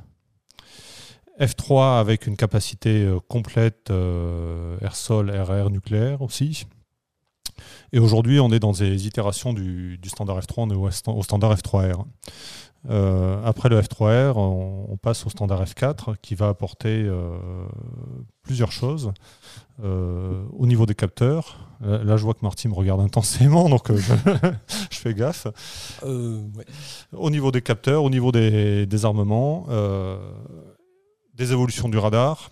F3 avec une capacité euh, complète air-sol, air-air nucléaire aussi. Et aujourd'hui, on est dans des itérations du, standard F3, on est au standard F3R. Euh, après le F3R, on, on passe au standard F4 qui va apporter euh, plusieurs choses. Euh, au niveau des capteurs, là je vois que Marty me regarde intensément, donc je, je fais gaffe. Ouais. Au niveau des capteurs, au niveau des, des armements, des évolutions du radar,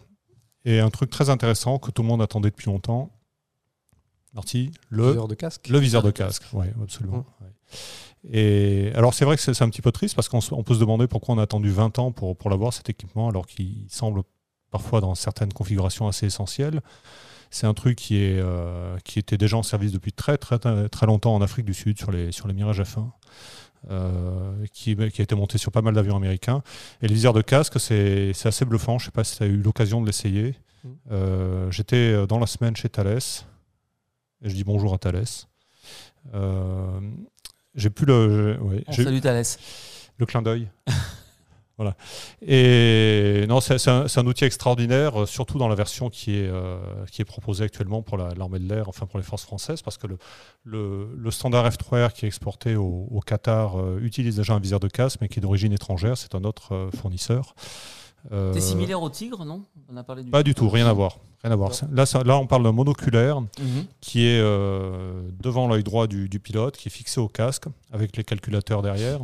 et un truc très intéressant que tout le monde attendait depuis longtemps. Marty, le, Viseur de casque. le viseur de casque, oui, absolument. Mmh. ouais. Et alors c'est vrai que c'est un petit peu triste parce qu'on peut se demander pourquoi on a attendu 20 ans pour, pour l'avoir cet équipement alors qu'il semble parfois dans certaines configurations assez essentiel. C'est un truc qui, est, euh, qui était déjà en service depuis très très très, longtemps en Afrique du Sud sur les, sur les Mirage F1. euh, qui, qui a été monté sur pas mal d'avions américains. Et le viseur de casque, c'est assez bluffant. Je ne sais pas si tu as eu l'occasion de l'essayer. Mm. Euh, J'étais dans la semaine chez Thales. Et je dis bonjour à Thales. Euh, j'ai plus le, ouais, On j'ai- salue Thalès. le clin d'œil. voilà. Et non, c'est un, outil extraordinaire, euh, surtout dans la version qui est, euh, qui est proposée actuellement pour la- l'armée de l'air, enfin pour les forces françaises, parce que le, le, le standard F3R qui est exporté au, au Qatar euh, utilise déjà un viseur de casque, mais qui est d'origine étrangère, c'est un autre fournisseur. Euh, C'est similaire au Tigre, non? On a parlé du Pas du tout, rien à voir. Rien à voir. Là, ça- là, on parle d'un monoculaire Mhm. qui est euh, devant l'œil droit du, du pilote, qui est fixé au casque, avec les calculateurs derrière.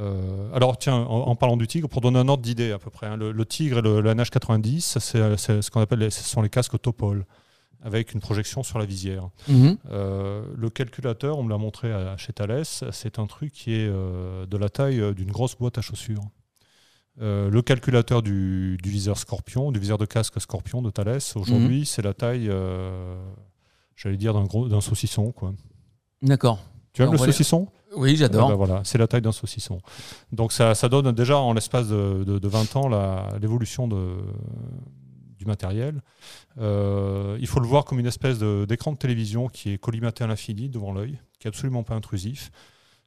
Euh, alors, tiens, en, en parlant du Tigre, pour donner un ordre d'idée à peu près, hein, le, le Tigre et le, le NH90, c'est c'est ce qu'on appelle, les- ce sont les casques Topol, avec une projection sur la visière. Mhm. Euh, le calculateur, on me l'a montré à- chez Thales, c'est un truc qui est euh, de la taille euh, d'une grosse boîte à chaussures. Euh, le calculateur du, du viseur Scorpion, du viseur de casque Scorpion de Thales, aujourd'hui, c'est la taille, euh, j'allais dire, d'un saucisson. Quoi. D'accord. Tu aimes le saucisson? Oui, j'adore. Ah bah voilà, c'est la taille d'un saucisson. Donc ça, ça donne déjà en l'espace de, de- de 20 ans l'évolution du matériel. Euh, il faut le voir comme une espèce de- d'écran de, télévision qui est collimaté à l'infini devant l'œil, qui est absolument pas intrusif,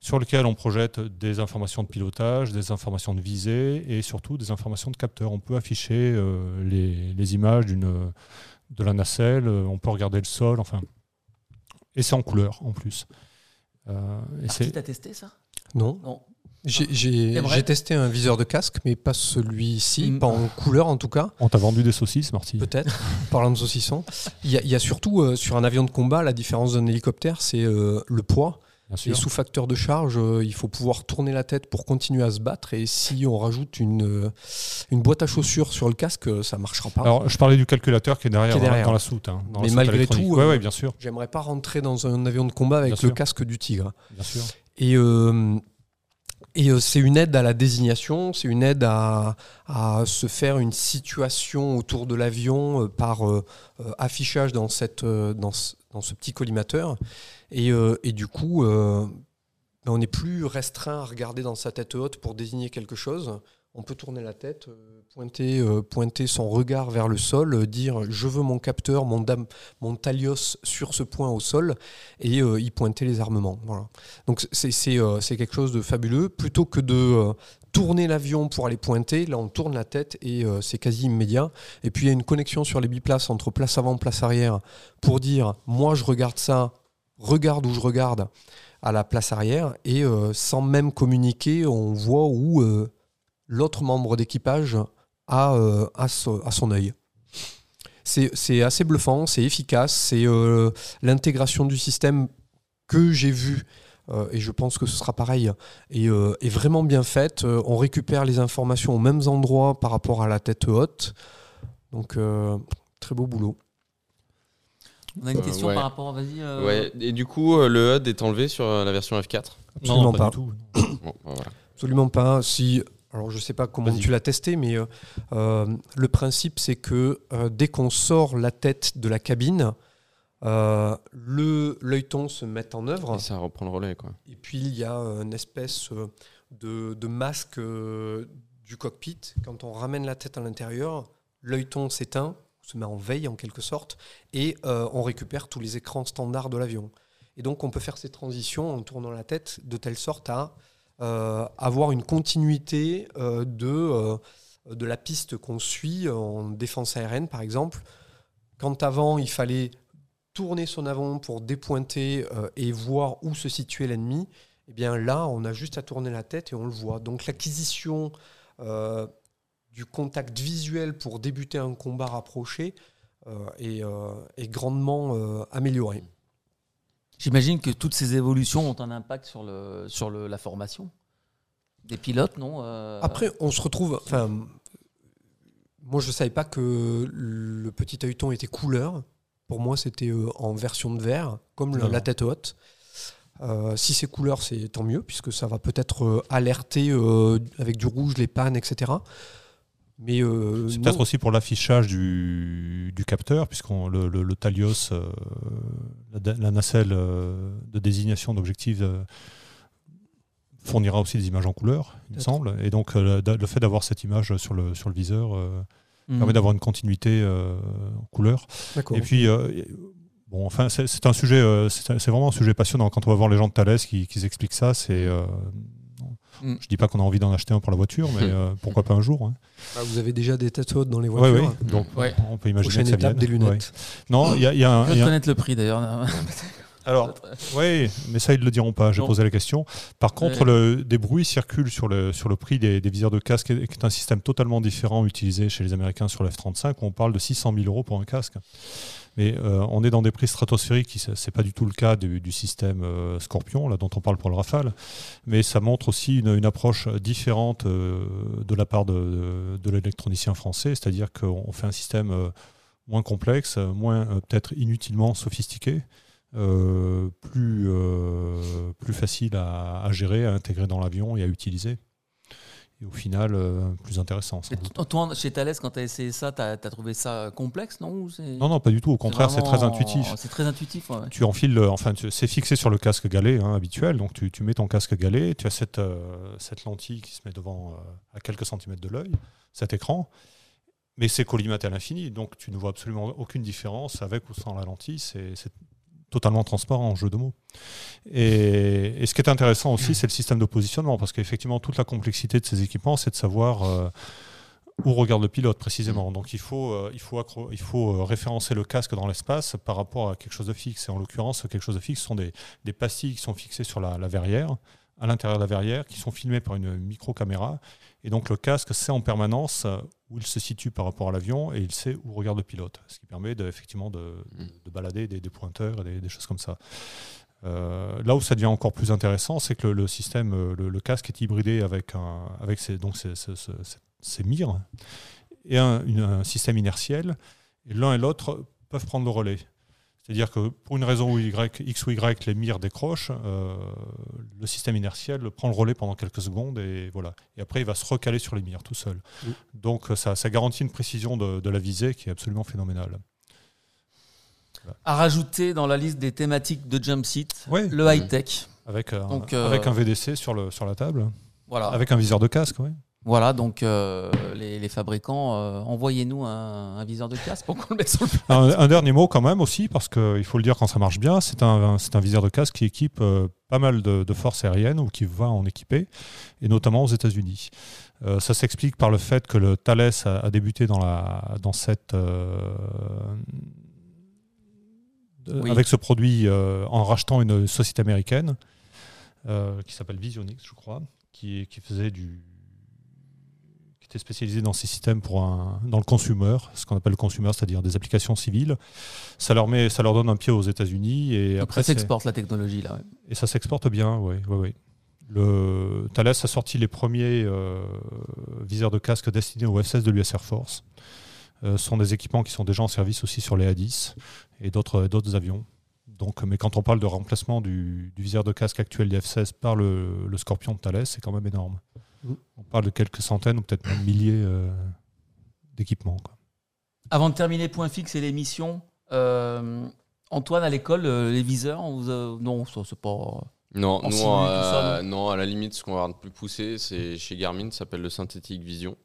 sur lequel on projette des informations de pilotage, des informations de visée et surtout des informations de capteur. On peut afficher euh, les, les images de la nacelle, euh, on peut regarder le sol, enfin. Et c'est en couleur en plus. Euh, et Marty, c'est- t'as testé ça? Non. Non. J'ai- J'ai testé un viseur de casque, mais pas celui-ci, Mm. pas en couleur en tout cas. On t'a vendu des saucisses, Marty Peut-être, parlant de saucisson. Il y, a- il y a surtout euh, sur un avion de combat, la différence d'un hélicoptère, c'est euh, le poids. Et sous facteur de charge, euh, il faut pouvoir tourner la tête pour continuer à se battre. Et si on rajoute une, euh, une boîte à chaussures sur le casque, euh, ça marchera pas. Alors, je parlais du calculateur qui est derrière, Qui est dans la- derrière. dans la soute. hein, dans la Mais soute malgré tout, Ouais, ouais, bien sûr, J'aimerais pas rentrer dans un avion de combat avec Bien le sûr. casque du tigre. bien sûr. Et, euh, et c'est une aide à la désignation, c'est une aide à, à se faire une situation autour de l'avion par euh, affichage dans, cette, dans, ce, dans ce petit collimateur. Et, euh, et du coup, euh, ben, on n'est plus restreint à regarder dans sa tête haute pour désigner quelque chose. On peut tourner la tête, euh, pointer, pointer son regard vers le sol, dire je veux mon capteur, mon, mon talios sur ce point au sol, et y pointer les armements. Voilà. Donc c'est euh, quelque chose de fabuleux. Plutôt que de tourner l'avion pour aller pointer, là on tourne la tête et c'est quasi immédiat. Et puis il y a une connexion sur les biplaces entre place avant, place arrière pour dire moi je regarde ça, regarde où je regarde à la place arrière et euh, sans même communiquer, on voit où euh, l'autre membre d'équipage a, euh, son œil. C'est assez bluffant, c'est efficace, c'est l'intégration du système que j'ai vu et je pense que ce sera pareil, et, est vraiment bien faite. On récupère les informations aux mêmes endroits par rapport à la tête haute. Donc, très beau boulot. On a une Euh, question ouais. par rapport. Vas-y. euh, Ouais, et du coup, euh, le HUD est enlevé sur la version F4 Absolument pas. du tout. Bon, bah, voilà. Absolument pas. Si, alors je sais pas comment tu l'as testé, mais euh, euh, le principe c'est que euh, dès qu'on sort la tête de la cabine, euh, le l'œilleton se met en œuvre. Et ça reprend le relais, quoi. Et puis il y a une espèce de, de masque euh, du cockpit. Quand on ramène la tête à l'intérieur, l'œilleton s'éteint, se met en veille en quelque sorte, et euh, on récupère tous les écrans standards de l'avion. Et donc on peut faire ces transitions en tournant la tête de telle sorte à euh, avoir une continuité euh, de, de la piste qu'on suit en défense aérienne par exemple. Quand avant il fallait tourner son avion pour dépointer et voir où se situait l'ennemi, eh bien là, on a juste à tourner la tête et on le voit. Donc l'acquisition du contact visuel pour débuter un combat rapproché euh, est, euh, est grandement euh, améliorée. J'imagine que toutes ces évolutions ont un impact sur, le, sur le, la formation des pilotes, non Euh, Après, on se retrouve. Enfin, moi, je ne savais pas que le petit œilleton était couleur. Pour moi, c'était euh, en version de verre, comme Non, la tête haute. Euh, si c'est couleur, c'est tant mieux, puisque ça va peut-être euh, alerter euh, avec du rouge les pannes, etc. Mais euh, C'est peut-être aussi pour l'affichage du, du capteur, puisqu'on le, le, le Talios, euh, la, la nacelle euh, de désignation d'objectif euh, fournira aussi des images en couleur, il me semble. Et donc le, le fait d'avoir cette image sur le, sur le viseur hmm. permet d'avoir une continuité en couleur. Et puis, bon, enfin, c'est un sujet, c'est vraiment un sujet passionnant. Quand on va voir les gens de Thales qui, qui expliquent ça, c'est. Mm. Je dis pas qu'on a envie d'en acheter un pour la voiture, mais euh, pourquoi pas un jour. hein. Ah, vous avez déjà des têtes hautes dans les Ouais, voitures. ouais. Donc, Ouais. on peut imaginer Prochaine que ça étape, vienne. des lunettes. Ouais. Non, il y a, y a un. Je il y veux a un- connaître le prix d'ailleurs. Alors, oui, mais ça, ils ne le diront pas. J'ai posé la question. Par contre, Ouais. le- des bruits circulent sur le, sur le prix des, des viseurs de casque, qui est un système totalement différent utilisé chez les Américains sur le F-35, où on parle de 600 000 euros pour un casque. Mais euh, on est dans des prix stratosphériques, ce n'est pas du tout le cas du, système euh, Scorpion, là, dont on parle pour le Rafale. Mais ça montre aussi une, approche différente euh, de la part de, l'électronicien français, c'est-à-dire qu'on fait un système moins complexe, moins peut-être inutilement sophistiqué, plus, plus facile à gérer, à intégrer dans l'avion et à utiliser. Et au final, euh, plus intéressant. Et toi, chez Thales, quand tu as essayé ça, tu as, trouvé ça complexe, non Ou Non, non, pas du tout. Au contraire, c'est très intuitif. C'est très intuitif, ouais, ouais. Tu enfiles, le- enfin, tu- c'est fixé sur le casque galet hein, habituel. Donc, tu, tu mets ton casque galet, tu as cette, euh, cette lentille qui se met devant euh, à quelques centimètres de l'œil, cet écran. Mais c'est collimaté à l'infini, donc tu ne vois absolument aucune différence avec ou sans la lentille. C'est totalement transparent en jeu de mots. Et, et ce qui est intéressant aussi, c'est le système de positionnement, parce qu'effectivement, toute la complexité de ces équipements, c'est de savoir euh, où regarde le pilote précisément. Donc il faut, euh, il faut, accro- il faut euh, référencer le casque dans l'espace par rapport à quelque chose de fixe. Et en l'occurrence, quelque chose de fixe ce sont des, des pastilles qui sont fixées sur la, la verrière, à l'intérieur de la verrière, qui sont filmées par une micro-caméra. Et donc le casque sait en permanence où il se situe par rapport à l'avion et il sait où regarde le pilote. Ce qui permet de, effectivement de, de- de balader des, des pointeurs et des, des choses comme ça. Euh, là où ça devient encore plus intéressant, c'est que le, le système, euh, le, le casque est hybridé avec, un, avec ses, donc ses, ses- ses- ses mires et un, une- un système inertiel. Et l'un et l'autre peuvent prendre le relais. C'est-à-dire que pour une raison ou y, X ou Y, les mires décrochent, euh, le système inertiel prend le relais pendant quelques secondes et voilà. Et après, il va se recaler sur les mires tout seul. Oui. Donc ça, ça garantit une précision de, de la visée qui est absolument phénoménale. À rajouter dans la liste des thématiques de Jump Seat, le high-tech. Avec, un, Donc, euh, avec un VDC sur, le, sur la table, Voilà. avec un viseur de casque, oui. Voilà, donc euh, les, les fabricants, euh, envoyez-nous un, un viseur de casque pour qu'on le mette sur le Un, un dernier mot quand même aussi, parce qu'il faut le dire quand ça marche bien, c'est un, c'est un viseur de casque qui équipe euh, pas mal de, de forces aériennes ou qui va en équiper, et notamment aux États-Unis. Ça s'explique par le fait que le Thales a, a débuté dans, la, dans cette, Oui. avec ce produit en rachetant une société américaine qui s'appelle Visionix, je crois, qui, qui faisait du qui était spécialisée dans ces systèmes pour un, dans le consumer, ce qu'on appelle le consumer, c'est-à-dire des applications civiles. Ça leur, met, ça leur donne un pied aux États-Unis. Et après, ça s'exporte la technologie là. ouais. Et ça s'exporte bien, oui. oui, oui. Le Thales a sorti les premiers euh, viseurs de casque destinés au F-16 de l'US Air Force. Euh, ce sont des équipements qui sont déjà en service aussi sur les A-10 et d'autres d'autres avions. Donc, mais quand on parle de remplacement du, du viseur de casque actuel des F-16 par le, le Scorpion de Thales, c'est quand même énorme. On parle de quelques centaines ou peut-être même milliers euh, d'équipements. quoi. Avant de terminer point fixe et l'émission, euh, Antoine à l'école, euh, les viseurs, on vous a- non, ça c'est pas. Non, nous, euh, ça, non, à la limite, ce qu'on va avoir de plus poussé, c'est chez Garmin, ça s'appelle le Synthetic Vision,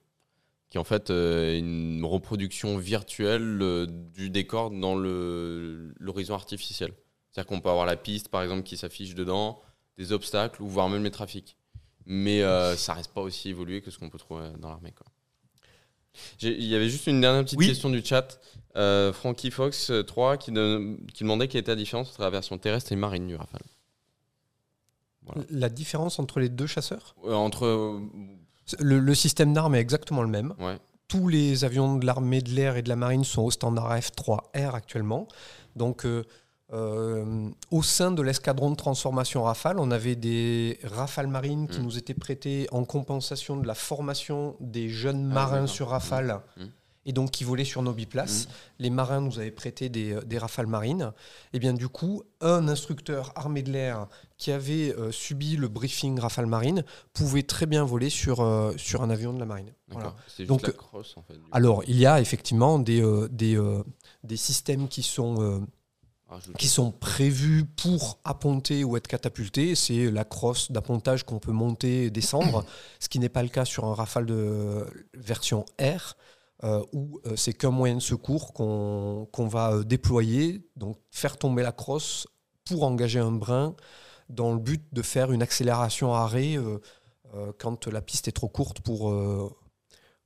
qui est en fait euh, une reproduction virtuelle euh, du décor dans le- l'horizon artificiel. C'est-à-dire qu'on peut avoir la piste, par exemple, qui s'affiche dedans, des obstacles, ou voire même les trafics. Mais euh, ça reste pas aussi évolué que ce qu'on peut trouver dans l'armée. Il y avait juste une dernière petite Oui. question du chat. Euh, Frankie Fox euh, 3 qui, de- qui demandait quelle était la différence entre la version terrestre et marine du Rafale. Voilà. La différence entre les deux chasseurs? Euh, entre. euh, le, le système d'armes est exactement le même. ouais. Tous les avions de l'armée de l'air et de la marine sont au standard F3R actuellement. Donc, euh, euh, au sein de l'escadron de transformation Rafale, on avait des Rafale marines qui Mm. nous étaient prêtés en compensation de la formation des jeunes Ah, marins sur Rafale Mm. et donc qui volaient sur nos biplaces. Les marins nous avaient prêté des, des Rafales marines. Et bien du coup, un instructeur armé de l'air qui avait euh, subi le briefing Rafale marine pouvait très bien voler sur, euh, sur un avion de la marine. Voilà. C'est juste Donc, la crosse en fait. Alors, il y a effectivement des, euh, des, euh, des systèmes qui sont, euh, Rajouter. qui sont prévus pour apponter ou être catapultés. C'est la crosse d'appontage qu'on peut monter et descendre, ce qui n'est pas le cas sur un Rafale de version R. euh, où euh, c'est qu'un moyen de secours qu'on va euh, déployer, donc faire tomber la crosse pour engager un brin dans le but de faire une accélération arrêt euh, euh, quand la piste est trop courte pour,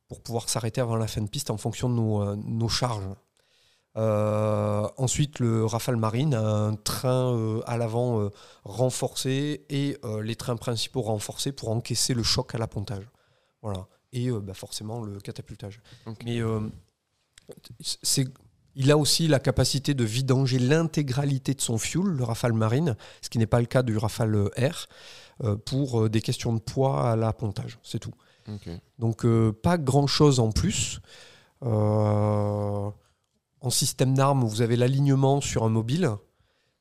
pour pouvoir s'arrêter avant la fin de piste en fonction de nos, nos charges. Euh, ensuite, le Rafale Marine a un train euh, à l'avant euh, renforcé et les trains principaux renforcés pour encaisser le choc à l'appontage. Voilà. Et bah, forcément le catapultage. Mais c'est, il a aussi la capacité de vidanger l'intégralité de son fuel, le Rafale Marine, ce qui n'est pas le cas du Rafale R, euh, pour des questions de poids à l'appontage. C'est tout. Donc euh, pas grand-chose en plus. Euh, en système d'armes, vous avez l'alignement sur un mobile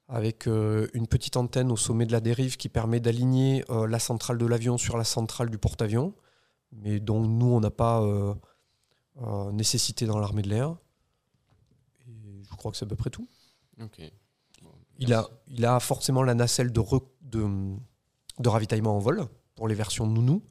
avec euh, une petite antenne au sommet de la dérive qui permet d'aligner euh, la centrale de l'avion sur la centrale du porte-avions, mais dont nous, on n'a pas euh, nécessité dans l'armée de l'air. Et je crois que c'est à peu près tout. Bon, Il a, il a forcément la nacelle de, re- de, de ravitaillement en vol pour les versions nounou.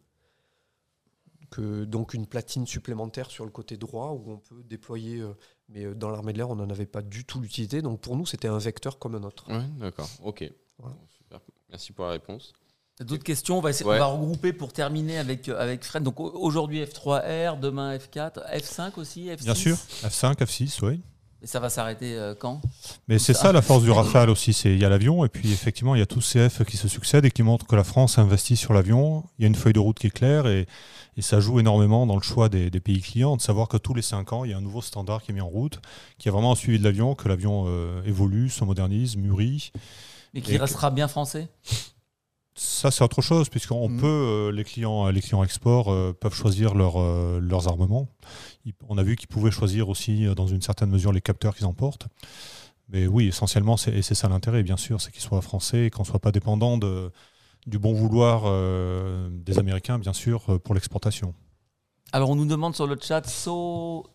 Que, donc une platine supplémentaire sur le côté droit où on peut déployer. Mais euh, dans l'armée de l'air, on n'en avait pas du tout l'utilité. Donc pour nous, c'était un vecteur comme un autre. Ouais, d'accord. Ok. Voilà. Super. Merci pour la réponse. D'autres questions? On va, essayer, Ouais. on va regrouper pour terminer avec, euh, avec Fred. Donc au- aujourd'hui F3R, demain F4, F5 aussi, F6 Bien sûr, F5, F6, oui. Et ça va s'arrêter euh, quand? Mais c'est ça la force du Rafale aussi, c'est il y a l'avion et puis effectivement il y a tous ces F qui se succèdent et qui montrent que la France investit sur l'avion. Il y a une feuille de route qui est claire et, et ça joue énormément dans le choix des, des pays clients de savoir que tous les 5 ans il y a un nouveau standard qui est mis en route, qui a vraiment un suivi de l'avion, que l'avion euh, évolue, se modernise, mûrit. Mais qui restera bien français? Ça c'est autre chose puisqu'on Mhm. peut euh, les clients les clients export euh, peuvent choisir leur, euh, leurs armements. On a vu qu'ils pouvaient choisir aussi euh, dans une certaine mesure les capteurs qu'ils emportent. Mais oui, essentiellement, c'est, et c'est ça l'intérêt, bien sûr, c'est qu'ils soient français et qu'on ne soit pas dépendant de, du bon vouloir euh, des Américains, bien sûr, euh, pour l'exportation. Alors on nous demande sur le chat so...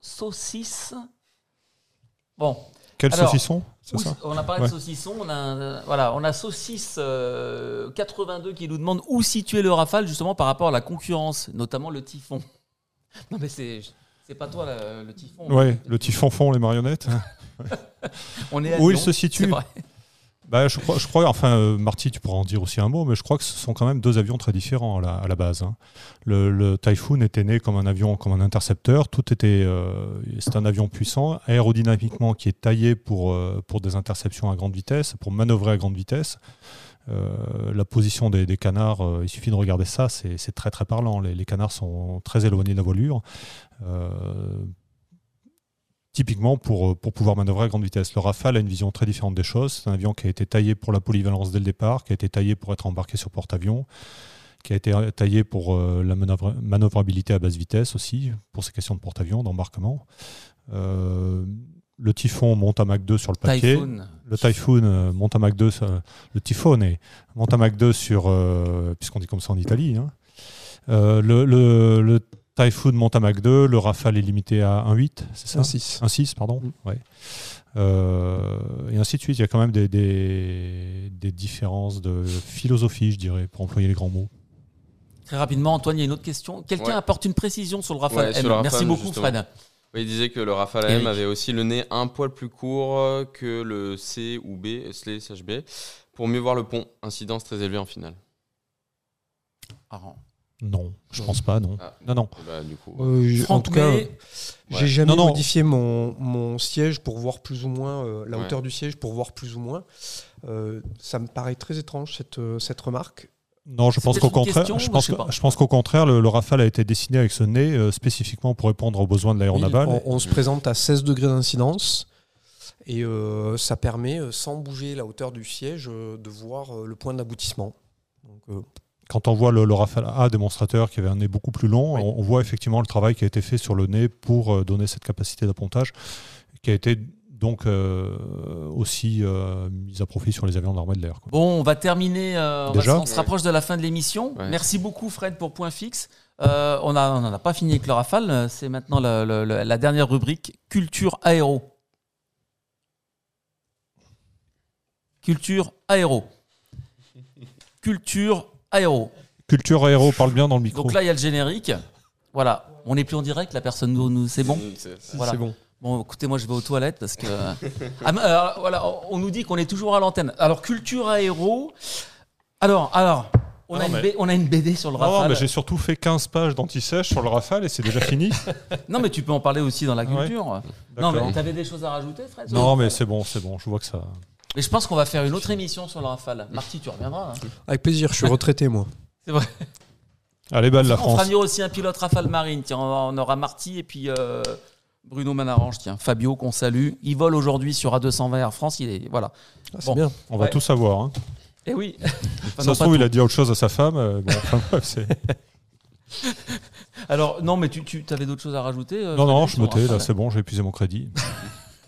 saucisse. Bon, Quel Alors, saucisson C'est où- ça on a parlé Ouais. de saucisson. On a, euh, voilà, on a saucisse euh, 82 qui nous demande où situer le Rafale justement par rapport à la concurrence, notamment le Typhon. Non mais c'est c'est pas toi la- le Typhon. Ouais, le typhon fond, les marionnettes. On est à Où il se situe. Bah, je, crois, enfin, euh, Marty, tu pourras en dire aussi un mot, mais je crois que ce sont quand même deux avions très différents à la, base. hein. Le, Typhoon était né comme un avion, comme un intercepteur. Tout était, euh, c'est un avion puissant, aérodynamiquement qui est taillé pour, euh, pour des interceptions à grande vitesse, pour manœuvrer à grande vitesse. la position des, canards, il suffit de regarder ça, c'est c'est très très parlant. Les, les canards sont très éloignés de la voilure. Euh, typiquement pour, pour pouvoir manœuvrer à grande vitesse. Le Rafale a une vision très différente des choses. C'est un avion qui a été taillé pour la polyvalence dès le départ, qui a été taillé pour être embarqué sur porte-avions, qui a été taillé pour euh, la manœuvre- manœuvrabilité à basse vitesse aussi, pour ces questions de porte-avions, d'embarquement. Euh, le Typhon monte à Mach 2 sur le papier. Typhoon. Le Typhoon euh, monte à Mach 2, sur- le Tifone monte à Mach 2 sur, euh, puisqu'on dit comme ça en Italie. hein. Euh, le, le, le Typhoon monte à Mach 2, le Rafale est limité à 1,8, c'est ça Un 6. 1,6, pardon. Mm. Ouais. Euh, et ainsi de suite, il y a quand même des, des, des différences de philosophie, je dirais, pour employer les grands mots. Très rapidement, Antoine, il y a une autre question. Quelqu'un Ouais. apporte une précision sur le Rafale Ouais, M. le Rafale, Merci beaucoup, justement. Fred. Oui, il disait que le Rafale Eric. avait aussi le nez un poil plus court que le C ou B, SLE, SHB, pour mieux voir le pont. Incidence très élevée en finale. Ah, Non, je pense pas, non. Ah. Non, non. Bah, du coup, Euh, en tout cas, j'ai jamais Non, non. modifié mon, mon siège pour voir plus ou moins euh, la Ouais. hauteur du siège pour voir plus ou moins. Euh, ça me paraît très étrange cette, cette remarque. Non, je pense qu'au contraire, question, je pense, je que- pense qu'au contraire, le, le Rafale a été dessiné avec ce nez euh, spécifiquement pour répondre aux besoins de l'aéronaval. On, on se présente à 16 degrés d'incidence et euh, ça permet, sans bouger la hauteur du siège, euh, de voir euh, le point d'aboutissement. Donc, euh, Quand on voit le, le Rafale A démonstrateur qui avait un nez beaucoup plus long, Oui. on, on voit effectivement le travail qui a été fait sur le nez pour euh, donner cette capacité d'appontage, qui a été donc euh, aussi euh, mise à profit sur les avions de l'armée de l'air. Bon, on va terminer. euh, on, Déjà se- on se rapproche de la fin de l'émission. Ouais. Merci beaucoup, Fred, pour Point Fixe. Euh, on n'en on a pas fini avec le Rafale. C'est maintenant la, la- la- la dernière rubrique culture aéro. Culture aéro. Culture aéro. Culture aéro parle bien dans le micro. Donc là, il y a le générique. Voilà. On n'est plus en direct, la personne nous, nous- c'est bon. Mm, c'est- Voilà. bon. Bon, écoutez, moi je vais aux toilettes parce que. Ah, mais, alors, voilà, on nous dit qu'on est toujours à l'antenne. Alors, culture aéro. Alors, alors, on, Ah a, non, une mais- on a une BD sur le Non, non, Rafale. mais j'ai surtout fait 15 pages d'anti-sèche sur le Rafale et c'est déjà fini. Non, mais tu peux en parler aussi dans la Ouais. culture. Non, mais t'avais des choses à rajouter, Fred? Non, mais c'est bon, c'est bon, je vois que ça. Mais je pense qu'on va faire une autre émission sur le Rafale. Marty, tu reviendras. hein. Avec plaisir, je suis retraité moi. C'est vrai. Allez, balle la on fera France. venir aussi un pilote Rafale Marine. Tiens, on on aura Marty et puis euh, Bruno Manarange. Tiens, Fabio qu'on salue. Il vole aujourd'hui sur A220 Air France. Il est voilà. Ah, c'est Bon. bien. On va Ouais. tout savoir. Hein. Eh oui. Enfin, ça non, se pas trouve, tout. il a dit autre chose à sa femme. euh, bon, enfin, bref, c'est- Alors non, mais tu, tu avais d'autres choses à rajouter euh, non, non, Frédéric, je sur me le tais, là, Rafale c'est bon, j'ai épuisé mon crédit.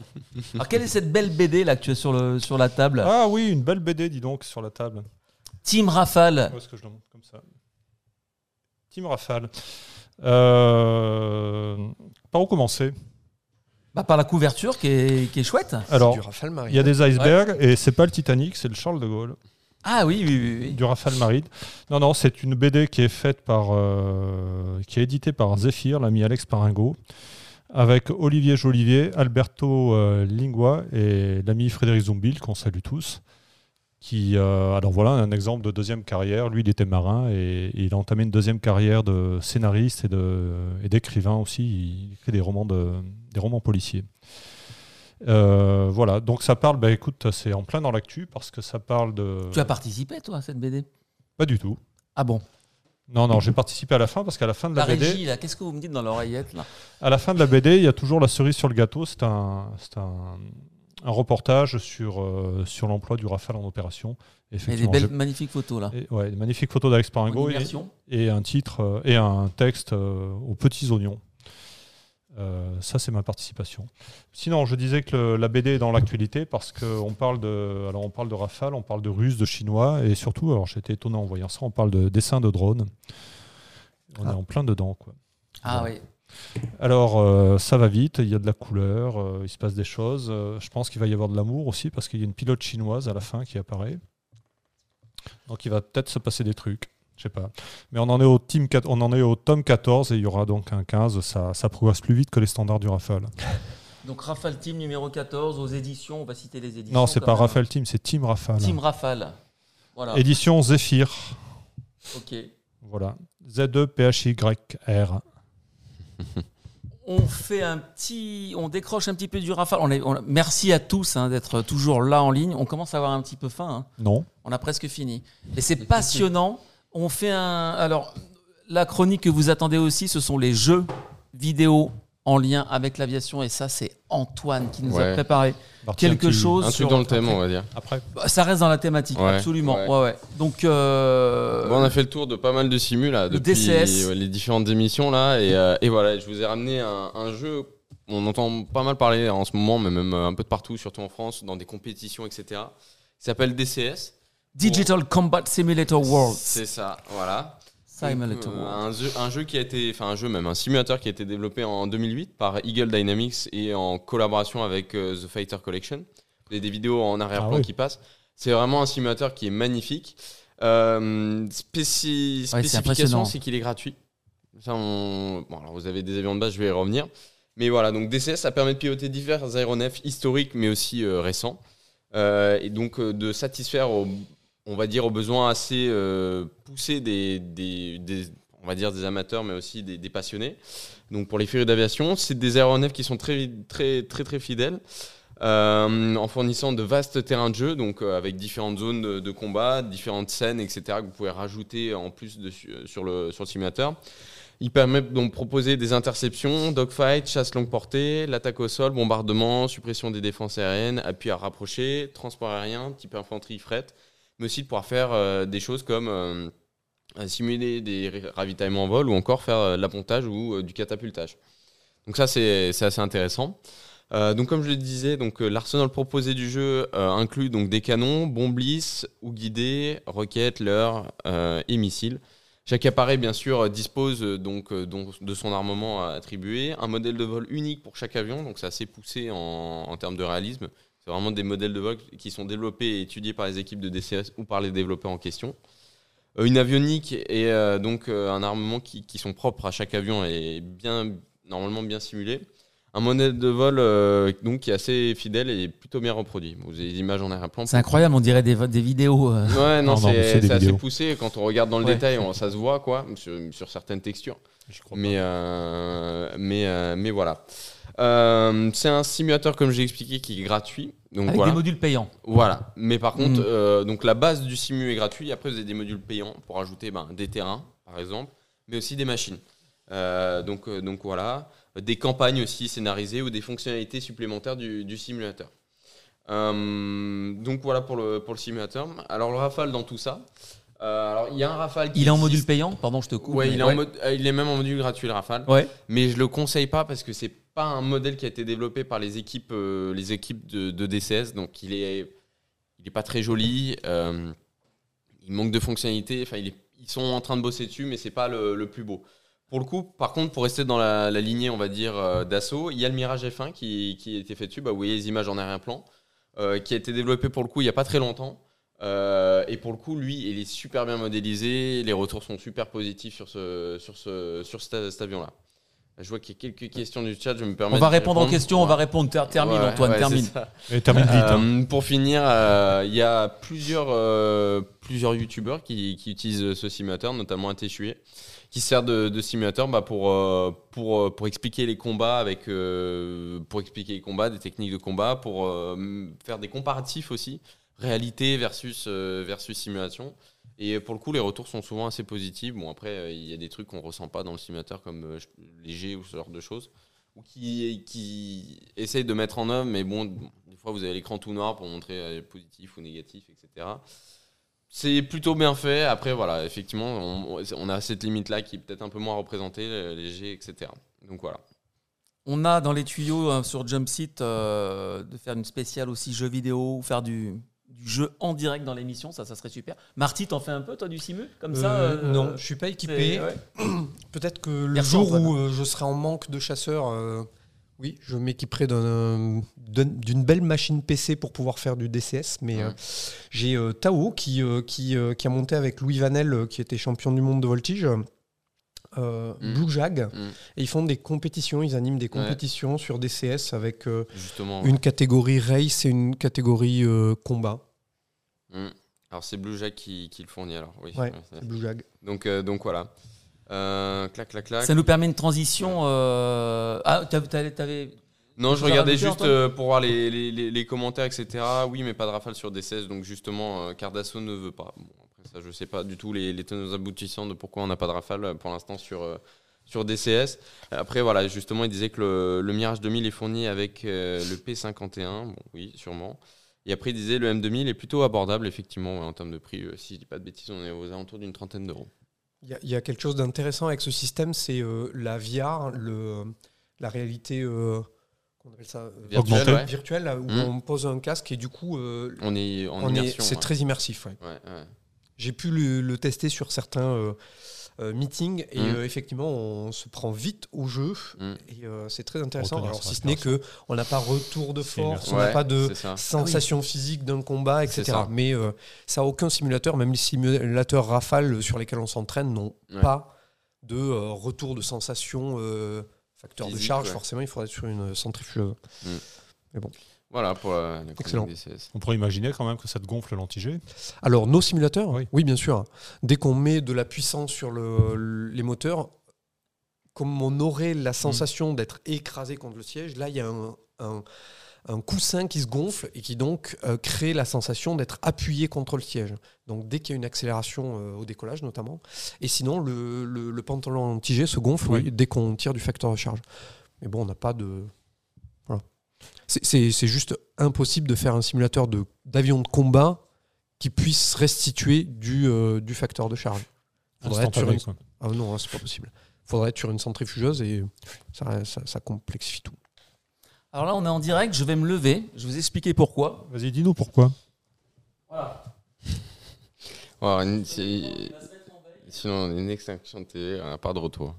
Alors quelle est cette belle BD là que tu as sur le sur la table Ah oui, une belle BD, dis donc, sur la table. Team Rafale. Où est-ce que je le montre comme ça Team Rafale. Euh, Par où commencer Bah, par la couverture qui est, qui est chouette. Alors, du Rafale Marine. il y a des icebergs et c'est pas le Titanic, c'est le Charles de Gaulle. Ah oui, oui, oui. oui. du Rafale Marine. Non, non, c'est une BD qui est faite par, euh, qui est éditée par Zephyr, l'ami Alex Paringo, avec Olivier Jolivier, Alberto euh, Lingua et l'ami Frédéric Zumbil, qu'on salue tous. Qui, euh, alors voilà un exemple de deuxième carrière. Lui, il était marin et, et il a entamé une deuxième carrière de scénariste et d'écrivain aussi. Il écrit des romans, de, des romans policiers. Euh, voilà, donc ça parle, bah écoute, c'est en plein dans l'actu parce que ça parle de. Tu as participé toi à cette BD Pas du tout. Ah bon? Non, non, j'ai participé à la fin parce qu'à la fin de la, La BD, régie là, qu'est-ce que vous me dites dans l'oreillette là? À la fin de la BD, il y a toujours la cerise sur le gâteau. C'est un, c'est un, un reportage sur euh, sur l'emploi du Rafale en opération. Et des Effectivement, belles, magnifiques photos là. et- ouais, des magnifiques photos d'Alex Paringo et un titre euh, et un texte euh, aux petits oignons. Euh, ça, c'est ma participation. Sinon, je disais que le- la BD est dans l'actualité parce qu'on parle de, alors on parle de Rafale, on parle de Russes, de Chinois et surtout, alors j'étais étonné en voyant ça, on parle de dessins de drones. On Ah. est en plein dedans, quoi. Ah Voilà. oui. Alors, euh, ça va vite, il y a de la couleur, euh, il se passe des choses. Je pense qu'il va y avoir de l'amour aussi, parce qu'il y a une pilote chinoise à la fin qui apparaît. Donc, il va peut-être se passer des trucs. Je sais pas. Mais on en est au, team, on en est au tome 14 et il y aura donc un 15. Ça, ça progresse plus vite que les standards du Rafale. Donc Rafale Team numéro 14 aux éditions, on va citer les éditions. Non, c'est pas même. Rafale Team, c'est Team Rafale. Team Rafale. Voilà. Édition Zephyr. Ok. Voilà. Z-E-P-H-Y-R. on fait un petit, on décroche un petit peu du rafale. On est, on- merci à tous hein, d'être toujours là en ligne. On commence à avoir un petit peu faim. hein. Non. On a presque fini. Et c'est passionnant. On fait un. Alors, la chronique que vous attendez aussi, ce sont les jeux vidéo en lien avec l'aviation. Et ça, c'est Antoine qui nous a préparé Alors, quelque tu- chose. Un sur- truc dans le thème, on va dire. Après, Bah, Ça reste dans la thématique, Ouais, absolument. ouais. Ouais, ouais. Donc, euh, Bon, on a fait le tour de pas mal de simus là, depuis DCS. les différentes émissions là, et, euh, et voilà, je vous ai ramené un, un jeu. On entend pas mal parler en ce moment, mais même un peu de partout, surtout en France, dans des compétitions, etc. Il s'appelle DCS. Digital Combat Simulator World. C'est ça, voilà. Simulator euh, World. un, jeu, un jeu qui a été, enfin un jeu même, un simulateur qui a été développé en 2008 par Eagle Dynamics et en collaboration avec euh, The Fighter Collection. Vous avez des vidéos en arrière-plan Ah oui. qui passent. C'est vraiment un simulateur qui est magnifique. Euh, spéci- Ouais, spécification, c'est qu'il est gratuit. Ça, on- bon, alors vous avez des avions de base, je vais y revenir. Mais voilà, donc DCS, ça permet de piloter divers aéronefs historiques, mais aussi euh, récents. Euh, et donc euh, de satisfaire, aux- on va dire, aux besoins assez euh, poussés des, on va dire, des amateurs, mais aussi des, passionnés. Donc pour les férus d'aviation, c'est des aéronefs qui sont très, très, très, très fidèles. euh, en fournissant de vastes terrains de jeu, donc euh, avec différentes zones de, combat, différentes scènes, etc., que vous pouvez rajouter en plus sur, le, sur simulateur. Il permet donc de proposer des interceptions, dogfight, chasse longue portée, l'attaque au sol, bombardement, suppression des défenses aériennes, appui à rapprocher, transport aérien, type infanterie, fret, mais aussi de pouvoir faire euh, des choses comme euh, simuler des ra- ravitaillements en vol ou encore faire euh, de l'appontage ou du catapultage. Donc ça c'est assez intéressant. Donc comme je le disais, l'arsenal proposé du jeu inclut donc des canons, bombes lisses ou guidés, roquettes, leurres et missiles. Chaque appareil, bien sûr, dispose donc de son armement attribué, un modèle de vol unique pour chaque avion, donc c'est assez poussé en termes de réalisme. C'est vraiment des modèles de vol qui sont développés et étudiés par les équipes de DCS ou par les développeurs en question. Euh, une avionique et euh, donc euh, un armement qui, qui sont propres à chaque avion et bien normalement bien simulé. Un modèle de vol euh, donc qui est assez fidèle et plutôt bien reproduit. Vous avez des images en arrière-plan. C'est incroyable, on dirait des, des vidéos. euh. Ouais, non, c'est assez poussé. Quand on regarde dans le Ouais. détail, on- ça se voit quoi, sur, sur certaines textures. je crois Mais, euh, mais, euh, mais voilà. Euh, c'est un simulateur, comme j'ai expliqué, qui est gratuit. Donc avec voilà. des modules payants. Voilà. Mais par contre, Mm. euh, donc la base du simu est gratuite. Après, vous avez des modules payants pour ajouter ben, des terrains, par exemple, mais aussi des machines. Euh, donc, donc voilà. Des campagnes aussi scénarisées ou des fonctionnalités supplémentaires du, du simulateur. Donc voilà pour le, pour le simulateur. Alors le Rafale dans tout ça. Euh, alors il y a un Rafale qui Il est en module payant Pardon, je te coupe. Ouais, mais- il est, en mode, il est même en module gratuit le Rafale. Ouais. Mais je le conseille pas parce que c'est pas un modèle qui a été développé par les équipes, euh, les équipes de, de DCS. Donc il est, il est pas très joli. euh, il manque de fonctionnalités. Enfin, ils sont en train de bosser dessus, mais c'est pas le, plus beau. Pour le coup, par contre, pour rester dans la, lignée, on va dire, euh, d'assaut, il y a le Mirage F1 qui, a été fait dessus. Bah, vous voyez les images en arrière-plan, euh, qui a été développé pour le coup il y a pas très longtemps. Et pour le coup, lui, il est super bien modélisé. Les retours sont super positifs sur, ce, sur, ce, sur cet avion-là. Je vois qu'il y a quelques questions du chat. Je me permets On va de répondre aux répondre. questions, on va répondre. Ter- Termine, Ouais, Antoine, ouais, termine. Et termine vite. hein. Euh, pour finir, euh, il y a plusieurs, euh, plusieurs youtubeurs qui, qui utilisent ce simulateur, notamment un Téchué, qui sert de, de simulateur bah, pour, euh, pour, euh, pour expliquer les combats, avec, euh, pour expliquer les combats, des techniques de combat, pour euh, faire des comparatifs aussi, réalité versus, euh, versus simulation. Et pour le coup, les retours sont souvent assez positifs. Bon, après, euh, il y a des trucs qu'on ressent pas dans le simulateur, comme euh, léger ou ce genre de choses ou qui, qui essayent de mettre en œuvre, mais bon, des fois vous avez l'écran tout noir pour montrer euh, positif ou négatif, etc. C'est plutôt bien fait. Après, voilà, effectivement, on, a cette limite-là qui est peut-être un peu moins représentée, léger, etc. Donc voilà. On a dans les tuyaux euh, sur Jumpseat euh, de faire une spéciale aussi jeu vidéo ou faire du, du jeu en direct dans l'émission, ça, ça serait super. Marty, t'en fais un peu toi du simu comme ça Euh, euh, non, je suis pas équipé. ouais. Peut-être que le Merci, jour où euh, je serai en manque de chasseurs, oui, je m'équiperai d'un- d'un- d'une belle machine PC pour pouvoir faire du DCS. Mais Ouais. j'ai Tao qui, qui, qui a monté avec Louis Vanel, qui était champion du monde de voltige. Euh, Mm. Blue Jag Mm. et ils font des compétitions, ils animent des Ouais. compétitions sur DCS avec euh, une catégorie race et une catégorie euh, combat. Mm. Alors c'est Blue Jack qui, qui le fournit alors. Oui. Ouais, c'est- Blue Jag. Donc, euh, donc voilà. Euh, clac, clac, clac. Ça nous permet une transition. euh, Ah, t'avais- Non, je regardais juste euh, pour voir les, les- les- les commentaires, etc. Oui, mais pas de rafale sur D16, donc justement, euh, Cardasso ne veut pas. Bon, après ça, je sais pas du tout les, les tenants aboutissants de pourquoi on n'a pas de rafale euh, pour l'instant sur, euh, sur DCS. Après, voilà, justement, il disait que le, le Mirage 2000 est fourni avec euh, le P51. Bon, oui, sûrement. Et après, il disait le M2000 est plutôt abordable, effectivement, ouais, en termes de prix. euh, si je dis pas de bêtises, on est aux alentours d'une trentaine d'euros. Il y, a- il y a quelque chose d'intéressant avec ce système, c'est euh, la VR, le, la réalité qu'on appelle ça, Virtuelle, Augmentée. ouais. virtuelle, là, où Mm. on pose un casque et du coup, On est c'est ouais. très immersif. J'ai pu le, le tester sur certains euh, euh, meetings et Mm. euh, effectivement, on se prend vite au jeu Mm. et euh, c'est très intéressant. Retenir Alors, si ce n'est que on n'a pas retour de force, on n'a Ouais, pas de sensation physique d'un combat, etc. ça. Mais euh, ça, aucun simulateur, même les simulateurs Rafale sur lesquels on s'entraîne, n'ont Ouais. pas de euh, retour de sensation, euh, facteur de charge. ouais. Forcément, il faudrait être sur une centrifugeuse. Voilà pour la, la Excellent. DCS. On pourrait imaginer quand même que ça te gonfle l'anti-G. Alors, nos simulateurs, Oui. oui, bien sûr. Dès qu'on met de la puissance sur le- les moteurs, comme on aurait la sensation d'être écrasé contre le siège, là, il y a un, un- un coussin qui se gonfle et qui donc euh, crée la sensation d'être appuyé contre le siège. Donc, dès qu'il y a une accélération euh, au décollage, notamment. Et sinon, le, le- le pantalon anti-G se gonfle Oui. oui, dès qu'on tire du facteur de charge. Mais bon, on n'a pas de. C'est- juste impossible de faire un simulateur d'avion de, combat qui puisse restituer du, euh, du facteur de charge. Faudrait être sur une-. Ah non, hein, c'est pas possible. faudrait être sur une centrifugeuse et ça, ça- ça complexifie tout. Alors là, on est en direct. Je vais me lever. Je vais vous expliquer pourquoi. Vas-y, dis-nous pourquoi. Voilà. Sinon, on a une extinction de TV, on n'a pas de retour.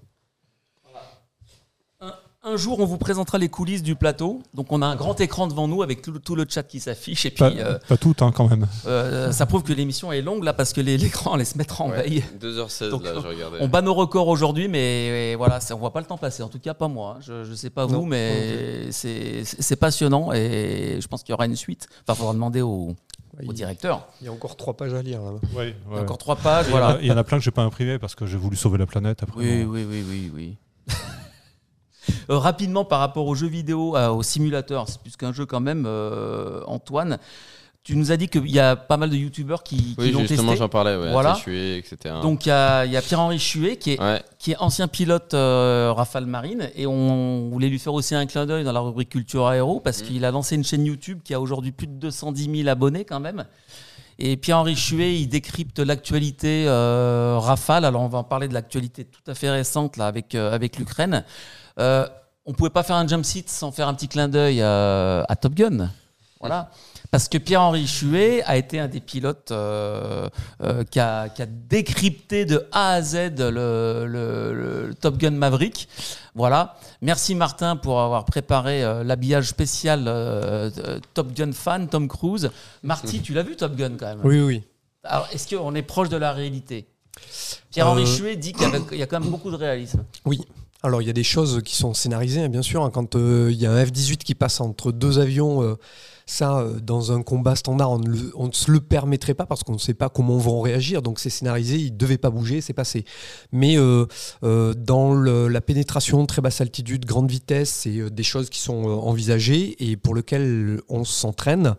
Un jour, on vous présentera les coulisses du plateau. Donc, on a un grand écran devant nous avec tout, le- tout le chat qui s'affiche. Et puis, Pas, euh, pas toutes, hein, quand même. euh, ça prouve que l'émission est longue là parce que l'écran laisse mettre en Ouais, veille. 2h16, Donc, là, je regardais. On bat nos records aujourd'hui, mais voilà, ça, on voit pas le temps passer. En tout cas, pas moi. hein. Je, je sais pas vous, mais c'est c'est passionnant et je pense qu'il y aura une suite. Enfin, il faudra demander au, directeur. il y a encore trois pages à lire. là. Ouais, Il y a encore trois pages, Il y en a- voilà. il y en a plein que j'ai pas imprimé parce que j'ai voulu sauver la planète après. Oui, oui, oui, oui, oui. Euh, rapidement, par rapport aux jeux vidéo, euh, aux simulateurs, c'est plus qu'un jeu quand même, euh, Antoine. Tu nous as dit qu'il y a pas mal de youtubeurs qui, qui Oui, l'ont justement, testé. j'en parlais, ouais, Voilà. Etc. Donc il y a, Pierre-Henri Chuet qui est, ouais, qui est ancien pilote euh, Rafale Marine et on voulait lui faire aussi un clin d'œil dans la rubrique culture aéro parce Mhm. qu'il a lancé une chaîne YouTube qui a aujourd'hui plus de 210 000 abonnés quand même. Et Pierre-Henri Chuet, il décrypte l'actualité euh, Rafale. Alors on va en parler de l'actualité tout à fait récente là avec euh, avec l'Ukraine. Euh, on pouvait pas faire un jump seat sans faire un petit clin d'œil à Top Gun. Voilà. Parce que Pierre-Henri Chuet a été un des pilotes euh, euh, qui, a, qui a décrypté de A à Z le, le- le Top Gun Maverick. Voilà. Merci Martin pour avoir préparé euh, l'habillage spécial Top Gun fan, Tom Cruise. Marty, tu l'as vu Top Gun quand même? Oui, oui. Alors, est-ce qu'on est proche de la réalité? Pierre-Henri Chuet dit qu'il y, avait- il y a quand même beaucoup de réalisme. Oui. Alors, il y a des choses qui sont scénarisées, hein, bien sûr. hein. Quand euh, il y a un F-18 qui passe entre deux avions, euh, ça, euh, dans un combat standard, on ne, le- se le permettrait pas parce qu'on ne sait pas comment vont réagir. Donc, c'est scénarisé, il ne devait pas bouger, c'est passé. Mais euh, euh, dans la pénétration, très basse altitude, grande vitesse, c'est des choses qui sont envisagées et pour lesquelles on s'entraîne.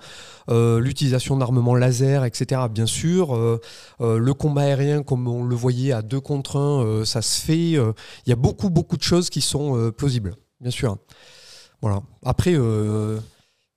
L'utilisation d'armements laser, etc., bien sûr. Le combat aérien, comme on le voyait à deux contre un, ça se fait. Il y a beaucoup, beaucoup de choses qui sont plausibles, bien sûr. Voilà. Après,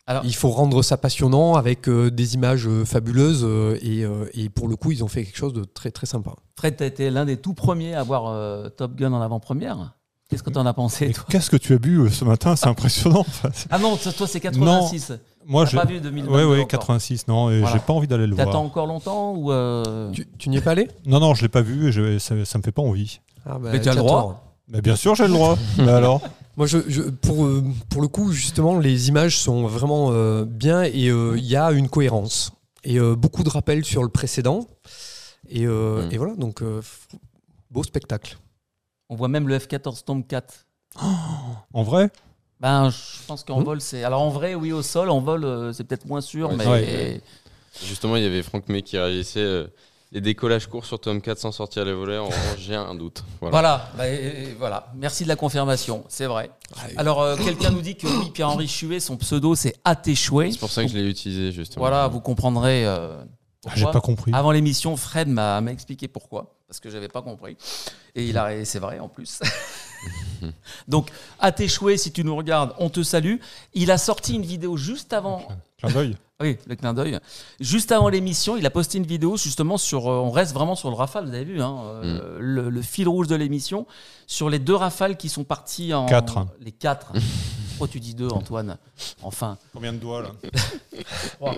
Alors- il faut rendre ça passionnant avec euh, des images euh, fabuleuses euh, et, euh, et pour le coup, ils ont fait quelque chose de très, très sympa. Fred, tu as été l'un des tout premiers à voir euh, Top Gun en avant-première. Qu'est-ce que tu en as pensé, Qu'est-ce que tu as bu euh, ce matin? C'est impressionnant. Ah non, toi, c'est 86. Moi, T'as j'ai. pas vu 2022 Oui, oui, encore. 86. Non, et Voilà. j'ai pas envie d'aller le T'attends voir. encore longtemps ou euh, Tu, tu n'y es pas allé? Non, non, je l'ai pas vu et je- ça, ça me fait pas envie. ah bah, Mais tu as le droit. Mais bien sûr, j'ai le droit. Mais alors? Moi, je, je- pour, euh, pour le coup, justement, les images sont vraiment euh, bien et euh, il y a une cohérence. Et euh, beaucoup de rappels sur le précédent. Et, euh, Mm. et voilà, donc, euh, beau spectacle. On voit même le F-14 Tomcat. En vrai? Ben, je pense qu'en Hmm. vol, c'est. Alors en vrai, oui, au sol, en vol, c'est peut-être moins sûr, Ouais, mais. ouais. Justement, il y avait Franck May qui réagissait. Les décollages courts sur tome 4 sans sortir les volets, en revanche, j'ai un doute. Voilà. Voilà, bah, voilà. Merci de la confirmation, c'est vrai. Alors, euh, quelqu'un nous dit que oui, Pierre-Henri Chuet, son pseudo, c'est Atéchoué. C'est pour ça que je l'ai utilisé, justement. Voilà, vous comprendrez. euh, Ah, J'ai pas compris. Avant l'émission, Fred m'a expliqué pourquoi, parce que j'avais pas compris. Et il a, c'est vrai en plus. Donc, chouets, si tu nous regardes, on te salue. Il a sorti une vidéo juste avant. Clin d'œil. Oui, le clin d'œil. Juste avant l'émission, il a posté une vidéo justement sur. euh, on reste vraiment sur le rafale, vous avez vu, hein, euh, le, le fil rouge de l'émission, sur les deux rafales qui sont partis en. Quatre. Les quatre. Pourquoi tu dis deux, Antoine Enfin. Combien de doigts là Trois.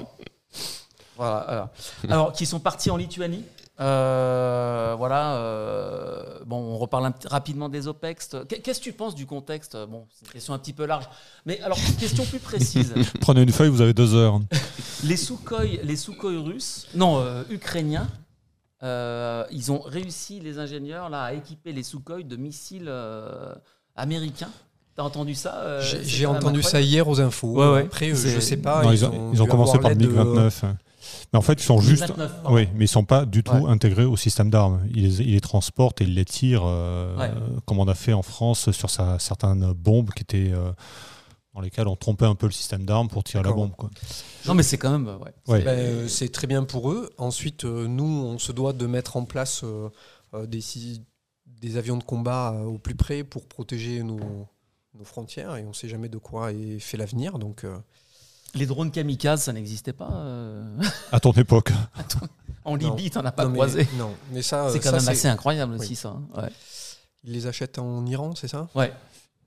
Voilà. Alors, alors, qui sont partis en Lituanie. Euh, voilà. euh, bon, on reparle rapidement des OPEX. Qu'est- Qu'est-ce que tu penses du contexte? Bon, c'est une question un petit peu large. Mais alors, question plus précise. Prenez une feuille, vous avez deux heures. les Sukhoi, les Sukhoi russes, non, euh, ukrainiens, euh, ils ont réussi, les ingénieurs, là, à équiper les Sukhoi de missiles euh, américains. T'as entendu ça euh, J'ai entendu ça hier aux infos. Ouais, ouais. Après, je sais pas. Non, ils, ont, ils ont commencé par le l'aide de- MiG-29. Mais en fait, ils sont juste. 29, pardon. Oui, mais ils sont pas du tout Ouais. intégrés au système d'armes. Ils, les- ils les transportent et ils les tirent, euh, Ouais. comme on a fait en France sur sa- certaines bombes qui étaient euh, dans lesquelles on trompait un peu le système d'armes pour tirer la bombe. Quoi. Non, mais c'est quand même. Ouais. Ben, euh, c'est très bien pour eux. Ensuite, euh, nous, on se doit de mettre en place des, avions de combat euh, au plus près pour protéger nos, nos frontières et on ne sait jamais de quoi est fait l'avenir. Donc, euh, Les drones kamikazes, ça n'existait pas. euh, À ton époque. En Non. Libye, t'en as pas non, mais- croisé. non, mais ça, C'est quand ça, même assez incroyable oui. aussi, ça. hein. Ouais. Ils les achètent en Iran, c'est ça? Ouais.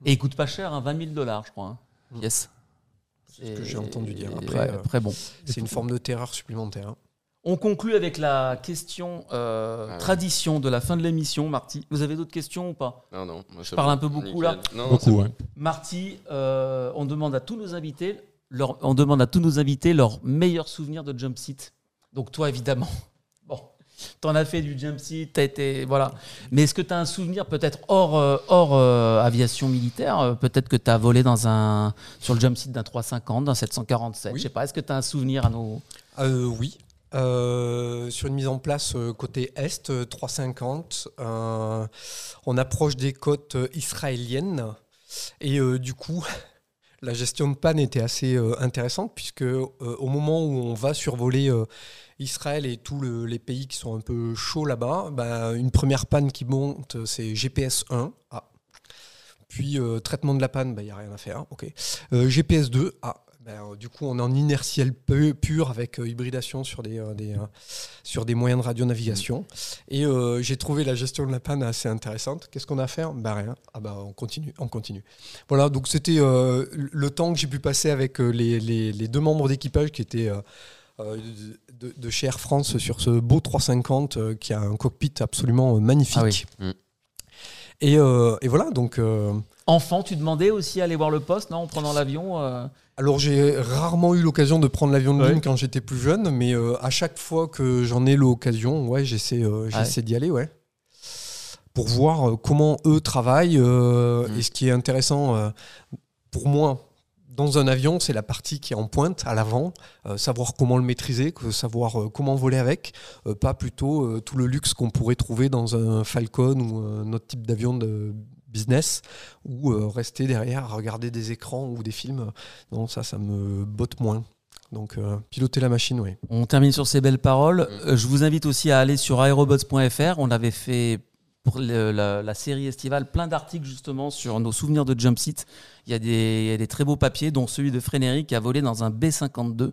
Et il coûte pas cher, hein, 20 000 dollars, je crois. hein. Mm. Yes. C'est ce que j'ai entendu dire. Et- Après, ouais, euh, après, bon. C'est une forme de terreur supplémentaire. hein. On conclut avec la question euh, Ah ouais. tradition de la fin de l'émission, Marty. Vous avez d'autres questions ou pas? Non, non. moi, c'est parle bon. un peu beaucoup, Nickel. là. Non, Beaucoup, ouais. Marty, euh, on demande à tous nos invités, leur, on demande à tous nos invités leurs meilleurs souvenirs de jump seat. Donc toi, évidemment, bon, t'en as fait du jump seat, t'as été, voilà. Mais est-ce que tu as un souvenir peut-être hors, euh, hors euh, aviation militaire? Euh, Peut-être que tu as volé dans un, sur le jump seat d'un 350, d'un 747, Oui. je sais pas. Est-ce que tu as un souvenir à nos... Euh, oui. Sur une mise en place côté Est, euh, 350, euh, on approche des côtes israéliennes et euh, du coup, la gestion de panne était assez euh, intéressante puisque euh, au moment où on va survoler euh, Israël et tous le- les pays qui sont un peu chauds là-bas, ben, une première panne qui monte, c'est GPS 1. Ah. Puis traitement de la panne, il n'y a rien à faire. Euh, GPS 2, ah, ben, euh, du coup on est en inertiel peu- pur avec euh, hybridation sur des, euh, des, euh, sur des moyens de radionavigation. Et euh, j'ai trouvé la gestion de la panne assez intéressante. Qu'est-ce qu'on a à faire? Ben rien. Ah ben on continue, on continue. Voilà, donc c'était euh, le temps que j'ai pu passer avec euh, les, les- les deux membres d'équipage qui étaient de, de chez Air France sur ce beau 350 euh, qui a un cockpit absolument magnifique. Ah oui. Mm. Et, euh, et voilà, donc... euh, Enfant, tu demandais aussi à aller voir le poste, non, en prenant l'avion euh, Alors j'ai rarement eu l'occasion de prendre l'avion de Ouais. ligne quand j'étais plus jeune, mais euh, à chaque fois que j'en ai l'occasion, ouais, j'essaie, euh, ouais. j'essaie d'y aller, ouais, pour voir euh, comment eux travaillent. euh, Mm. Et ce qui est intéressant pour moi dans un avion, c'est la partie qui est en pointe, à l'avant, euh, savoir comment le maîtriser, savoir euh, comment voler avec, euh, pas plutôt tout le luxe qu'on pourrait trouver dans un Falcon ou un autre type d'avion de business, ou euh, rester derrière à regarder des écrans ou des films. Non, ça, ça me botte moins. Donc, euh, piloter la machine, oui. On termine sur ces belles paroles. Mm. Euh, Je vous invite aussi à aller sur aerobots.fr. On avait fait pour le- la, la série estivale plein d'articles justement sur nos souvenirs de jump seat. Il y, a des, il y a des très beaux papiers, dont celui de Frénéry qui a volé dans un B52.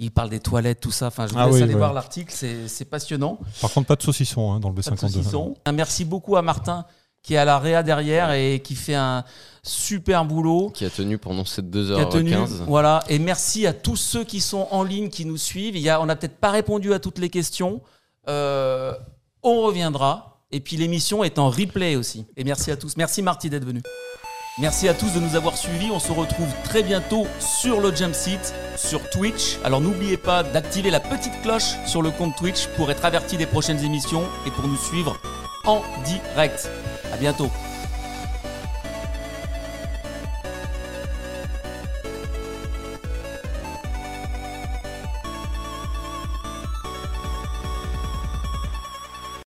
Il parle des toilettes, tout ça. Enfin, je vous Ah laisse oui, aller ouais. voir l'article, c'est c'est passionnant. Par contre, pas de saucisson hein, dans le Pas de B52. saucisson. Un merci beaucoup à Martin qui est à la réa derrière et qui fait un super boulot. Qui a tenu pendant ces qui a tenu. 2h15. Voilà. Et merci à tous ceux qui sont en ligne, qui nous suivent. Il y a, on n'a peut-être pas répondu à toutes les questions. Euh, on reviendra. Et puis l'émission est en replay aussi. Et merci à tous. Merci Marty d'être venu. Merci à tous de nous avoir suivis. On se retrouve très bientôt sur le Jump Seat, sur Twitch. Alors n'oubliez pas d'activer la petite cloche sur le compte Twitch pour être averti des prochaines émissions et pour nous suivre en direct. À bientôt.